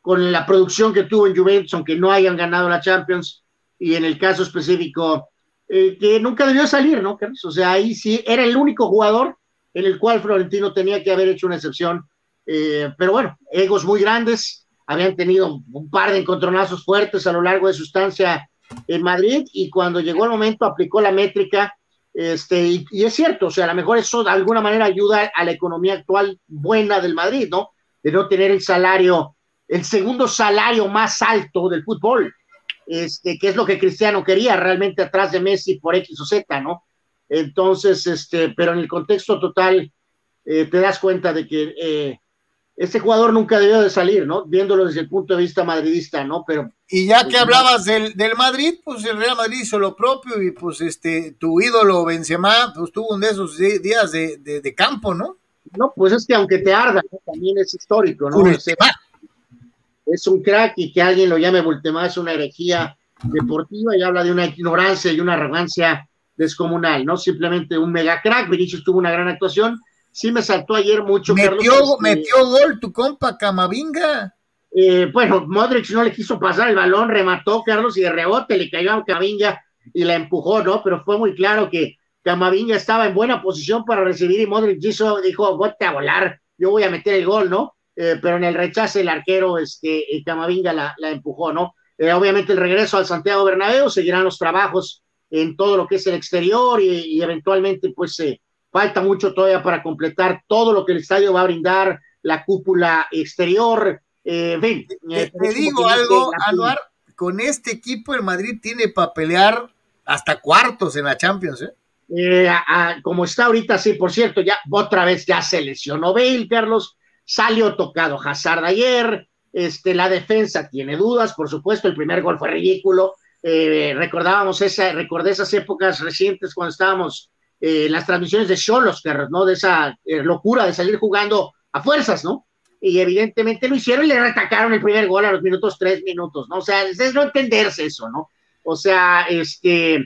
con la producción que tuvo en Juventus, aunque no hayan ganado la Champions, y en el caso específico eh, que nunca debió salir, ¿no, O sea, ahí sí era el único jugador en el cual Florentino tenía que haber hecho una excepción. Eh, pero bueno, egos muy grandes, habían tenido un par de encontronazos fuertes a lo largo de su estancia en Madrid y cuando llegó el momento aplicó la métrica. Este, y, y es cierto, o sea, a lo mejor eso de alguna manera ayuda a la economía actual buena del Madrid, ¿no? De no tener el salario, el segundo salario más alto del fútbol este, que es lo que Cristiano quería realmente atrás de Messi por X o Z, ¿no? Entonces, este, pero en el contexto total, eh, te das cuenta de que eh, este jugador nunca debió de salir, ¿no? Viéndolo desde el punto de vista madridista, ¿no? Pero. Y ya que hablabas del, del, Madrid, pues el Real Madrid hizo lo propio y pues este, tu ídolo Benzema, pues tuvo un de esos días de, de, campo, ¿no? No, pues es que aunque te arda, también es histórico, ¿no? Es un crack y que alguien lo llame Bultemá es una herejía deportiva y habla de una ignorancia y una arrogancia descomunal, no simplemente un mega crack. Vinicius tuvo una gran actuación. Sí me saltó ayer mucho. Metió, Carlos, este, metió gol tu compa Camavinga. Eh, bueno, Modric no le quiso pasar el balón, remató Carlos y de rebote le cayó a Camavinga y la empujó, ¿no? Pero fue muy claro que Camavinga estaba en buena posición para recibir y Modric hizo, dijo, bote a volar, yo voy a meter el gol, ¿no? Eh, pero en el rechace el arquero este, Camavinga la, empujó, ¿no? Eh, obviamente el regreso al Santiago Bernabéu, seguirán los trabajos en todo lo que es el exterior y, eventualmente pues eh, falta mucho todavía para completar todo lo que el estadio va a brindar, la cúpula exterior, ven. te, digo algo, Anuar, con este equipo el Madrid tiene para pelear hasta cuartos en la Champions, como está ahorita, sí, por cierto, ya otra vez ya se lesionó Bale, Carlos, salió tocado Hazard ayer, este, la defensa tiene dudas, por supuesto, el primer gol fue ridículo, eh, recordábamos esa, recordé esas épocas recientes cuando estábamos eh, en las transmisiones de Cholos, ¿no? De esa eh, locura de salir jugando a fuerzas, ¿no? y evidentemente lo hicieron y le atacaron el primer gol a los minutos tres minutos, ¿no? O sea, es no entenderse eso, ¿no? O sea, este,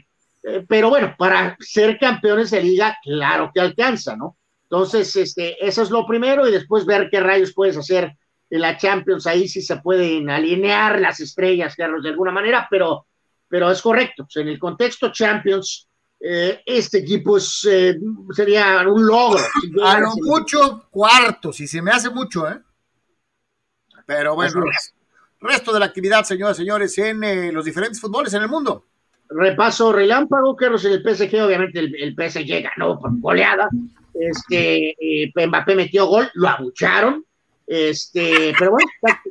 eh, pero bueno, para ser campeones de liga, claro que alcanza, ¿no? Entonces, este, eso es lo primero y después ver qué rayos puedes hacer en la Champions, ahí sí se pueden alinear las estrellas, Carlos, de alguna manera, pero, pero es correcto, en el contexto Champions, eh, este equipo es, eh, sería un logro. [laughs] A lo mucho cuarto, si se me hace mucho, ¿eh? Pero bueno, resto de la actividad, señoras y señores, en eh, los diferentes fútboles en el mundo. Repaso relámpago, Carlos, en el PSG, obviamente el, el PSG ganó por goleada. Este, Mbappé metió gol, lo abucharon. Este, pero bueno, está,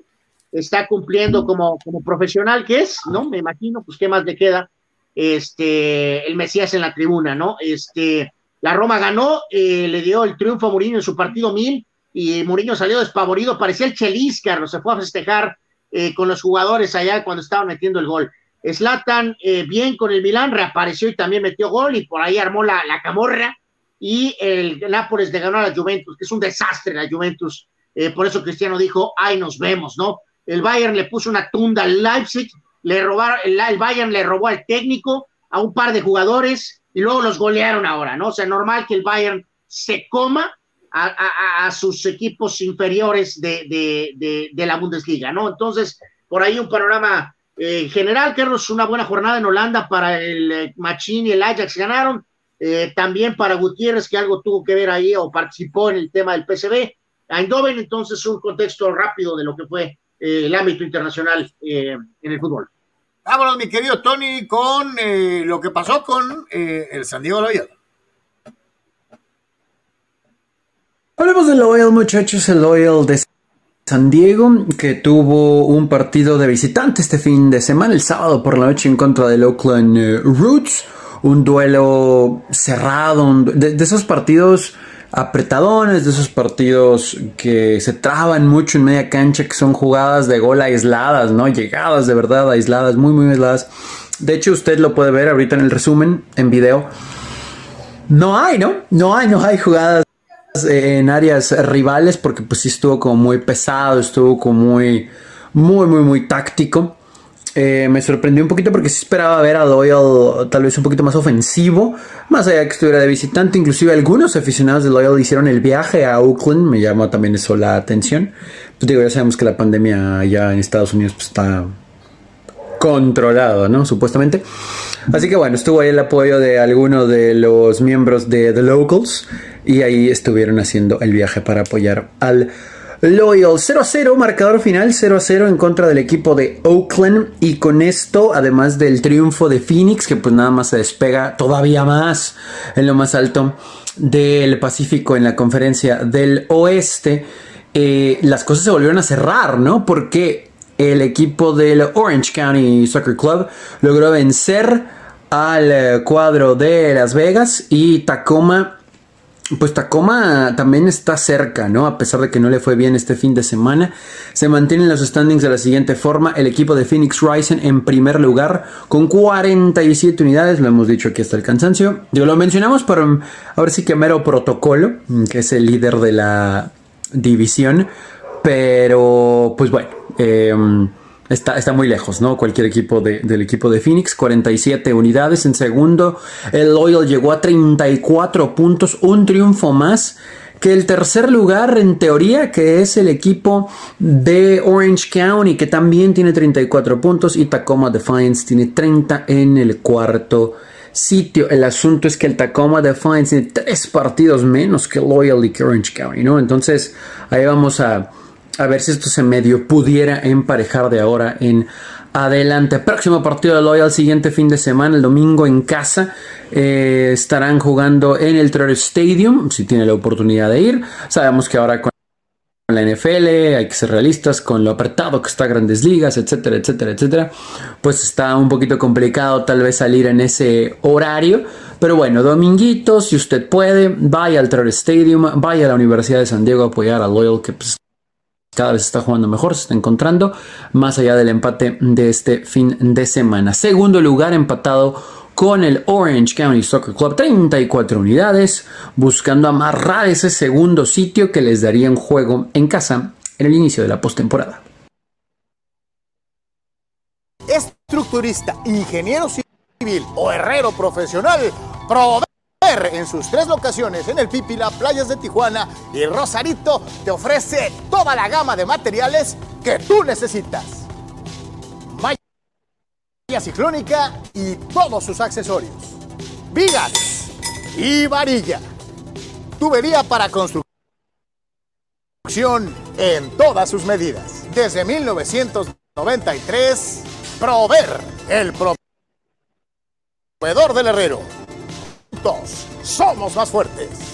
está, cumpliendo como, como profesional que es, ¿no? Me imagino, pues qué más le queda este, el Mesías en la tribuna, ¿no? Este, la Roma ganó, eh, le dio el triunfo a Mourinho en su partido mil y Mourinho salió despavorido, parecía el Chelis, Carlos, se fue a festejar eh, con los jugadores allá cuando estaban metiendo el gol. Slatan eh, bien con el Milán, reapareció y también metió gol y por ahí armó la, la camorra y el Nápoles le ganó a la Juventus, que es un desastre la Juventus, por eso Cristiano dijo, ay, nos vemos, ¿no? El Bayern le puso una tunda al Leipzig, le robaron, el, Bayern le robó al técnico, a un par de jugadores y luego los golearon ahora, ¿no? O sea, normal que el Bayern se coma a, sus equipos inferiores de, la Bundesliga, ¿no? Entonces, por ahí un panorama eh, general, Carlos, una buena jornada en Holanda para el eh, Machín y el Ajax ganaron, eh, también para Gutiérrez, que algo tuvo que ver ahí o participó en el tema del PCB. Eindhoven, entonces, un contexto rápido de lo que fue el ámbito internacional en el fútbol. Vámonos, mi querido Tony, con eh, lo que pasó con eh, el San Diego Loyal. Hablemos del Loyal, muchachos, el Loyal de San Diego, que tuvo un partido de visitante este fin de semana, el sábado por la noche en contra del Oakland eh, Roots. Un duelo cerrado, de esos partidos apretadones, de esos partidos que se traban mucho en media cancha, que son jugadas de gol aisladas, ¿no? Llegadas de verdad aisladas, muy, muy aisladas. De hecho, usted lo puede ver ahorita en el resumen, en video. No hay, ¿no? No hay, no hay jugadas en áreas rivales porque pues sí estuvo como muy pesado, estuvo como muy, muy, muy, muy táctico. Eh, me sorprendió un poquito porque sí esperaba ver a Loyal tal vez un poquito más ofensivo, más allá de que estuviera de visitante. Inclusive algunos aficionados de Loyal hicieron el viaje a Oakland, me llamó también eso la atención. Pues digo, ya sabemos que la pandemia ya en Estados Unidos pues, está controlado, ¿no? Supuestamente. Así que bueno, estuvo ahí el apoyo de algunos de los miembros de The Locals y ahí estuvieron haciendo el viaje para apoyar al Loyal 0-0, marcador final 0-0 en contra del equipo de Oakland y con esto, además del triunfo de Phoenix, que pues nada más se despega todavía más en lo más alto del Pacífico en la conferencia del Oeste, eh, las cosas se volvieron a cerrar, ¿no? Porque el equipo del Orange County Soccer Club logró vencer al eh, cuadro de Las Vegas y Tacoma pues Tacoma también está cerca, ¿no? A pesar de que no le fue bien este fin de semana. Se mantienen los standings de la siguiente forma. El equipo de Phoenix Rising en primer lugar con 47 unidades. Lo hemos dicho aquí hasta el cansancio. Yo lo mencionamos mm, ahora sí que mero protocolo, que es el líder de la división. Pero, pues bueno. Eh, Está, muy lejos, ¿no? Cualquier equipo del equipo de Phoenix, 47 unidades. En segundo, el Loyal llegó a 34 puntos, un triunfo más que el tercer lugar, en teoría, que es el equipo de Orange County, que también tiene 34 puntos, y Tacoma Defiance tiene 30 en el cuarto sitio. El asunto es que el Tacoma Defiance tiene tres partidos menos que Loyal y que Orange County, ¿no? Entonces, ahí vamos a a ver si esto se medio pudiera emparejar de ahora en adelante. Próximo partido de Loyal, siguiente fin de semana, el domingo en casa. Eh, estarán jugando en el Trader Stadium, si tiene la oportunidad de ir. Sabemos que ahora con la NFL hay que ser realistas con lo apretado que está Grandes Ligas, etcétera, etcétera, etcétera. Pues está un poquito complicado tal vez salir en ese horario. Pero bueno, dominguito, si usted puede, vaya al Trader Stadium, vaya a la Universidad de San Diego a apoyar a Loyal, que pues, cada vez está jugando mejor, se está encontrando, más allá del empate de este fin de semana. Segundo lugar empatado con el Orange County Soccer Club, 34 unidades, buscando amarrar ese segundo sitio que les daría un juego en casa en el inicio de la postemporada. Estructurista, ingeniero civil o herrero profesional, En sus tres locaciones en el Pipila, Playas de Tijuana y Rosarito te ofrece toda la gama de materiales que tú necesitas. Malla ciclónica y todos sus accesorios. Vigas y varilla. Tubería para construcción en todas sus medidas. Desde 1993, Prover, el proveedor del herrero. Somos más fuertes.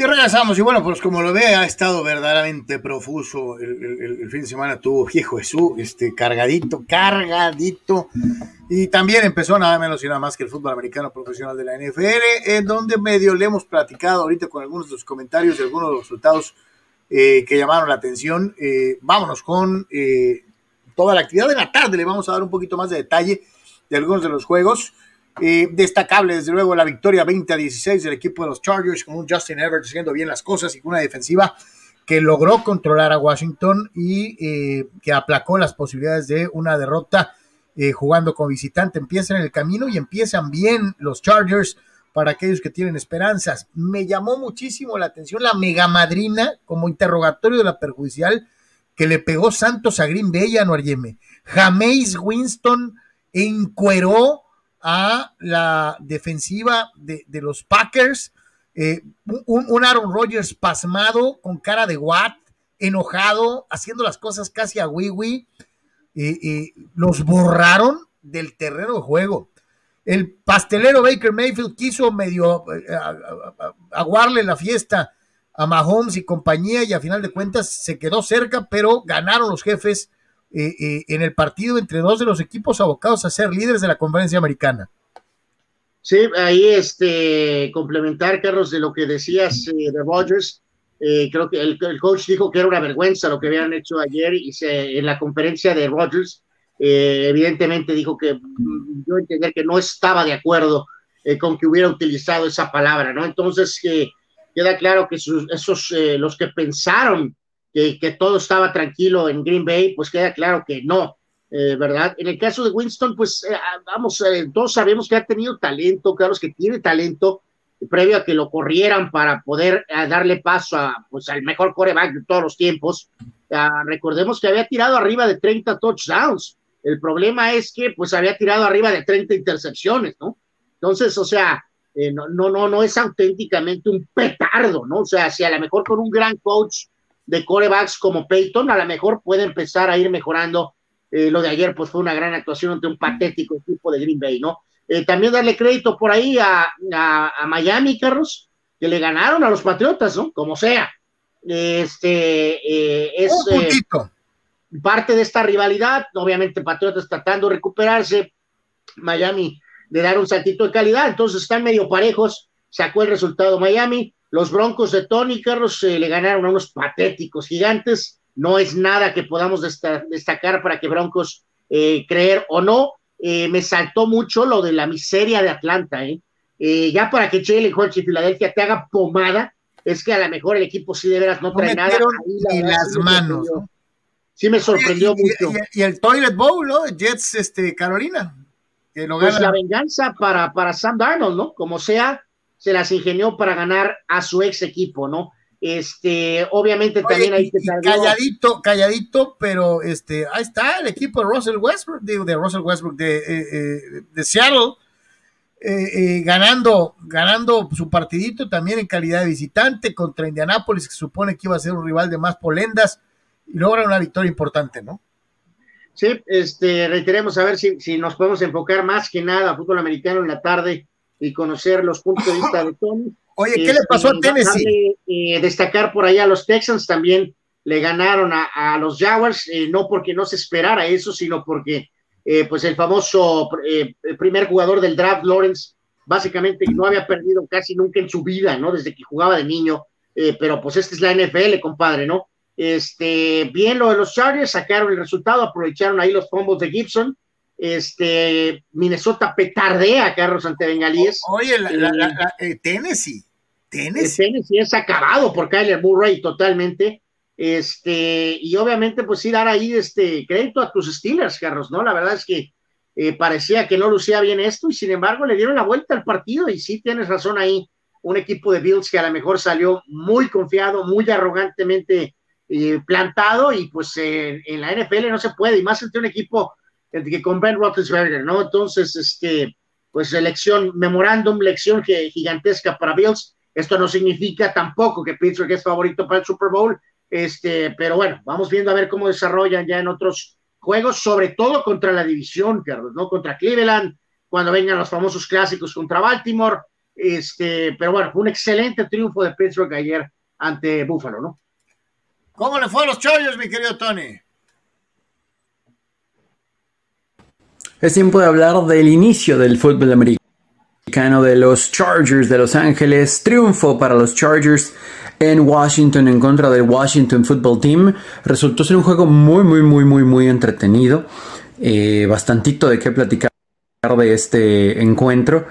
Y regresamos, y bueno, pues como lo ve, ha estado verdaderamente profuso el, fin de semana, tuvo, viejo Jesús, este, cargadito, cargadito, y también empezó nada menos y nada más que el fútbol americano profesional de la NFL, en donde medio le hemos platicado ahorita con algunos de los comentarios y algunos de los resultados eh, que llamaron la atención. Eh, vámonos con eh, toda la actividad de la tarde, le vamos a dar un poquito más de detalle de algunos de los juegos. Eh, destacable, desde luego, la victoria 20 a 16 del equipo de los Chargers, con un Justin Herbert haciendo bien las cosas y con una defensiva que logró controlar a Washington y eh, que aplacó las posibilidades de una derrota eh, jugando como visitante. Empiezan en el camino y empiezan bien los Chargers para aquellos que tienen esperanzas. Me llamó muchísimo la atención la mega madrina como interrogatorio de la perjudicial que le pegó Santos a Green Bay a. Jameis Winston encueró a la defensiva de, de los Packers. Eh, un, un Aaron Rodgers pasmado, con cara de Watt, enojado, haciendo las cosas casi a wiwi. Eh, eh, los borraron del terreno de juego. El pastelero Baker Mayfield quiso medio eh, aguarle la fiesta a Mahomes y compañía y a final de cuentas se quedó cerca, pero ganaron los jefes eh, eh, en el partido entre dos de los equipos abocados a ser líderes de la conferencia americana. Sí, ahí este, complementar, Carlos, de lo que decías eh, de Rodgers. Eh, creo que el, el coach dijo que era una vergüenza lo que habían hecho ayer y se, en la conferencia de Rodgers, eh, evidentemente dijo que mm, yo entender que no estaba de acuerdo eh, con que hubiera utilizado esa palabra, ¿no? Entonces, que queda claro que sus- esos, los que pensaron que, todo estaba tranquilo en Green Bay, pues queda claro que no, eh, ¿verdad? En el caso de Winston, pues eh, vamos, eh, todos sabemos que ha tenido talento, Carlos, que tiene talento, previo a que lo corrieran para poder eh, darle paso a, pues, al mejor coreback de todos los tiempos. Ah, recordemos que había tirado arriba de 30 touchdowns. El problema es que pues había tirado arriba de 30 intercepciones, ¿no? Entonces, o sea, no, no, no, no es auténticamente un petardo, ¿no? O sea, si a lo mejor con un gran coach de corebacks como Peyton, a lo mejor puede empezar a ir mejorando. Eh, lo de ayer, pues fue una gran actuación ante un patético equipo de Green Bay, ¿no? Eh, también darle crédito por ahí a, a, a, Miami, Carlos, que le ganaron a los Patriotas, ¿no? Como sea. Este eh, es parte de esta rivalidad. Obviamente, Patriotas tratando de recuperarse. Miami de dar un saltito de calidad. Entonces están medio parejos. Sacó el resultado Miami. Los Broncos de Tony Carlos eh, le ganaron a unos patéticos gigantes. No es nada que podamos desta destacar para que Broncos eh, creer o no. Eh, me saltó mucho lo de la miseria de Atlanta. ¿eh? ya para que Jalen Hurts y Filadelfia te haga pomada, es que a lo mejor el equipo sí de veras no, No trae nada. Ahí, verdad, las sí manos. Sí me sorprendió Y- y- mucho. Y, y el Toilet Bowl, ¿no? Jets, este, Carolina. Que lo Pues gana. la venganza para, para Sam Darnold, ¿no? Como sea, se las ingenió para ganar a su ex equipo, ¿no? Este, obviamente Oye, también hay que calladito, calladito, pero este, ahí está el equipo de Russell Westbrook, digo, de Russell Westbrook de, eh, eh, de Seattle, eh, eh, ganando, ganando su partidito también en calidad de visitante contra Indianápolis, que supone que iba a ser un rival de más polendas, y logra una victoria importante, ¿no? Sí, este, reiteremos a ver si, si nos podemos enfocar más que nada a fútbol americano en la tarde y conocer los puntos de vista de Tony. [laughs] Oye, ¿qué le pasó a Tennessee? eh, destacar por ahí a los Texans también le ganaron a, a los Jaguars, eh, no porque no se esperara eso, sino porque eh, pues el famoso eh, el primer jugador del draft, Lawrence, básicamente no había perdido casi nunca en su vida, ¿no? Desde que jugaba de niño, eh, pero pues esta es la NFL, compadre, ¿no? Este, bien lo de los Chargers, sacaron el resultado, aprovecharon ahí los fumbles de Gibson. Este, Minnesota petardea a Carlos ante Bengalíes. Oye, la, la, la, eh, Tennessee. Tennessee. Tennessee es acabado por Kyler Murray totalmente. Este, y obviamente, pues sí, dar ahí este crédito a tus Steelers, Carlos, ¿no? La verdad es que eh, parecía que no lucía bien esto, y sin embargo le dieron la vuelta al partido, y sí tienes razón ahí, un equipo de Bills que a lo mejor salió muy confiado, muy arrogantemente eh, plantado, y pues eh, en la NFL no se puede, y más entre un equipo que con Ben Roethlisberger, ¿no? Entonces, este, pues lección, memorándum, lección gigantesca para Bills. Esto no significa tampoco que Pittsburgh es favorito para el Super Bowl, este, pero bueno, vamos viendo a ver cómo desarrollan ya en otros juegos, sobre todo contra la división, Carlos, ¿no? Contra Cleveland, cuando vengan los famosos clásicos contra Baltimore. Este, pero bueno, fue un excelente triunfo de Pittsburgh ayer ante Buffalo, ¿no? ¿Cómo le fue a los Chargers, mi querido Tony? Es tiempo de hablar del inicio del fútbol americano de los Chargers de Los Ángeles. Triunfo para los Chargers en Washington en contra del Washington Football Team. Resultó ser un juego muy, muy, muy, muy, muy entretenido. Eh, bastantito de qué platicar de este encuentro.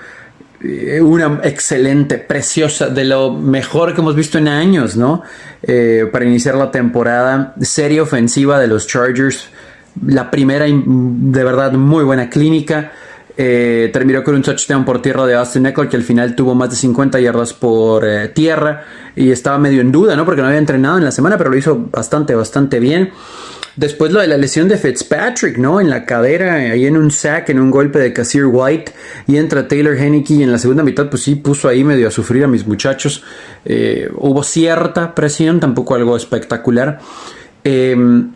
Eh, una excelente, preciosa, de lo mejor que hemos visto en años, ¿no? Eh, para iniciar la temporada. Serie ofensiva de los Chargers. La primera, de verdad, muy buena clínica. Eh, terminó con un touchdown por tierra de Austin Eckler que al final tuvo más de 50 yardas por eh, tierra y estaba medio en duda, ¿no? Porque no había entrenado en la semana, pero lo hizo bastante, bastante bien. Después lo de la lesión de Fitzpatrick, ¿no? En la cadera, ahí en un sack, en un golpe de Casir White. Y entra Taylor Henneke y en la segunda mitad, pues sí, puso ahí medio a sufrir a mis muchachos. Eh, hubo cierta presión, tampoco algo espectacular. Em,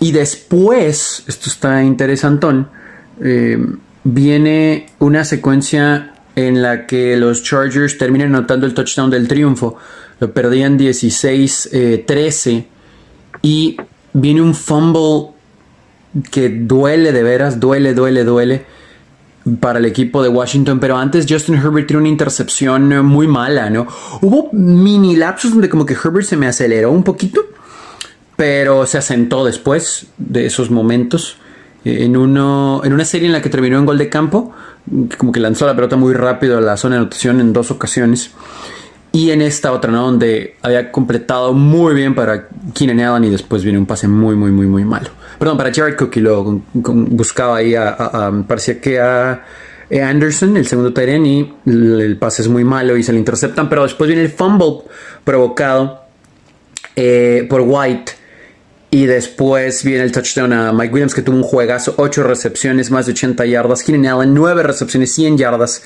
y después, esto está interesantón, em, viene una secuencia en la que los Chargers terminan anotando el touchdown del triunfo. Lo perdían 16-13 eh, y viene un fumble que duele de veras, duele, duele, duele para el equipo de Washington, pero antes Justin Herbert tiene una intercepción muy mala, ¿no? Hubo mini lapsos donde como que Herbert se me aceleró un poquito, pero se asentó después de esos momentos en, uno, en una serie en la que terminó en gol de campo, como que lanzó la pelota muy rápido a la zona de anotación en dos ocasiones. Y en esta otra, ¿no? Donde había completado muy bien para Keenan Allen y después viene un pase muy, muy, muy, muy malo. Perdón, para Jared Cook y luego buscaba ahí a, parecía que a Anderson, el segundo Tyren, y el, pase es muy malo y se le interceptan, pero después viene el fumble provocado eh, por White y después viene el touchdown a Mike Williams, que tuvo un juegazo, 8 recepciones, más de 80 yardas. Keenan Allen, 9 recepciones, 100 yardas.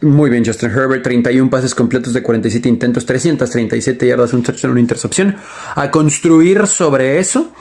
Muy bien, Justin Herbert, 31 pases completos de 47 intentos, 337 yardas, un touchdown, una intercepción. A construir sobre eso,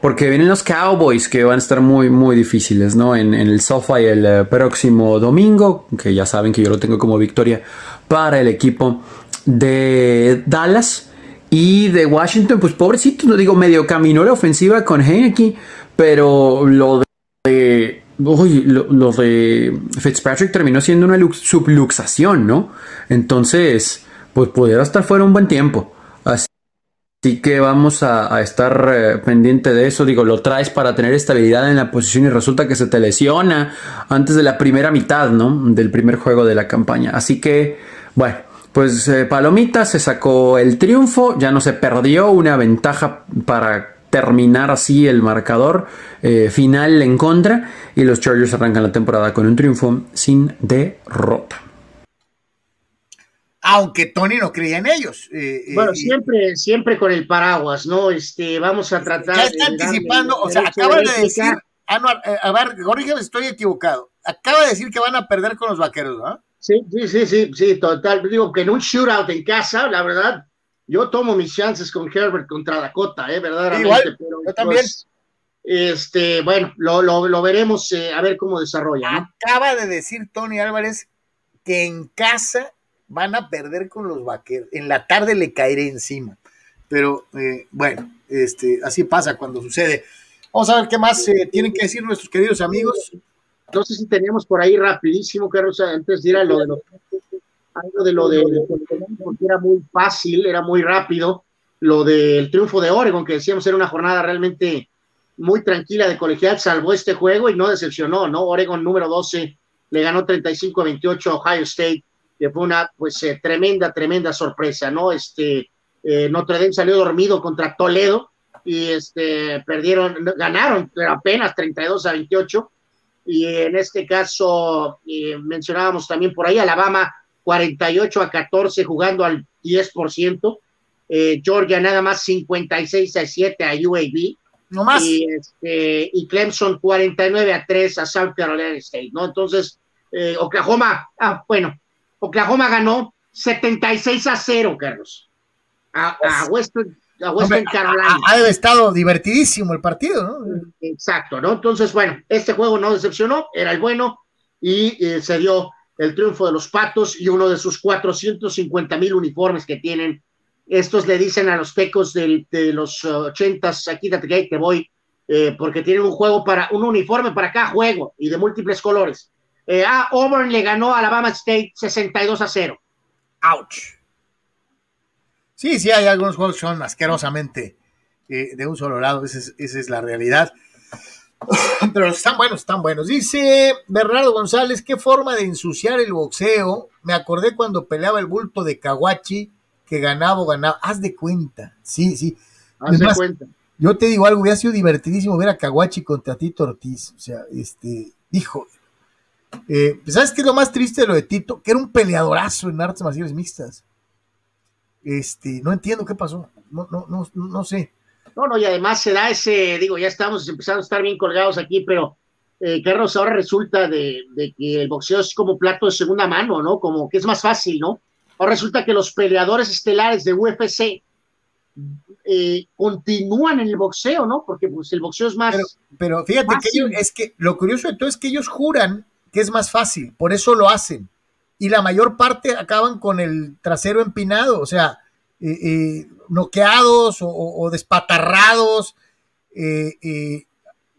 porque vienen los Cowboys que van a estar muy, muy difíciles, ¿no? En, en el SoFi el eh, próximo domingo, que ya saben que yo lo tengo como victoria para el equipo de Dallas. Y de Washington, pues pobrecito, no digo, medio caminó la ofensiva con Heineke, pero lo de, lo, de Fitzpatrick terminó siendo una subluxación, ¿no? Entonces, pues pudiera estar fuera un buen tiempo. Así que vamos a, estar eh, pendiente de eso. Digo, lo traes para tener estabilidad en la posición y resulta que se te lesiona antes de la primera mitad, ¿no? Del primer juego de la campaña. Así que, bueno pues eh, Palomita se sacó el triunfo, ya no se perdió una ventaja para terminar así el marcador eh, final en contra y los Chargers arrancan la temporada con un triunfo sin derrota. Aunque Tony no creía en ellos. Eh, bueno, siempre, siempre con el paraguas, ¿no? Este, vamos a tratar. Ya está anticipando, o sea, acaba de, decir, a ver, corrígeme estoy equivocado. Acaba de decir que van a perder con los vaqueros, ¿no? Sí, sí, sí, sí, sí, total. Digo que en un shootout en casa, la verdad, yo tomo mis chances con Herbert contra Dakota, ¿eh? Verdaderamente. Igual, pero, yo también. Pues, este, bueno, lo, lo, lo veremos eh, a ver cómo desarrolla. ¿no? Acaba de decir Tony Álvarez que en casa van a perder con los vaqueros. En la tarde le caeré encima. Pero eh, bueno, este, así pasa cuando sucede. Vamos a ver qué más eh, tienen que decir nuestros queridos amigos. No sé si teníamos por ahí rapidísimo, Carlos, antes de ir a lo de los algo de lo de porque era muy fácil, era muy rápido. lo del triunfo de Oregon, que decíamos era una jornada realmente muy tranquila de colegial, salvó este juego y no decepcionó, ¿no? Oregon número 12 le ganó 35 a 28 a Ohio State, que fue una pues eh, tremenda, tremenda sorpresa, ¿no? Este, eh, Notre Dame salió dormido contra Toledo y este, perdieron, ganaron pero apenas 32 a 28 y en este caso eh, mencionábamos también por ahí Alabama 48 a 14 jugando al 10%, Georgia nada más 56 a 7 a UAB, no más. Y, este, y Clemson 49 a 3 a South Carolina State, ¿no? Entonces, eh, Oklahoma, ah, bueno, Oklahoma ganó 76 a 0, Carlos. A, a Western, a Western Carolina. Ha, ha, estado divertidísimo el partido, ¿no? Exacto, ¿no? Entonces, bueno, este juego no decepcionó, era el bueno y eh, se dio el triunfo de los Patos y uno de sus 450 mil uniformes que tienen estos le dicen a los pecos de, de los ochentas, aquí que te voy, eh, porque tienen un juego para, un uniforme para cada juego y de múltiples colores. Eh, ah, Auburn le ganó a Alabama State 62 a 0. Ouch. Sí, sí, hay algunos juegos que son asquerosamente eh, de un solo lado, esa es, esa es la realidad. [coughs] Pero están buenos, están buenos. Dice Bernardo González, qué forma de ensuciar el boxeo. Me acordé cuando peleaba el bulto de Kawachi que ganaba o ganaba. Haz de cuenta. Sí, sí. Haz de cuenta. Yo te digo algo, hubiera sido divertidísimo ver a Kawachi contra Tito Ortiz. O sea, este, dijo. Eh, ¿Sabes qué es lo más triste de lo de Tito? Que era un peleadorazo en artes marciales mixtas. Este, no entiendo qué pasó. No, no, no, no sé. No, no, y además se da ese, digo, ya estamos empezando a estar bien colgados aquí, pero eh, Carlos, ahora resulta de, de, que el boxeo es como plato de segunda mano, ¿no? Como que es más fácil, ¿no? Ahora resulta que los peleadores estelares de UFC eh, continúan en el boxeo, ¿no? Porque pues, el boxeo es más. Pero, pero fíjate fácil. que ellos, es que lo curioso de todo es que ellos juran que es más fácil, por eso lo hacen. Y la mayor parte acaban con el trasero empinado, o sea, eh, eh, noqueados o, despatarrados. Eh,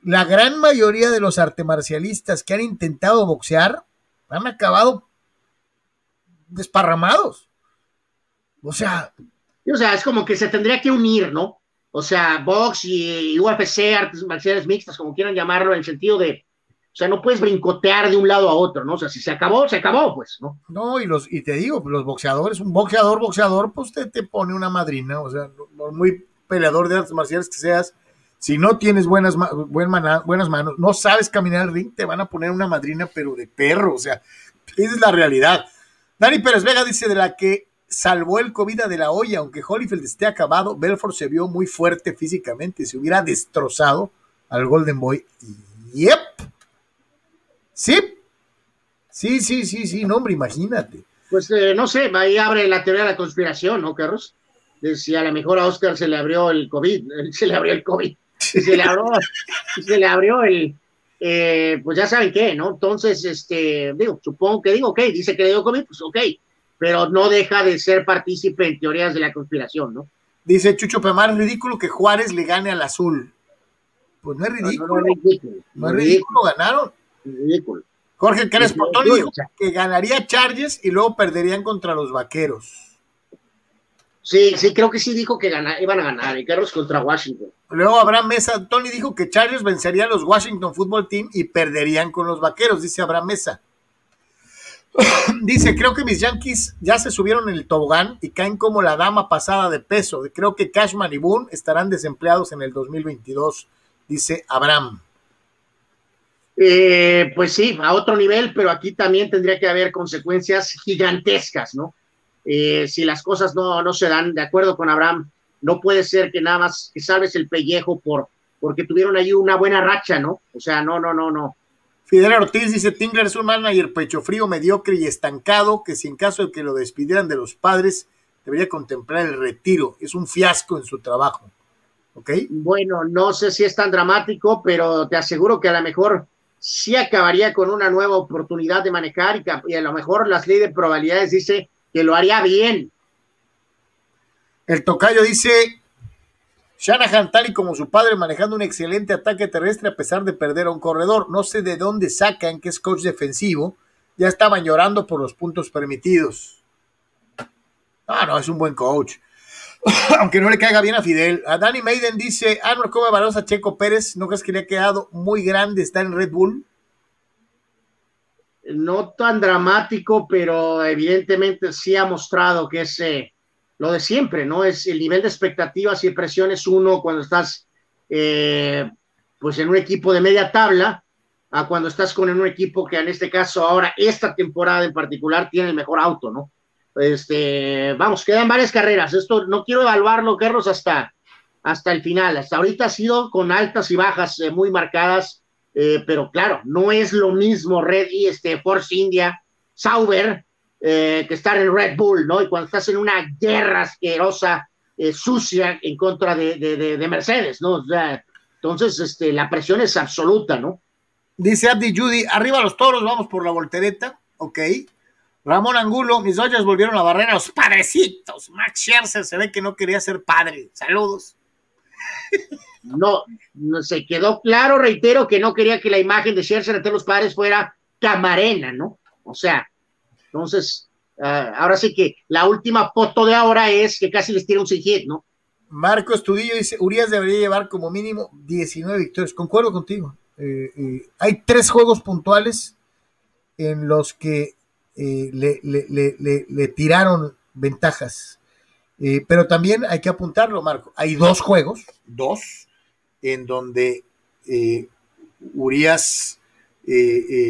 la gran mayoría de los artemarcialistas que han intentado boxear han acabado desparramados. O sea. O sea, es como que se tendría que unir, ¿no? O sea, box y, UFC, artes marciales mixtas, como quieran llamarlo, en el sentido de, o sea, no puedes brincotear de un lado a otro, ¿no? O sea, si se acabó, se acabó, pues, ¿no? No, y los, y te digo, los boxeadores, un boxeador, boxeador, pues te, te pone una madrina, o sea, no, muy peleador de artes marciales que seas, si no tienes buenas, buen buenas manos, no sabes caminar al ring, te van a poner una madrina, pero de perro, o sea, esa es la realidad. Dani Pérez Vega dice de la que salvó el COVID de la olla, aunque Holyfield esté acabado, Belfort se vio muy fuerte físicamente, se hubiera destrozado al Golden Boy. Yep. Sí. Sí, sí, sí, sí, no, hombre, imagínate. Pues eh, no sé, ahí abre la teoría de la conspiración, ¿no, Carlos? De si a lo mejor a Oscar se le abrió el COVID, [laughs] se le abrió el COVID, se le abrió, se le abrió el, eh, pues ya saben qué, ¿no? Entonces, este, digo, supongo que digo, ok, dice que le dio COVID, pues ok, pero no deja de ser partícipe en teorías de la conspiración, ¿no? Dice Chucho Pemar, es ridículo que Juárez le gane al azul. Pues no es ridículo. No, no, no es ridículo. No es ridículo, ganaron. Ridículo. Jorge Crespo Tony dijo que ganaría Chargers y luego perderían contra los vaqueros. Sí, sí, creo que sí dijo que gana, iban a ganar, y Carlos contra Washington. Luego Abraham Mesa, Tony dijo que Chargers vencería a los Washington Football Team y perderían con los vaqueros, dice Abraham Mesa. [coughs] dice, creo que mis Yankees ya se subieron en el tobogán y caen como la dama pasada de peso. Creo que Cashman y Boone estarán desempleados en el 2022, dice Abraham. Eh, pues sí, a otro nivel, pero aquí también tendría que haber consecuencias gigantescas, ¿no? Eh, si las cosas no, no se dan, de acuerdo con Abraham, no puede ser que nada más que salves el pellejo por, porque tuvieron ahí una buena racha, ¿no? O sea, no, no, no, no. Fidel Ortiz dice, Tingler es un manager pecho frío, mediocre y estancado, que si en caso de que lo despidieran de los padres, debería contemplar el retiro. Es un fiasco en su trabajo. ¿Ok? Bueno, no sé si es tan dramático, pero te aseguro que a lo mejor sí acabaría con una nueva oportunidad de manejar y, a lo mejor las leyes de probabilidades dice que lo haría bien. El tocayo dice, Shanahan, tal y como su padre, manejando un excelente ataque terrestre a pesar de perder a un corredor. No sé de dónde sacan que es coach defensivo. Ya estaban llorando por los puntos permitidos. Ah, no, es un buen coach. [laughs] Aunque no le caiga bien a Fidel. A Danny Maiden dice, Arnold, ¿cómo valoras a Checo Pérez? ¿No crees que le ha quedado muy grande estar en Red Bull? No tan dramático, pero evidentemente sí ha mostrado que es eh, lo de siempre, ¿no? Es el nivel de expectativas y presiones uno cuando estás eh, pues en un equipo de media tabla a cuando estás con un equipo que en este caso ahora, esta temporada en particular, tiene el mejor auto, ¿no? Este, vamos, quedan varias carreras. Esto no quiero evaluarlo, Carlos, hasta, hasta el final. Hasta ahorita ha sido con altas y bajas eh, muy marcadas, eh, pero claro, no es lo mismo Red y este Force India, Sauber, eh, que estar en Red Bull, ¿no? Y cuando estás en una guerra asquerosa, sucia en contra de, de, de, Mercedes, ¿no? O sea, entonces, este, la presión es absoluta, ¿no? Dice Abdi Judy, arriba los toros, vamos por la voltereta, ok. Ramón Angulo, mis Dodgers volvieron a barrer a los padrecitos. Max Scherzer se ve que no quería ser padre. Saludos. No, no se quedó claro, reitero, que no quería que la imagen de Scherzer entre los padres fuera camarena, ¿no? O sea, entonces, uh, ahora sí que la última foto de ahora es que casi les tira un hit, ¿no? Marco Estudillo dice, Urias debería llevar como mínimo 19 victorias. Concuerdo contigo. Eh, eh, hay tres juegos puntuales en los que eh, le, le, le, tiraron ventajas. Eh, pero también hay que apuntarlo, Marco. Hay dos juegos, dos, en donde eh, Urias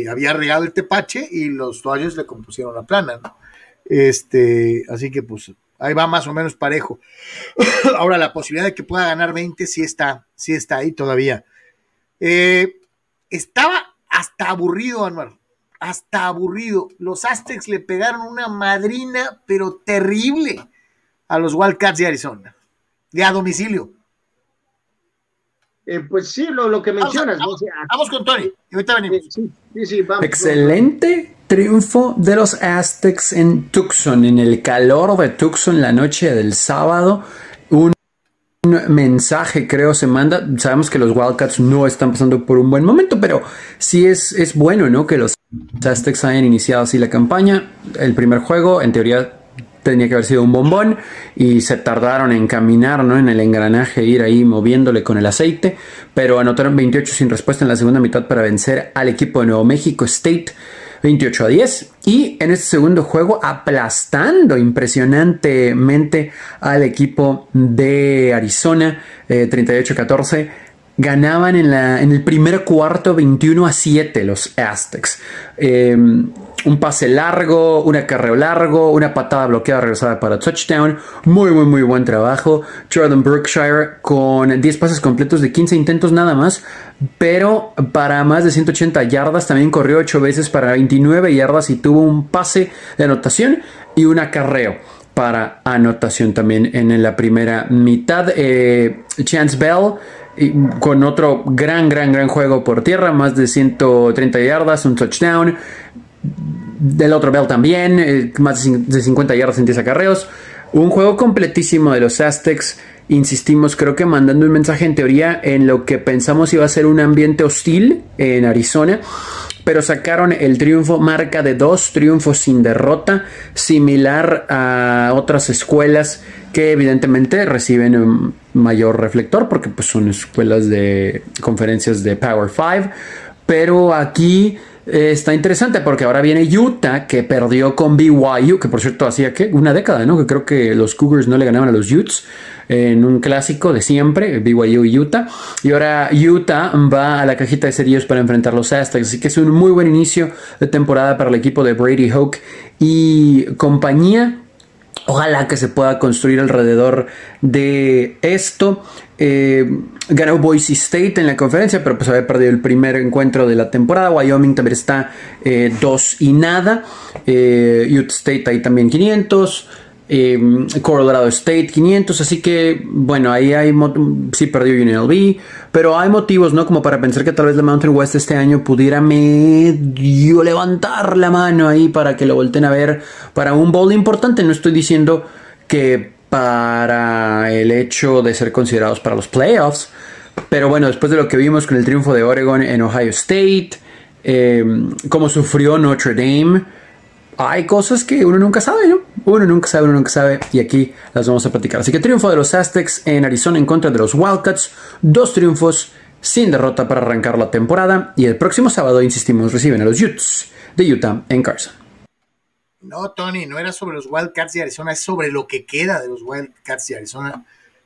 había regado el tepache y los toallos le compusieron la plana. Este, así que pues ahí va más o menos parejo. [coughs] Ahora la posibilidad de que pueda ganar 20 sí está, sí está ahí todavía. estaba hasta aburrido, Anuar hasta aburrido. Los Aztecs le pegaron una madrina, pero terrible, a los Wildcats de Arizona, de a domicilio. Eh, pues sí, lo, que mencionas. Vamos, con Tony, ahorita venimos. Sí, sí, vamos, Excelente triunfo de los Aztecs en Tucson, en el calor de Tucson la noche del sábado. Un mensaje, creo, se manda. Sabemos que los Wildcats no están pasando por un buen momento, pero sí es, es bueno, ¿no? Que los Aztecs hayan iniciado así la campaña. El primer juego, en teoría, tenía que haber sido un bombón y se tardaron en caminar, ¿no? En el engranaje, ir ahí moviéndole con el aceite, pero anotaron 28 sin respuesta en la segunda mitad para vencer al equipo de Nuevo México State 28 a 10 y en este segundo juego aplastando impresionantemente al equipo de Arizona 38 a 14 ganaban en, la, en el primer cuarto 21 a 7 los Aztecs. Em, un pase largo, un acarreo largo, una patada bloqueada regresada para touchdown. Muy, muy, muy buen trabajo. Jordan Brookshire con 10 pases completos de 15 intentos nada más, pero para más de 180 yardas. También corrió 8 veces para 29 yardas y tuvo un pase de anotación y un acarreo para anotación también en la primera mitad. Eh, Chance Bell con otro gran, gran, gran juego por tierra, más de 130 yardas, un touchdown. Del otro Bell también, eh, más de 50 yardas en 10 acarreos. Un juego completísimo de los Aztecs. Insistimos, creo que mandando un mensaje en teoría en lo que pensamos iba a ser un ambiente hostil en Arizona pero sacaron el triunfo marca de dos triunfos sin derrota, similar a otras escuelas que evidentemente reciben un mayor reflector porque pues, son escuelas de conferencias de Power 5, pero aquí eh, está interesante porque ahora viene Utah que perdió con BYU, que por cierto hacía una década, ¿no? Que creo que los Cougars no le ganaban a los Utes en un clásico de siempre, BYU y Utah. Y ahora Utah va a la cajita de cerillos para enfrentar los Aztecs. Así que es un muy buen inicio de temporada para el equipo de Brady Hoke y compañía. Ojalá que se pueda construir alrededor de esto. Eh, ganó Boise State en la conferencia, pero pues había perdido el primer encuentro de la temporada. Wyoming también está 2 eh, y nada. Eh, Utah State ahí también 500. Eh, Colorado State 500, así que bueno, ahí hay sí perdió UNLV, pero hay motivos, ¿no? Como para pensar que tal vez la Mountain West este año pudiera medio levantar la mano ahí para que lo volten a ver para un bowl importante. No estoy diciendo que para el hecho de ser considerados para los playoffs, pero bueno, después de lo que vimos con el triunfo de Oregon en Ohio State, eh, cómo sufrió Notre Dame hay cosas que uno nunca sabe, ¿no? Uno nunca sabe, uno nunca sabe, y aquí las vamos a platicar. Así que triunfo de los Aztecs en Arizona en contra de los Wildcats. Dos triunfos sin derrota para arrancar la temporada. Y el próximo sábado, insistimos, reciben a los Utes de Utah en Carson. No, Tony, no era sobre los Wildcats de Arizona, es sobre lo que queda de los Wildcats de Arizona.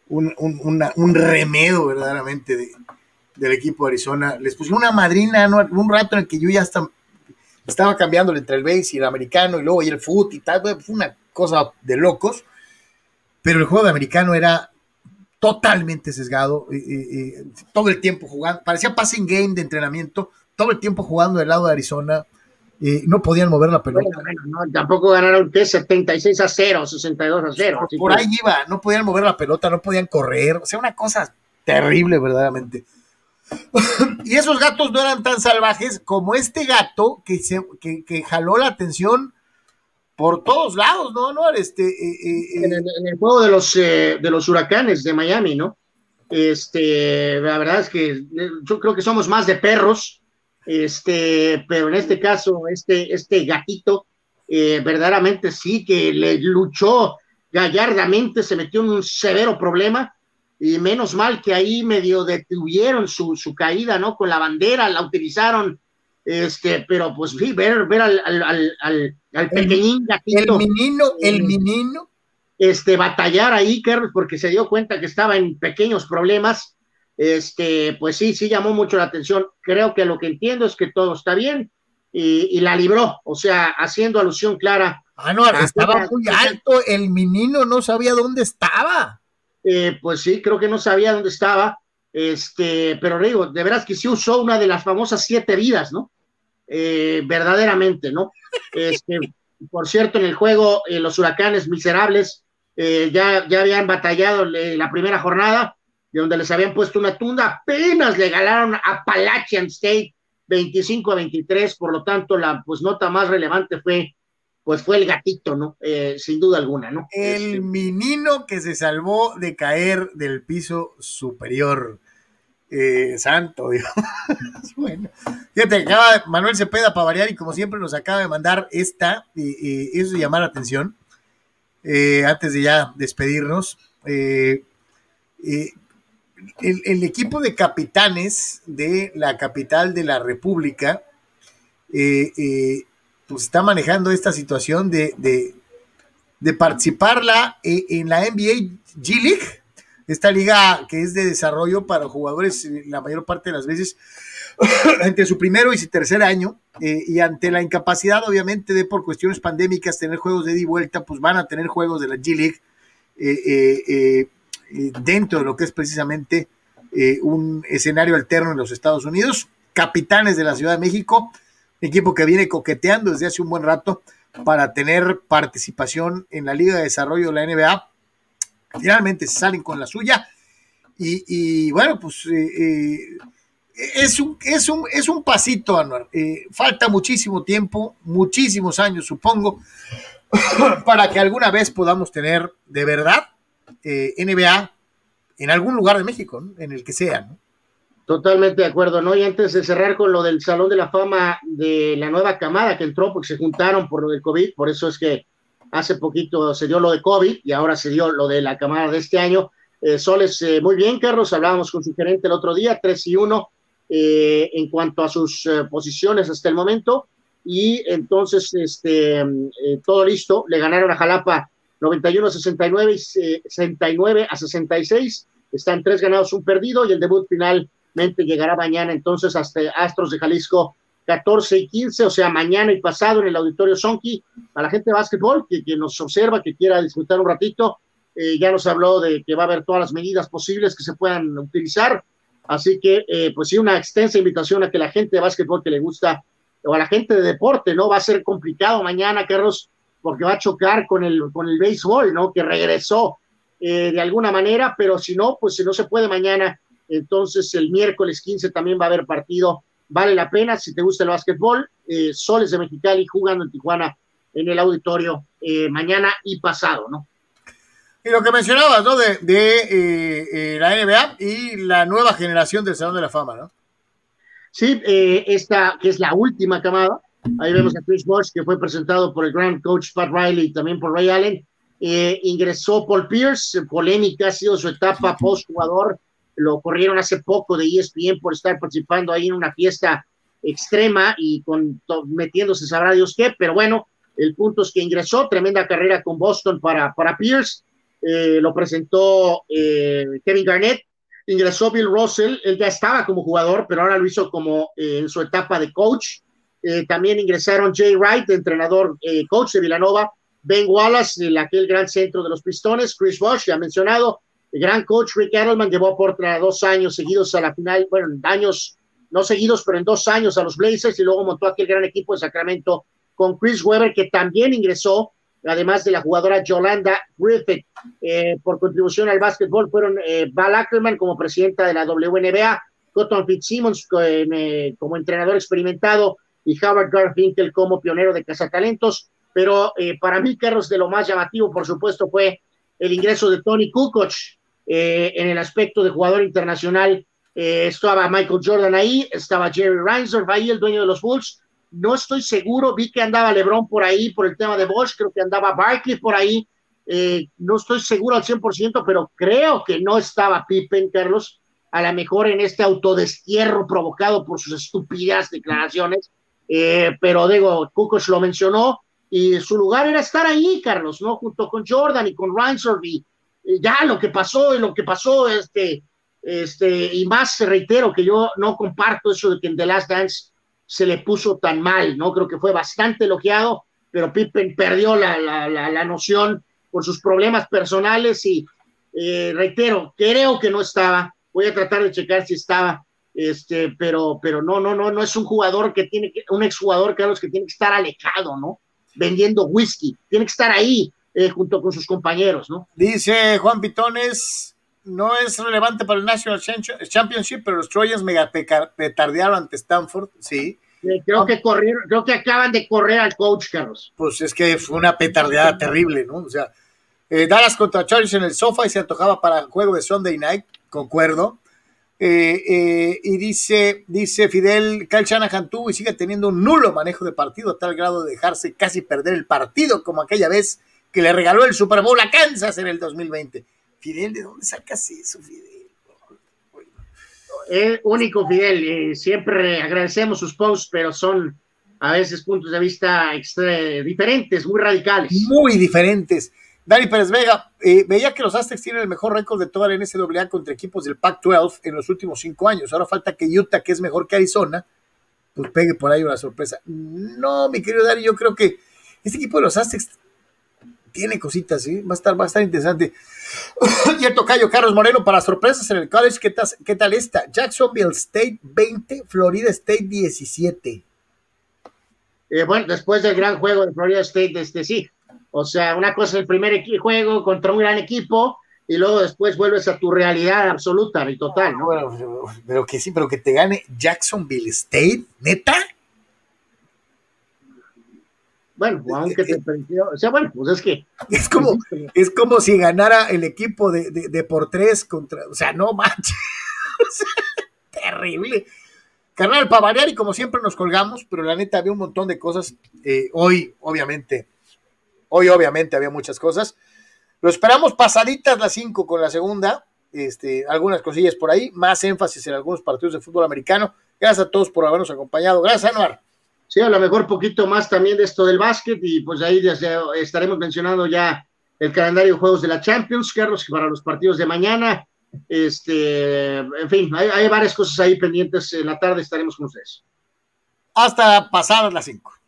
Un, un, remedo verdaderamente del equipo de Arizona. Les pusieron una madrina un rato en el que yo ya estaba cambiando entre el base y el americano y luego y el foot y tal. Fue una cosa de locos. Pero el juego de americano era totalmente sesgado, todo el tiempo jugando, parecía passing game de entrenamiento, todo el tiempo jugando del lado de Arizona, no podían mover la pelota. tampoco ganaron ¿qué? 76 a 0, 62 a 0. Por, ahí iba, no podían mover la pelota, no podían correr, o sea, una cosa terrible verdaderamente. [laughs] y esos gatos no eran tan salvajes como este gato que, se, que, que jaló la atención por todos lados, ¿no, no Este, eh, eh, en, el, en, juego de los, eh, de los huracanes de Miami, ¿no? Este, la verdad es que yo creo que somos más de perros, este, pero en este caso, este, este gatito, verdaderamente sí que le luchó gallardamente, se metió en un severo problema, y menos mal que ahí medio detuvieron su, su caída, ¿no? Con la bandera, la utilizaron este, pero pues sí, ver, ver al, al, al, al pequeñín gatito, El menino, el eh, menino. Este, batallar ahí, Carlos, porque se dio cuenta que estaba en pequeños problemas. Este, pues sí, sí llamó mucho la atención. Creo que lo que entiendo es que todo está bien y, la libró, o sea, haciendo alusión clara. Ah, no, estaba muy alto, el menino no sabía dónde estaba. Eh, pues sí, creo que no sabía dónde estaba. Este, pero digo, de veras que sí usó una de las famosas siete vidas, ¿no? Eh, verdaderamente, ¿no? Este, por cierto, en el juego, eh, los huracanes miserables eh, ya, ya habían batallado la primera jornada, de donde les habían puesto una tunda, apenas le ganaron a Appalachian State 25 a 23, por lo tanto, la pues nota más relevante fue pues fue el gatito, ¿no? sin duda alguna, ¿no? El este, menino que se salvó de caer del piso superior. Eh, santo Dios. [laughs] bueno, fíjate, acaba Manuel Cepeda para variar y como siempre nos acaba de mandar esta, y eso de llamar la atención, eh, antes de ya despedirnos. Eh, el, equipo de capitanes de la capital de la República pues está manejando esta situación de, de, de participarla en la NBA G League esta liga que es de desarrollo para jugadores eh, la mayor parte de las veces [coughs] entre su primero y su tercer año eh, y ante la incapacidad obviamente de por cuestiones pandémicas tener juegos de ida y vuelta, pues van a tener juegos de la G League eh, dentro de lo que es precisamente un escenario alterno en los Estados Unidos. Capitanes de la Ciudad de México, equipo que viene coqueteando desde hace un buen rato para tener participación en la Liga de Desarrollo de la NBA finalmente salen con la suya. Y, bueno, pues eh, eh, es, un, es, un, es un pasito, Anuar. Eh, falta muchísimo tiempo, muchísimos años, supongo, [coughs] para que alguna vez podamos tener de verdad NBA en algún lugar de México, en el que sea. Totalmente de acuerdo, ¿no? Y antes de cerrar con lo del Salón de la Fama de la nueva camada que entró, porque se juntaron por lo del COVID, por eso es que Hace poquito se dio lo de COVID y ahora se dio lo de la cámara de este año. Eh, Soles, eh, muy bien, Carlos, hablábamos con su gerente el otro día, 3 y 1 eh, en cuanto a sus posiciones hasta el momento. Y entonces, este, todo listo, le ganaron a Jalapa 91 a 69 y 69 a 66. Están tres ganados, un perdido y el debut finalmente llegará mañana entonces hasta Astros de Jalisco 14 y 15, o sea, mañana y pasado en el Auditorio Sonki, a la gente de básquetbol que, que nos observa, que quiera disfrutar un ratito, eh, ya nos habló de que va a haber todas las medidas posibles que se puedan utilizar, así que, eh, pues sí, una extensa invitación a que la gente de básquetbol que le gusta, o a la gente de deporte, ¿no? Va a ser complicado mañana, Carlos, porque va a chocar con el, con el béisbol, ¿no? Que regresó eh, de alguna manera, pero si no, pues si no se puede mañana, entonces el miércoles 15 también va a haber partido vale la pena si te gusta el básquetbol. Eh, Soles de Mexicali jugando en Tijuana en el auditorio eh, mañana y pasado, ¿no? Y lo que mencionabas, ¿no? De, de eh, la NBA y la nueva generación del Salón de la Fama, ¿no? Sí, esta que es la última camada, Ahí vemos a Chris Bosh, que fue presentado por el gran coach Pat Riley y también por Ray Allen. Ingresó Paul Pierce, polémica ha sido su etapa post jugador. Lo corrieron hace poco de ESPN por estar participando ahí en una fiesta extrema y con metiéndose sabrá Dios qué, pero bueno, el punto es que ingresó, tremenda carrera con Boston para, para Pierce, eh, lo presentó eh, Kevin Garnett, ingresó Bill Russell, él ya estaba como jugador, pero ahora lo hizo como en su etapa de coach. también ingresaron Jay Wright, entrenador, coach de Villanova, Ben Wallace, el, aquel gran centro de los Pistones, Chris Bosh, ya mencionado, el gran coach Rick Edelman llevó por dos años seguidos a la final, bueno, años no seguidos, pero en dos años a los Blazers y luego montó aquel gran equipo de Sacramento con Chris Webber, que también ingresó, además de la jugadora Yolanda Griffith, eh, por contribución al básquetbol, fueron eh, Val Ackerman como presidenta de la WNBA, Cotton Fitzsimmons eh, como entrenador experimentado y Howard Garfinkel como pionero de cazatalentos. Pero eh, para mí, Carlos, de lo más llamativo, por supuesto, fue el ingreso de Tony Kukoc eh, en el aspecto de jugador internacional. Eh, estaba Michael Jordan ahí, estaba Jerry Reinsdorf ahí, el dueño de los Bulls. No estoy seguro, vi que andaba LeBron por ahí por el tema de Bosch, creo que andaba Barkley por ahí. no estoy seguro al 100%, pero creo que no estaba Pippen, Carlos, a lo mejor en este autodestierro provocado por sus estúpidas declaraciones. pero digo, Kukoc lo mencionó, y su lugar era estar ahí, Carlos, ¿no? Junto con Jordan y con Reinsdorf y ya lo que pasó y lo que pasó, este, este, y más reitero que yo no comparto eso de que en The Last Dance se le puso tan mal, ¿no? Creo que fue bastante elogiado, pero Pippen perdió la, la, la, noción por sus problemas personales y eh, reitero, creo que no estaba, voy a tratar de checar si estaba, este, pero, pero no, no, no, no es un jugador que tiene que, un exjugador, Carlos, que tiene que estar alejado, ¿no? vendiendo whisky, tiene que estar ahí eh, junto con sus compañeros, ¿no? Dice Juan Pitones, no es relevante para el National Championship, pero los Trojans mega petardearon ante Stanford, sí. creo que corrieron, creo que acaban de correr al coach, Carlos. Pues es que fue una petardeada terrible, ¿no? O sea, eh, Dallas contra Chargers en el sofá y se antojaba para el juego de Sunday Night, concuerdo. Eh, eh, y dice, dice Fidel, Kyle Shanahan tuvo y sigue teniendo un nulo manejo de partido a tal grado de dejarse casi perder el partido como aquella vez que le regaló el Super Bowl a Kansas en el 2020. Fidel, ¿de dónde sacas eso, Fidel? Es único, Fidel. siempre agradecemos sus posts, pero son a veces puntos de vista diferentes, muy radicales. Muy diferentes. Dani Pérez Vega, eh, veía que los Aztecs tienen el mejor récord de toda la NCAA contra equipos del Pac-12 en los últimos cinco años. Ahora falta que Utah, que es mejor que Arizona, pues pegue por ahí una sorpresa. No, mi querido Dani, yo creo que este equipo de los Aztecs tiene cositas, ¿sí? Va a estar, va a estar interesante. [laughs] y el tocayo Carlos Moreno para sorpresas en el college. ¿Qué, ¿Qué tal está? Jacksonville State 20, Florida State 17. Eh, bueno, después del gran juego de Florida State, este sí, o sea, una cosa es el primer juego contra un gran equipo y luego después vuelves a tu realidad absoluta y total, ¿no? Bueno, pero que sí, pero que te gane Jacksonville State, neta. Bueno, [laughs] aunque te perdió, o sea, bueno, pues es que. Es como, es como si ganara el equipo de, de, por tres contra. O sea, no manches. [laughs] terrible. Carnal, para variar y como siempre nos colgamos, pero la neta había un montón de cosas. Eh, hoy, obviamente, Hoy obviamente había muchas cosas. Lo esperamos pasaditas las 5 con la segunda. Este, algunas cosillas por ahí, más énfasis en algunos partidos de fútbol americano. Gracias a todos por habernos acompañado. Gracias, Anuar. Sí, a lo mejor poquito más también de esto del básquet y pues ahí estaremos mencionando ya el calendario de juegos de la Champions, Carlos, para los partidos de mañana. Este, en fin, hay, hay varias cosas ahí pendientes. En la tarde estaremos con ustedes. Hasta pasadas las 5.